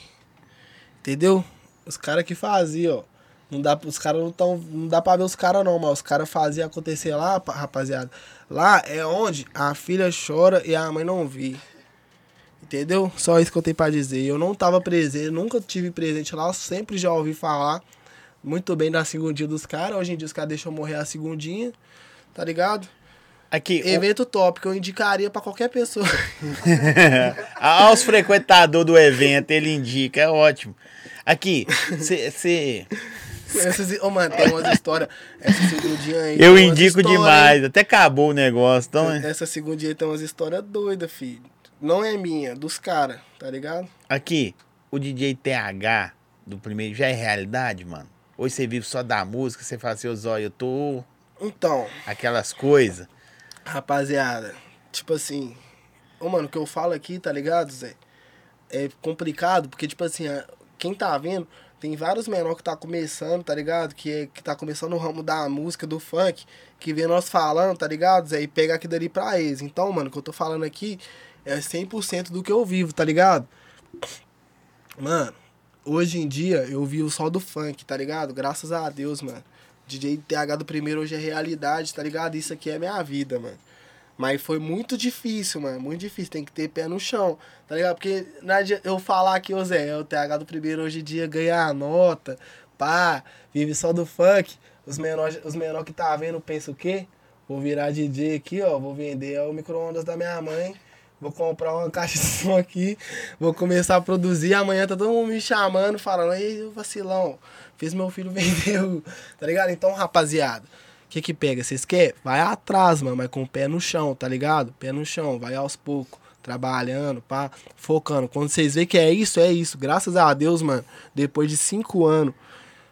Entendeu? Os caras que faziam, ó. Não dá, os caras não tão, não dá pra ver os caras não, mas os caras faziam acontecer lá, pa- rapaziada. Lá é onde a filha chora e a mãe não vê. Entendeu? Só isso que eu tenho pra dizer. Eu não tava presente, nunca tive presente lá, eu sempre já ouvi falar muito bem da segundinha dos caras. Hoje em dia os caras deixam morrer a segundinha, tá ligado? Aqui, o- Evento top que eu indicaria pra qualquer pessoa. aos frequentadores do evento, ele indica, é ótimo. Aqui, você. Essas, ô, mano, tem umas histórias. Essa segundinha aí. Eu indico histórias, demais, até acabou o negócio. Então, hein? Essa segundinha aí tem umas histórias doidas, filho. Não é minha, dos caras, tá ligado? aqui, o DJ TH do primeiro já é realidade, mano? Hoje você vive só da música, você fala assim, ô Zóio, eu tô. Então, aquelas coisas. rapaziada, tipo assim. Ô, mano, o que eu falo aqui, tá ligado, Zé? É complicado, porque, tipo assim, quem tá vendo, tem vários menores que tá começando, tá ligado? Que, é, que tá começando no ramo da música, do funk, que vê nós falando, tá ligado, Zé? E pega aquilo ali pra eles. Então, mano, o que eu tô falando aqui é 100% do que eu vivo, tá ligado? Mano, hoje em dia eu vivo só do funk, tá ligado? Graças a Deus, mano. DJ TH do primeiro hoje é realidade, tá ligado? Isso aqui é minha vida, mano. Mas foi muito difícil, mano. Muito difícil. Tem que ter pé no chão, tá ligado? Porque não eu falar que, ô Zé, é o TH do primeiro hoje em dia ganha a nota, pá, vive só do funk. Os menores os menor que tá vendo pensam o quê? Vou virar DJ aqui, ó. Vou vender o micro-ondas da minha mãe. Vou comprar uma caixa de som aqui. Vou começar a produzir. Amanhã tá todo mundo me chamando, falando, ei, vacilão. Fiz meu filho vender. Tá ligado? Então, rapaziada. O que que pega? Vocês querem? Vai atrás, mano, mas com o pé no chão, tá ligado? Pé no chão, vai aos poucos, trabalhando, pá, focando. Quando vocês veem que é isso, é isso. Graças a Deus, mano, depois de cinco anos,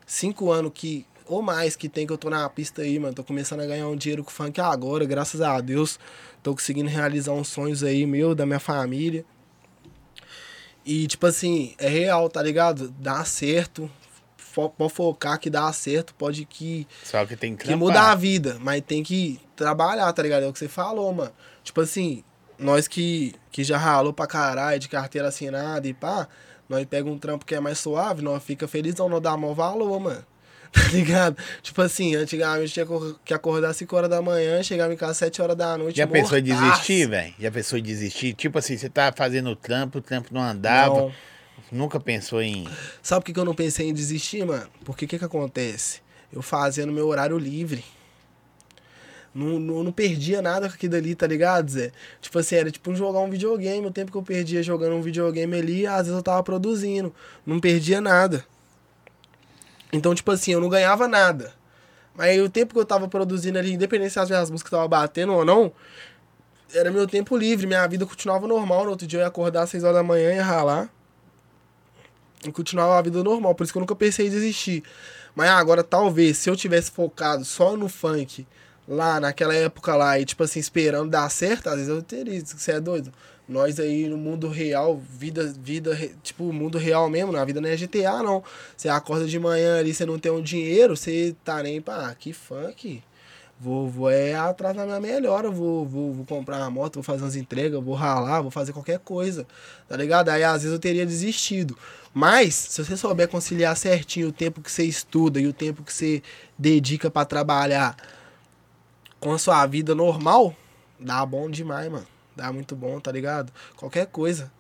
cinco anos que, ou mais que tem que eu tô na pista aí, mano, tô começando a ganhar um dinheiro com funk agora, graças a Deus. Tô conseguindo realizar uns sonhos aí meu, da minha família. E, tipo assim, é real, tá ligado? Dá certo. Fo- Pode focar que dá certo, pode que Só que tem que que muda a vida, mas tem que trabalhar, tá ligado? É o que você falou, mano. Tipo assim, nós que, que já ralou pra caralho, de carteira assinada e pá, nós pega um trampo que é mais suave, nós fica felizão, nós dá maior valor, mano. Tá ligado? Tipo assim, antigamente tinha que acordar 5 horas da manhã, chegava em casa 7 horas da noite. Já pensou em desistir, velho? Já pensou em desistir? Tipo assim, você tá fazendo o trampo, o trampo não andava. Não. Nunca pensou em. Sabe por que, que eu não pensei em desistir, mano? Porque o que que acontece? Eu fazia no meu horário livre. Não, não, não perdia nada com aquilo ali, tá ligado, Zé? Tipo assim, era tipo jogar um videogame. O tempo que eu perdia jogando um videogame ali, às vezes eu tava produzindo. Não perdia nada. Então, tipo assim, eu não ganhava nada. Mas o tempo que eu tava produzindo ali, independente se as minhas músicas estavam batendo ou não, era meu tempo livre. Minha vida continuava normal. No outro dia eu ia acordar às 6 horas da manhã e ralar e continuava a vida normal. Por isso que eu nunca pensei em desistir. Mas agora, talvez, se eu tivesse focado só no funk lá naquela época lá e, tipo assim, esperando dar certo, às vezes eu teria. Você é doido? Nós aí no mundo real, vida, vida, tipo, mundo real mesmo, na vida não é GTA, não. Você acorda de manhã ali, você não tem um dinheiro, você tá nem pra, ah, que funk. Vou, vou é atrás da minha melhora, vou, vou, vou comprar uma moto, vou fazer umas entregas, vou ralar, vou fazer qualquer coisa, tá ligado? Aí às vezes eu teria desistido. Mas, se você souber conciliar certinho o tempo que você estuda e o tempo que você dedica pra trabalhar com a sua vida normal, dá bom demais, mano. Dá muito bom, tá ligado? Qualquer coisa.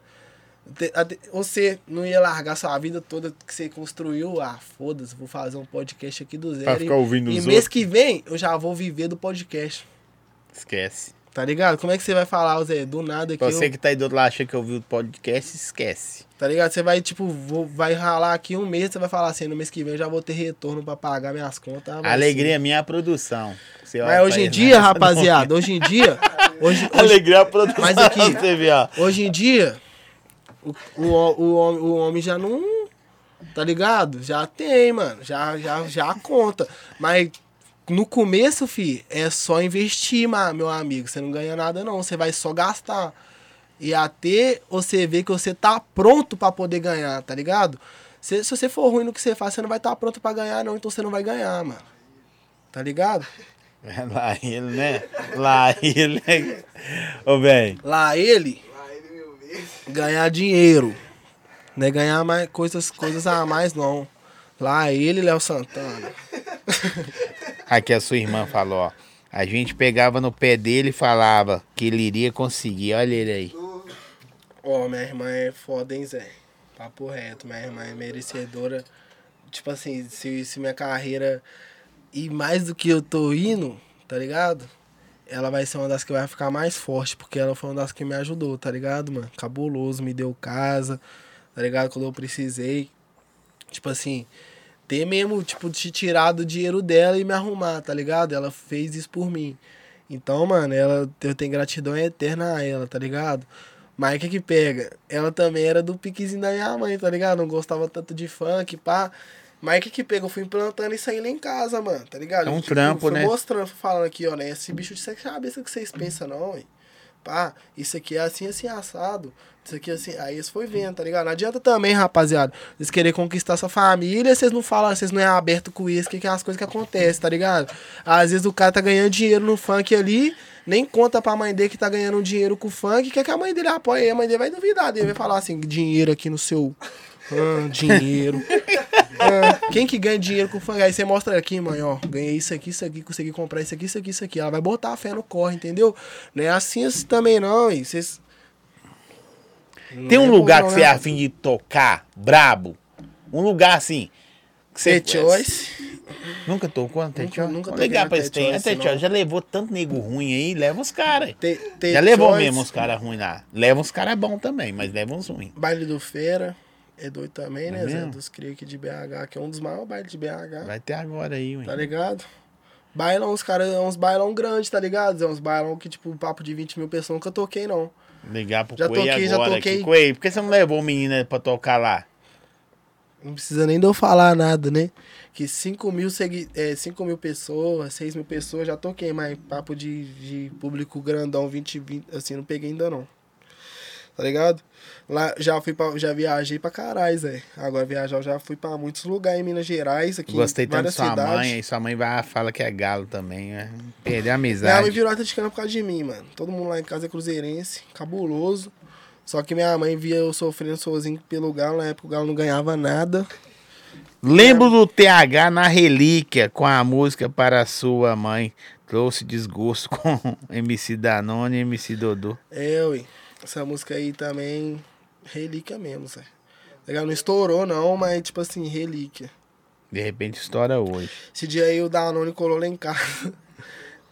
Você não ia largar sua vida toda que você construiu. Ah, foda-se, vou fazer um podcast aqui do zero. Pra ficar e- ouvindo e os mês outros. que vem eu já vou viver do podcast. Esquece. Tá ligado? Como é que você vai falar, Zé? Do nada aqui. Você eu- que tá aí do outro lado achando que ouviu o podcast, esquece. Tá ligado? Você vai, tipo, vou- vai ralar aqui um mês, você vai falar assim, no mês que vem eu já vou ter retorno pra pagar minhas contas. A alegria minha é a produção. Você Mas hoje em dia, mas- rapaziada, hoje em dia, Hoje, hoje, Alegria a produção. Mas aqui- hoje em dia, o, o, o, homem- o homem já não. Tá ligado? Já tem, mano. Já, já, já conta. Mas no começo, fi, é só investir, meu amigo. Você não ganha nada, não. Você vai só gastar. E até você ver que você tá pronto pra poder ganhar, tá ligado? Se, se você for ruim no que você faz, você não vai estar pronto pra ganhar, não. Então você não vai ganhar, mano. Tá ligado? É Lá ele, né? Lá ele. né? Ô, velho. Lá ele Lá ele vezes. ganhar dinheiro. Não é ganhar mais coisas, coisas a mais, não. Lá ele, Léo Santana. Aqui a sua irmã falou, ó. A gente pegava no pé dele e falava que ele iria conseguir. Olha ele aí. Ó, minha irmã é foda, hein, Zé? Papo reto, minha irmã é merecedora. Tipo assim, se, se minha carreira ir mais do que eu tô indo, tá ligado? Ela vai ser uma das que vai ficar mais forte, porque ela foi uma das que me ajudou, tá ligado, mano? Cabuloso, me deu casa, tá ligado? Quando eu precisei. Tipo assim, ter mesmo, tipo, te tirar do dinheiro dela e me arrumar, tá ligado? Ela fez isso por mim. Então, mano, ela, eu tenho gratidão eterna a ela, tá ligado? Mas o que que pega? Ela também era do piquezinho da minha mãe, tá ligado? Não gostava tanto de funk, pá. Mas o que que pega? Eu fui implantando isso aí lá em casa, mano, tá ligado? É um Tipo, trampo, fui né? mostrando, fui falando aqui, ó, né? Esse bicho de cabeça que vocês pensam, não, hein? Pá, isso aqui é assim, assim, assado. Isso aqui assim. Aí eles foi vendo, tá ligado? Não adianta também, rapaziada. Vocês querer conquistar sua família, vocês não falam, vocês não é aberto com isso, que, que é as coisas que acontecem, tá ligado? Às vezes o cara tá ganhando dinheiro no funk ali, nem conta pra mãe dele que tá ganhando dinheiro com o funk, quer que a mãe dele apoie. A mãe dele vai duvidar, dele vai falar assim: dinheiro aqui no seu. Ah, dinheiro. Ah, quem que ganha dinheiro com funk? Aí você mostra aqui, mãe, ó. Ganhei isso aqui, isso aqui, consegui comprar isso aqui, isso aqui, isso aqui. Ela vai botar a fé no corre, entendeu? Não é assim, assim também, não. E vocês. Tem um é lugar que você é afim de tocar, brabo? Um lugar assim. Que você. Nunca tocou no The Nunca- nunca ligar pra esse tem. Já levou tanto nego ruim aí, leva uns caras. Já levou mesmo uns caras ruins lá. Leva uns caras bons também, mas leva uns ruins. Baile do Feira. É doido também, É né, Zé? mesmo? Dos cria aqui de BH, que é um dos maiores bailes de BH. Vai ter agora aí, ué. Tá ligado? Bailão, os caras, é uns bailão grandes, tá ligado? É uns bailão que, tipo, papo de 20 mil pessoas nunca toquei, não. Ligar pro Já toquei, já agora toquei. aqui. Por que você não levou o menino pra tocar lá? Não precisa nem de eu falar nada, né? Que 5 mil, segui é, 5 mil pessoas, 6 mil pessoas, já toquei, mas papo de, de público grandão, 20, 20, assim, não peguei ainda não. Tá ligado? Lá, já fui pra, já viajei pra caralho, Zé. Agora viajar, eu já fui pra muitos lugares em Minas Gerais, aqui Gostei tanto várias sua cidades. mãe, aí sua mãe vai fala que é galo também, né? Perdeu a Minha amizade. mãe virou atleticana por causa de mim, mano. Todo mundo lá em casa é cruzeirense, cabuloso. Só que minha mãe via eu sofrendo sozinho pelo Galo, na época o Galo não ganhava nada. Lembro do TH na relíquia com a música para sua mãe. Trouxe desgosto com MC Danone e MC Dodô. É, ui. Essa música aí também, relíquia mesmo, Zé. Legal, não estourou não, mas tipo assim, relíquia. De repente estoura hoje. Esse dia aí o Danone colou lá em casa.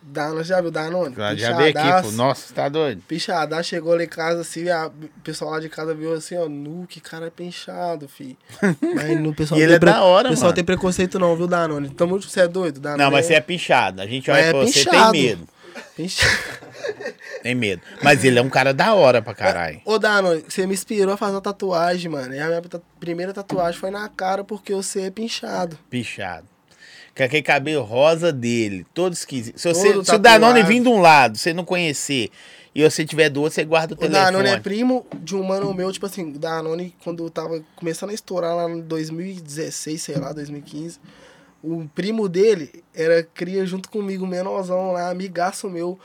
Danone, já viu o Danone? Já, já veio aqui, pô. Nossa, você tá doido? Pichadar chegou lá em casa assim, o pessoal lá de casa viu assim, ó, nu, que cara é pinchado, fi. Mas no pessoal E ele tem é da hora, O pessoal mano. tem preconceito não, viu, Danone? Tamo, você é doido, Danone? Não, mas é você é pichado. A gente Mas olha é pra você tem pinchado. medo. Pinchado. Tem medo. Mas ele é um cara da hora pra caralho. Ô, Danone, você me inspirou a fazer uma tatuagem, mano. E a minha primeira tatuagem foi na cara porque você é pinchado. Pichado. Com aquele cabelo rosa dele, todo esquisito. Se, você, Todo se o Danone vir de um lado, você não conhecer, e você tiver do outro, você guarda o O telefone. Danone é primo de um mano meu, tipo assim, o Danone, quando eu tava começando a estourar lá em 2016, sei lá, 2015, o primo dele era cria junto comigo, menorzão lá, amigaço meu,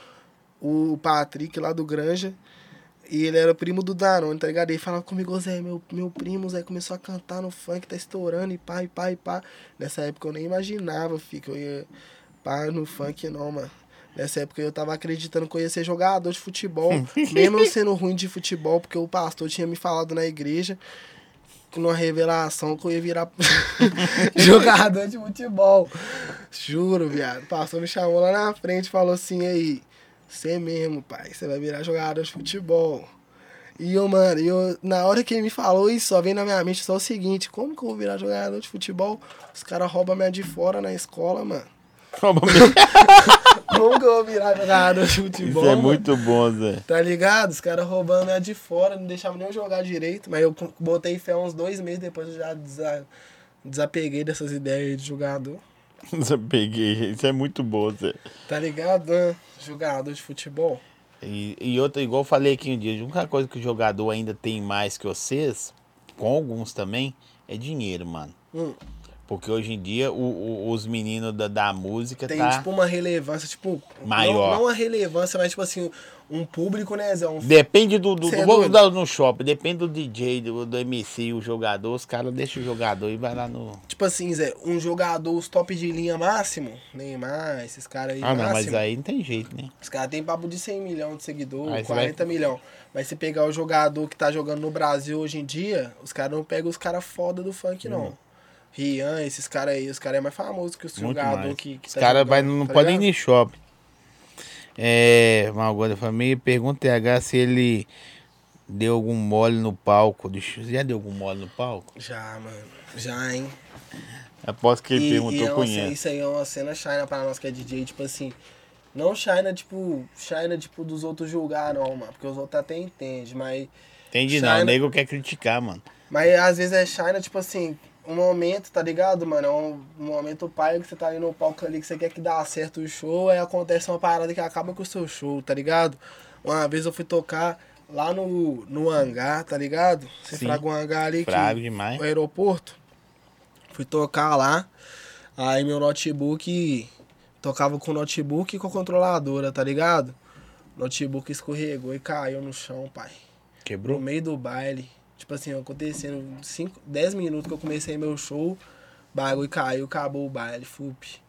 o Patrick lá do Granja. E ele era primo do Danone, tá ligado? Ele falava comigo, "Ô, Zé, meu, meu primo, Zé, começou a cantar no funk, tá estourando, e pá, e pá, e pá. Nessa época eu nem imaginava, fi, que eu ia pá no funk, não, mano. Nessa época eu tava acreditando que eu ia ser jogador de futebol, mesmo eu sendo ruim de futebol, porque o pastor tinha me falado na igreja, numa revelação, que eu ia virar jogador de futebol. Juro, viado. O pastor me chamou lá na frente e falou assim, aí, você mesmo, pai, você vai virar jogador de futebol. E eu, mano, eu, na hora que ele me falou isso, só veio na minha mente só o seguinte, como que eu vou virar jogador de futebol? Os caras roubam minha de fora na escola, mano. Meu- Nunca vou virar jogador de futebol. Isso é mano. muito bom, Zé. Tá ligado? Os caras roubando a de fora, não deixavam nem eu jogar direito. Mas eu botei fé uns dois meses depois, eu já desa- desapeguei dessas ideias aí de jogador. Isso eu peguei. Isso é muito bom, Zé. Tá ligado? né? Jogador de futebol. E, e outra, igual eu falei aqui um dia, a única coisa que o jogador ainda tem mais que vocês, com alguns também, é dinheiro, mano. Hum. Porque hoje em dia o- o- os meninos da, da música Tem, tá. tipo, uma relevância, tipo. Maior. Não, não a relevância, mas, tipo assim, um público, né, Zé? Um Depende do. do, do é vamos dar no shopping, depende do DJ, do, do MC, o jogador, os caras deixam o jogador e vai lá no. Tipo assim, Zé, um jogador, os top de linha máximo, Neymar, esses caras aí. Ah, não, mas aí não tem jeito, né? Os caras têm papo de 100 milhões de seguidores, Aí você 40 milhões. Mas se pegar o jogador que tá jogando no Brasil hoje em dia, os caras não pegam os caras foda do funk, não. Rian, esses caras aí, os caras é mais famosos que os jogadores que, que Os tá caras não tá podem ir no shopping. É. Malgoda Família, pergunta TH se deu algum mole no palco. Já deu algum mole no palco? Já, mano. Já, hein? Aposto que ele E, perguntou, e é conhece. isso aí é uma cena China pra nós que é DJ, tipo assim. Não China, tipo, China, tipo, dos outros julgar, não, mano. Porque os outros até entendem, mas. Entendi não, China- o nego quer criticar, mano. Mas às vezes é China, tipo assim, um momento, tá ligado, mano? É um, um momento pai que você tá ali no palco ali que você quer que dá certo o show, aí acontece uma parada que acaba com o seu show, tá ligado? Uma vez eu fui tocar lá no, no hangar, tá ligado? Você Sim. fraga um hangar ali que Frago demais. o aeroporto. Fui tocar lá. Aí meu notebook. Tocava com o notebook e com a controladora, tá ligado? Notebook escorregou e caiu no chão, pai. No Quebrou? meio do baile. Tipo assim, acontecendo 5, 10 minutos que eu comecei meu show, bagulho caiu, acabou o baile, fup.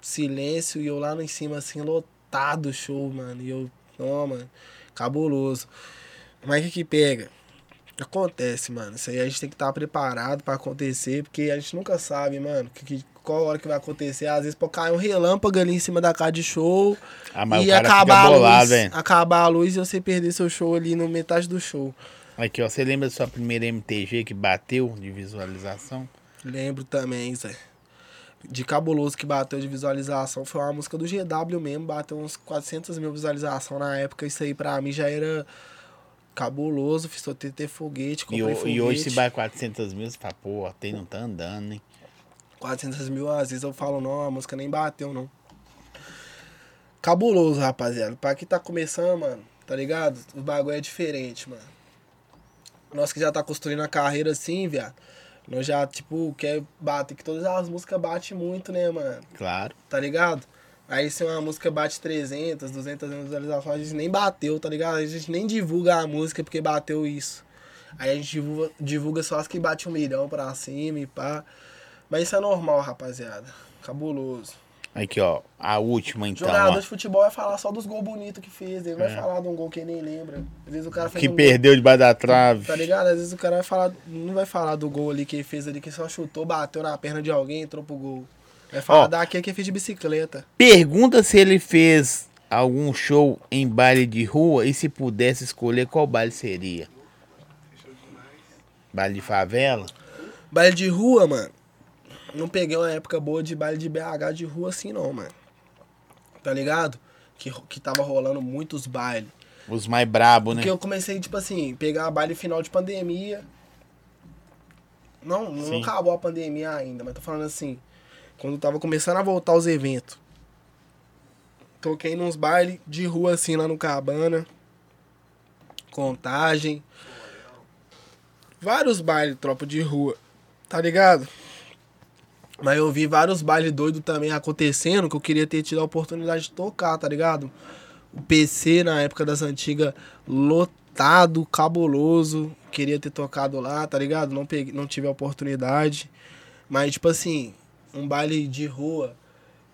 Silêncio e eu lá em cima, assim, lotado o show, mano. E eu, não, mano, cabuloso. Mas o que que pega? Acontece, mano. Isso aí a gente tem que estar preparado pra acontecer, porque a gente nunca sabe, mano, que, que- qual hora que vai acontecer. Às vezes pode cair um relâmpago ali em cima da casa de show Ah, e acabar fica a bolado, luz. Acabar a luz e você perder seu show ali no metade do show. Aqui, ó, você lembra da sua primeira MTG que bateu de visualização? Lembro também, Zé. De cabuloso que bateu de visualização. Foi uma música do GW mesmo, bateu uns 400 mil visualizações na época. Isso aí pra mim já era cabuloso. Fiz o TT foguete, E, comprei ho- foguete. e hoje se bate 400 mil, você fala, pô, tem não tá andando, hein? 400 mil, às vezes eu falo, não, a música nem bateu, não. Cabuloso, rapaziada. Pra quem tá começando, mano, tá ligado? O bagulho é diferente, mano. Nós que já tá construindo a carreira assim, viado. Nós já, tipo, quer bater, que todas as músicas batem muito, né, mano? Claro. Tá ligado? Aí se uma música bate 300, 200 visualizações, a gente nem bateu, tá ligado? A gente nem divulga a música porque bateu isso. Aí a gente divulga, divulga só as que bate um milhão pra cima e pá. Mas isso é normal, rapaziada. Cabuloso. Aqui, ó, a última então, Jogador ó. de futebol vai falar só dos gols bonitos que fez. Ele vai falar de um gol que ele nem lembra. Às vezes o cara fez É. Que um perdeu debaixo da trave. Tá ligado? Às vezes o cara vai falar. Não vai falar do gol ali que ele fez ali, que só chutou, bateu na perna de alguém e entrou pro gol. Vai falar Ó. daquele que fez de bicicleta. Pergunta se ele fez algum show em baile de rua e se pudesse escolher qual baile seria. Baile de favela? Baile de rua, mano. Não peguei uma época boa de baile de BH de rua assim, não, mano. Tá ligado? Que, que tava rolando muitos bailes. Os mais brabo, né? Porque eu comecei, tipo assim, pegar baile final de pandemia. Não, não Sim. acabou a pandemia ainda, mas tô falando assim. Quando tava começando a voltar os eventos. Toquei nos bailes de rua assim lá no Cabana. Contagem. Vários bailes, tropa de rua. Tá ligado? Mas eu vi vários bailes doidos também acontecendo que eu queria ter tido a oportunidade de tocar, tá ligado? O PC na época das antigas lotado, cabuloso. Queria ter tocado lá, tá ligado? Não, peguei, não tive a oportunidade. Mas, tipo assim, um baile de rua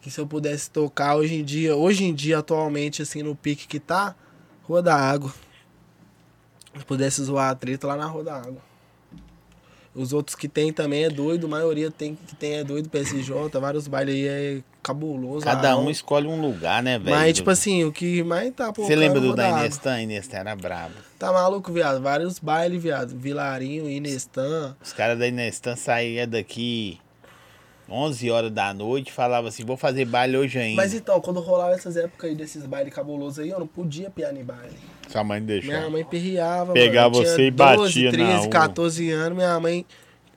que se eu pudesse tocar hoje em dia, hoje em dia, atualmente, assim, no pique que tá, Rua da Água. Se pudesse zoar a treta lá na Rua da Água. Os outros que tem também é doido, a maioria tem, que tem é doido, PSJ, vários bailes aí é cabuloso. Cada Arão. um escolhe um lugar, né, velho? Mas, tipo assim, o que mais tá por Você lembra do da Inestan? Inestan era brabo. Tá maluco, viado? Vários bailes, viado. Vilarinho, Inestan. Os caras da Inestan saíam daqui 11 horas da noite, falava assim, vou fazer baile hoje ainda. Mas então, quando rolava essas épocas aí desses bailes cabulosos aí, eu não podia piar em baile. Sua mãe deixou. Minha mãe perreava. Eu você e batia 12, na 13, rua. 14 anos, minha mãe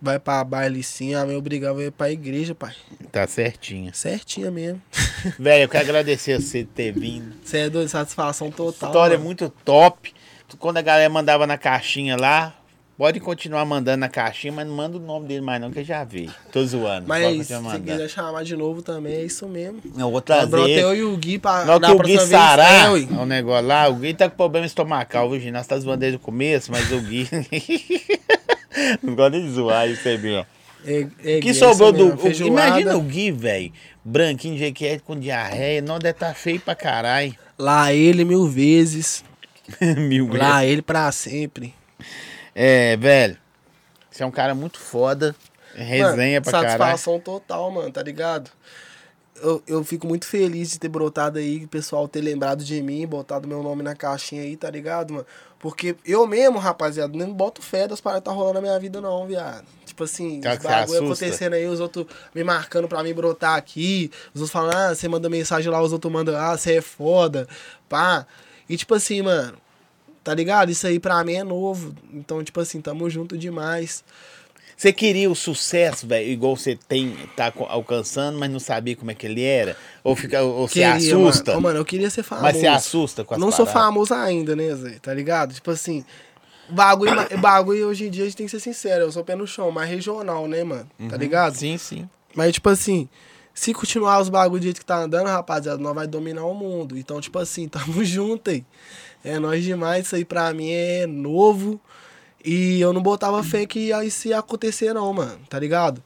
vai pra baile sim, a mãe obrigava a ir pra igreja, pai. Tá certinho. Certinha mesmo. Velho, eu quero agradecer você ter vindo. Você é doido, satisfação total. História mano. muito top. Quando a galera mandava na caixinha lá, pode continuar mandando na caixinha, mas não manda o nome dele mais não, que eu já vi. Tô zoando. Mas se quiser chamar de novo também, é isso mesmo. Eu vou trazer. eu e o Gui pra da que o Gui sarar é, o negócio lá, o Gui tá com problema estomacal, viu? Nós tá zoando desde o começo, mas o Gui. não gosta nem de zoar isso aí, meu. É, é, que é sobrou do. mesmo, o- imagina o Gui, velho. Branquinho de jequete com diarreia. Não deve tá feio pra caralho. Lá ele mil vezes. Mil vezes. Lá ele pra sempre. É, velho. Você é um cara muito foda. Resenha Mano, pra caralho. Satisfação total, mano, tá ligado? Eu, eu fico muito feliz de ter brotado aí, o pessoal ter lembrado de mim, botado meu nome na caixinha aí, tá ligado, mano? Porque eu mesmo, rapaziada, nem boto fé das paradas tá rolando na minha vida, não, viado. Tipo assim, os bagulho acontecendo aí, os outros me marcando pra mim brotar aqui, os outros falando, ah, você manda mensagem lá, os outros mandam, ah, você é foda, pá. E tipo assim, mano, tá ligado? Isso aí pra mim é novo. Então, tipo assim, tamo junto demais. Você queria o sucesso, velho, igual você tem, tá alcançando, mas não sabia como é que ele era? Ou, fica, ou você Queria, assusta? Mano. Ô, mano, eu queria ser famoso. mas você assusta com as Não sou paradas? famoso ainda, né, Zé? Tá ligado? Tipo assim, bagulho, bagulho hoje em dia a gente tem que ser sincero, eu sou pé no chão, mais regional, né, mano? Tá ligado? Sim, sim. Mas, tipo assim, se continuar os bagulhos do jeito que tá andando, rapaziada, nós vai dominar o mundo. Então, tipo assim, tamo junto aí. É nós demais, isso aí pra mim é novo. E eu não botava fé que isso ia acontecer, não, mano, tá ligado?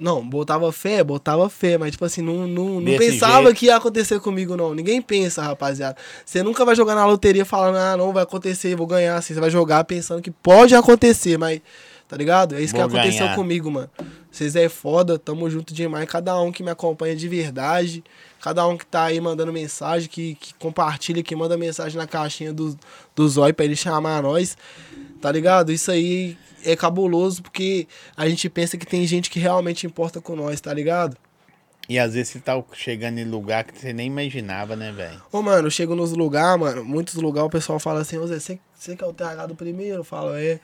Não, botava fé, botava fé, mas tipo assim, não, não, não pensava jeito. que ia acontecer comigo, não. Ninguém pensa, rapaziada. Você nunca vai jogar na loteria falando, ah, não, vai acontecer, vou ganhar. Assim, você vai jogar pensando que pode acontecer, mas, tá ligado? É isso que Vou aconteceu ganhar. comigo, mano. Vocês é foda, tamo junto demais. Cada um que me acompanha de verdade, cada um que tá aí mandando mensagem, que, que compartilha, que manda mensagem na caixinha do, do Zói pra ele chamar nós, tá ligado? Isso aí é cabuloso porque a gente pensa que tem gente que realmente importa com nós, tá ligado? E às vezes você tá chegando em lugar que você nem imaginava, né, velho? Ô, mano, eu chego nos lugares, mano, muitos lugares o pessoal fala assim, ô Zé, você, você que é o TH do primeiro? Eu falo, é.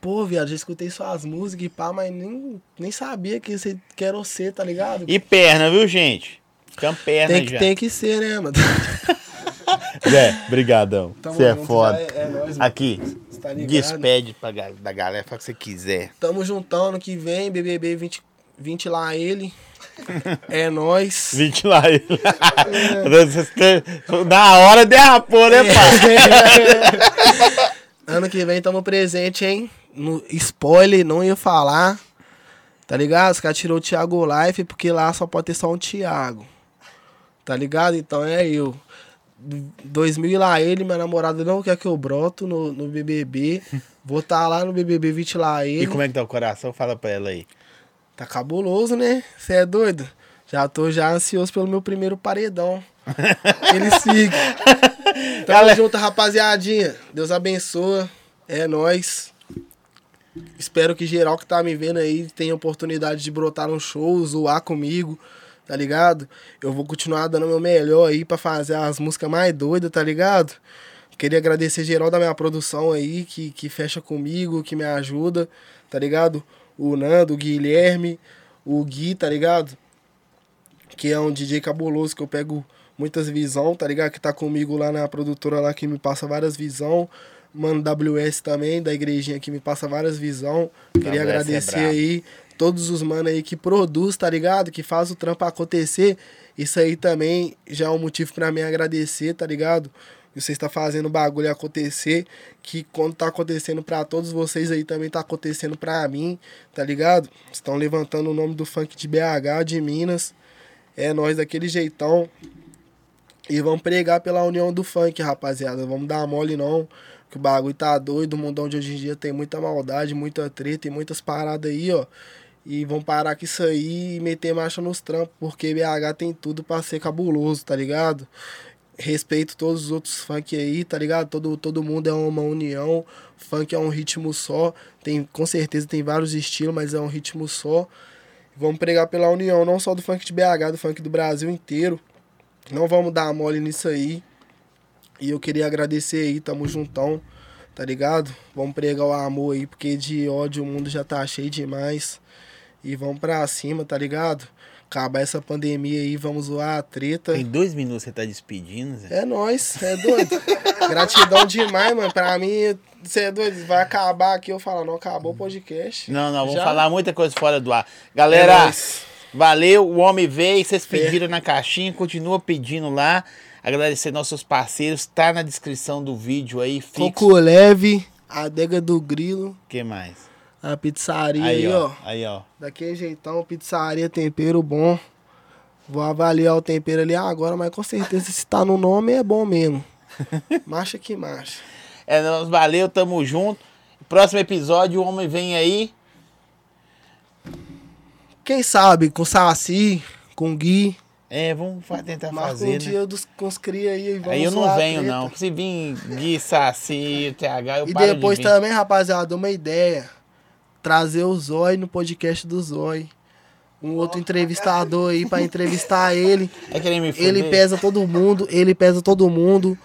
Pô, viado, já escutei suas músicas e pá, mas nem, nem sabia que você que era você, tá ligado? E perna, viu, gente? Tem perna tem, que, já. tem que ser, né, mano? Zé, brigadão. Tamo Você é foda. É, é nóis. Aqui, tá despede pra, da galera, fala o que você quiser. Tamo juntão ano que vem, BBB 20, 20 lá ele. É nóis. 20 lá ele. Na hora derrapou, né, pai? ano que vem tamo presente, hein? No spoiler, não ia falar. Tá ligado? Os caras tirou o Thiago Life porque lá só pode ter só um Thiago. Tá ligado? Então é eu. 2000 lá ele, minha namorada não quer que eu broto no, no BBB. Vou tá lá no BBB 20 lá ele. E como é que tá o coração? Fala pra ela aí. Tá cabuloso, né? Você é doido? Já tô já ansioso pelo meu primeiro paredão. Ele siga. Tamo Galera- junto, rapaziadinha. Deus abençoa. É nóis. Espero que geral que tá me vendo aí tenha oportunidade de brotar no show, zoar comigo, tá ligado? Eu vou continuar dando meu melhor aí pra fazer as músicas mais doidas, tá ligado? Queria agradecer geral da minha produção aí, que, que fecha comigo, que me ajuda, tá ligado? O Nando, o Guilherme, o Gui, tá ligado? Que é um DJ cabuloso que eu pego muitas visão, tá ligado? Que tá comigo lá na produtora lá que me passa várias visão. Mano WS também, da igrejinha que me passa várias visão. Queria WS é agradecer brabo. aí todos os manos aí que produz, tá ligado? Que faz o trampo acontecer. Isso aí também já é um motivo pra mim agradecer, tá ligado? Você está fazendo o bagulho acontecer, que quando tá acontecendo pra todos vocês aí também tá acontecendo pra mim, tá ligado? Estão levantando o nome do funk de BH, de Minas. É nós daquele jeitão. E vamos pregar pela união do funk, rapaziada. Vamos dar mole não. Que o bagulho tá doido. O mundão de hoje em dia tem muita maldade, muita treta e muitas paradas aí, ó. E vamos parar com isso aí e meter marcha nos trampos. Porque BH tem tudo pra ser cabuloso, tá ligado? Respeito todos os outros funk aí, tá ligado? Todo, todo mundo é uma união. Funk é um ritmo só. Tem, com certeza tem vários estilos, mas é um ritmo só. Vamos pregar pela união, não só do funk de BH, do funk do Brasil inteiro. Não vamos dar mole nisso aí. E eu queria agradecer aí, tamo juntão, tá ligado? Vamos pregar o amor aí, porque de ódio o mundo já tá cheio demais. E vamos pra cima, tá ligado? Acabar essa pandemia aí, vamos zoar a treta. Em dois minutos você tá despedindo, Zé? É nóis, é doido. Gratidão demais, mano. Pra mim, você é doido, vai acabar aqui. Eu falo, não, acabou o podcast. Não, não, vamos Já? falar muita coisa fora do ar. É Galera, nóis. valeu, o homem veio, vocês Fé. pediram na caixinha, continua pedindo lá. Agradecer nossos parceiros, tá na descrição do vídeo aí, fixo. Coco leve, adega do grilo, O que mais? A pizzaria aí, Aí, ó. ó. Aí, ó. Daquele jeitão, pizzaria, tempero bom. Vou avaliar o tempero ali agora, mas com certeza se tá no nome é bom mesmo. Marcha que marcha. É, nós valeu, tamo junto. Próximo episódio, o homem vem aí. Quem sabe com Saci, com Gui, É, vamos tentar marca fazer, um né? dia dos, com os cria aí. e Vamos Aí eu não venho, não. Se vir Gui, Saci, TH, eu E depois de também, rapaziada, uma ideia. Trazer o Zói no podcast do Zói. Um outro entrevistador aí pra entrevistar ele. É querer me fuder? Ele pesa todo mundo, ele pesa todo mundo.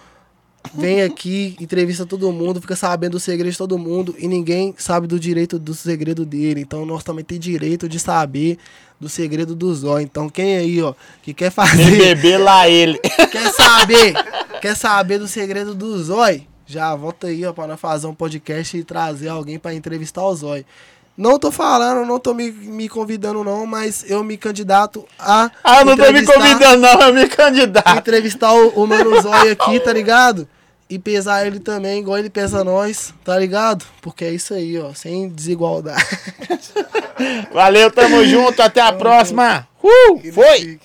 Vem aqui, entrevista todo mundo, fica sabendo do segredo de todo mundo e ninguém sabe do direito do segredo dele. Então nós também tem direito de saber do segredo do Zói. Então quem aí, ó, que quer fazer, beber lá ele. quer saber, quer saber do segredo do Zói, já volta aí, ó, pra nós fazer um podcast e trazer alguém pra entrevistar o Zói. Não tô falando, não tô me, me convidando não, mas eu me candidato a Ah, não tô me convidando, não. Eu me candidato. entrevistar o, o Mano Zóio aqui, tá ligado? E pesar ele também, igual ele pesa nós, tá ligado? Porque é isso aí, ó, sem desigualdade. Valeu, tamo junto. Até a próxima. Uh, foi.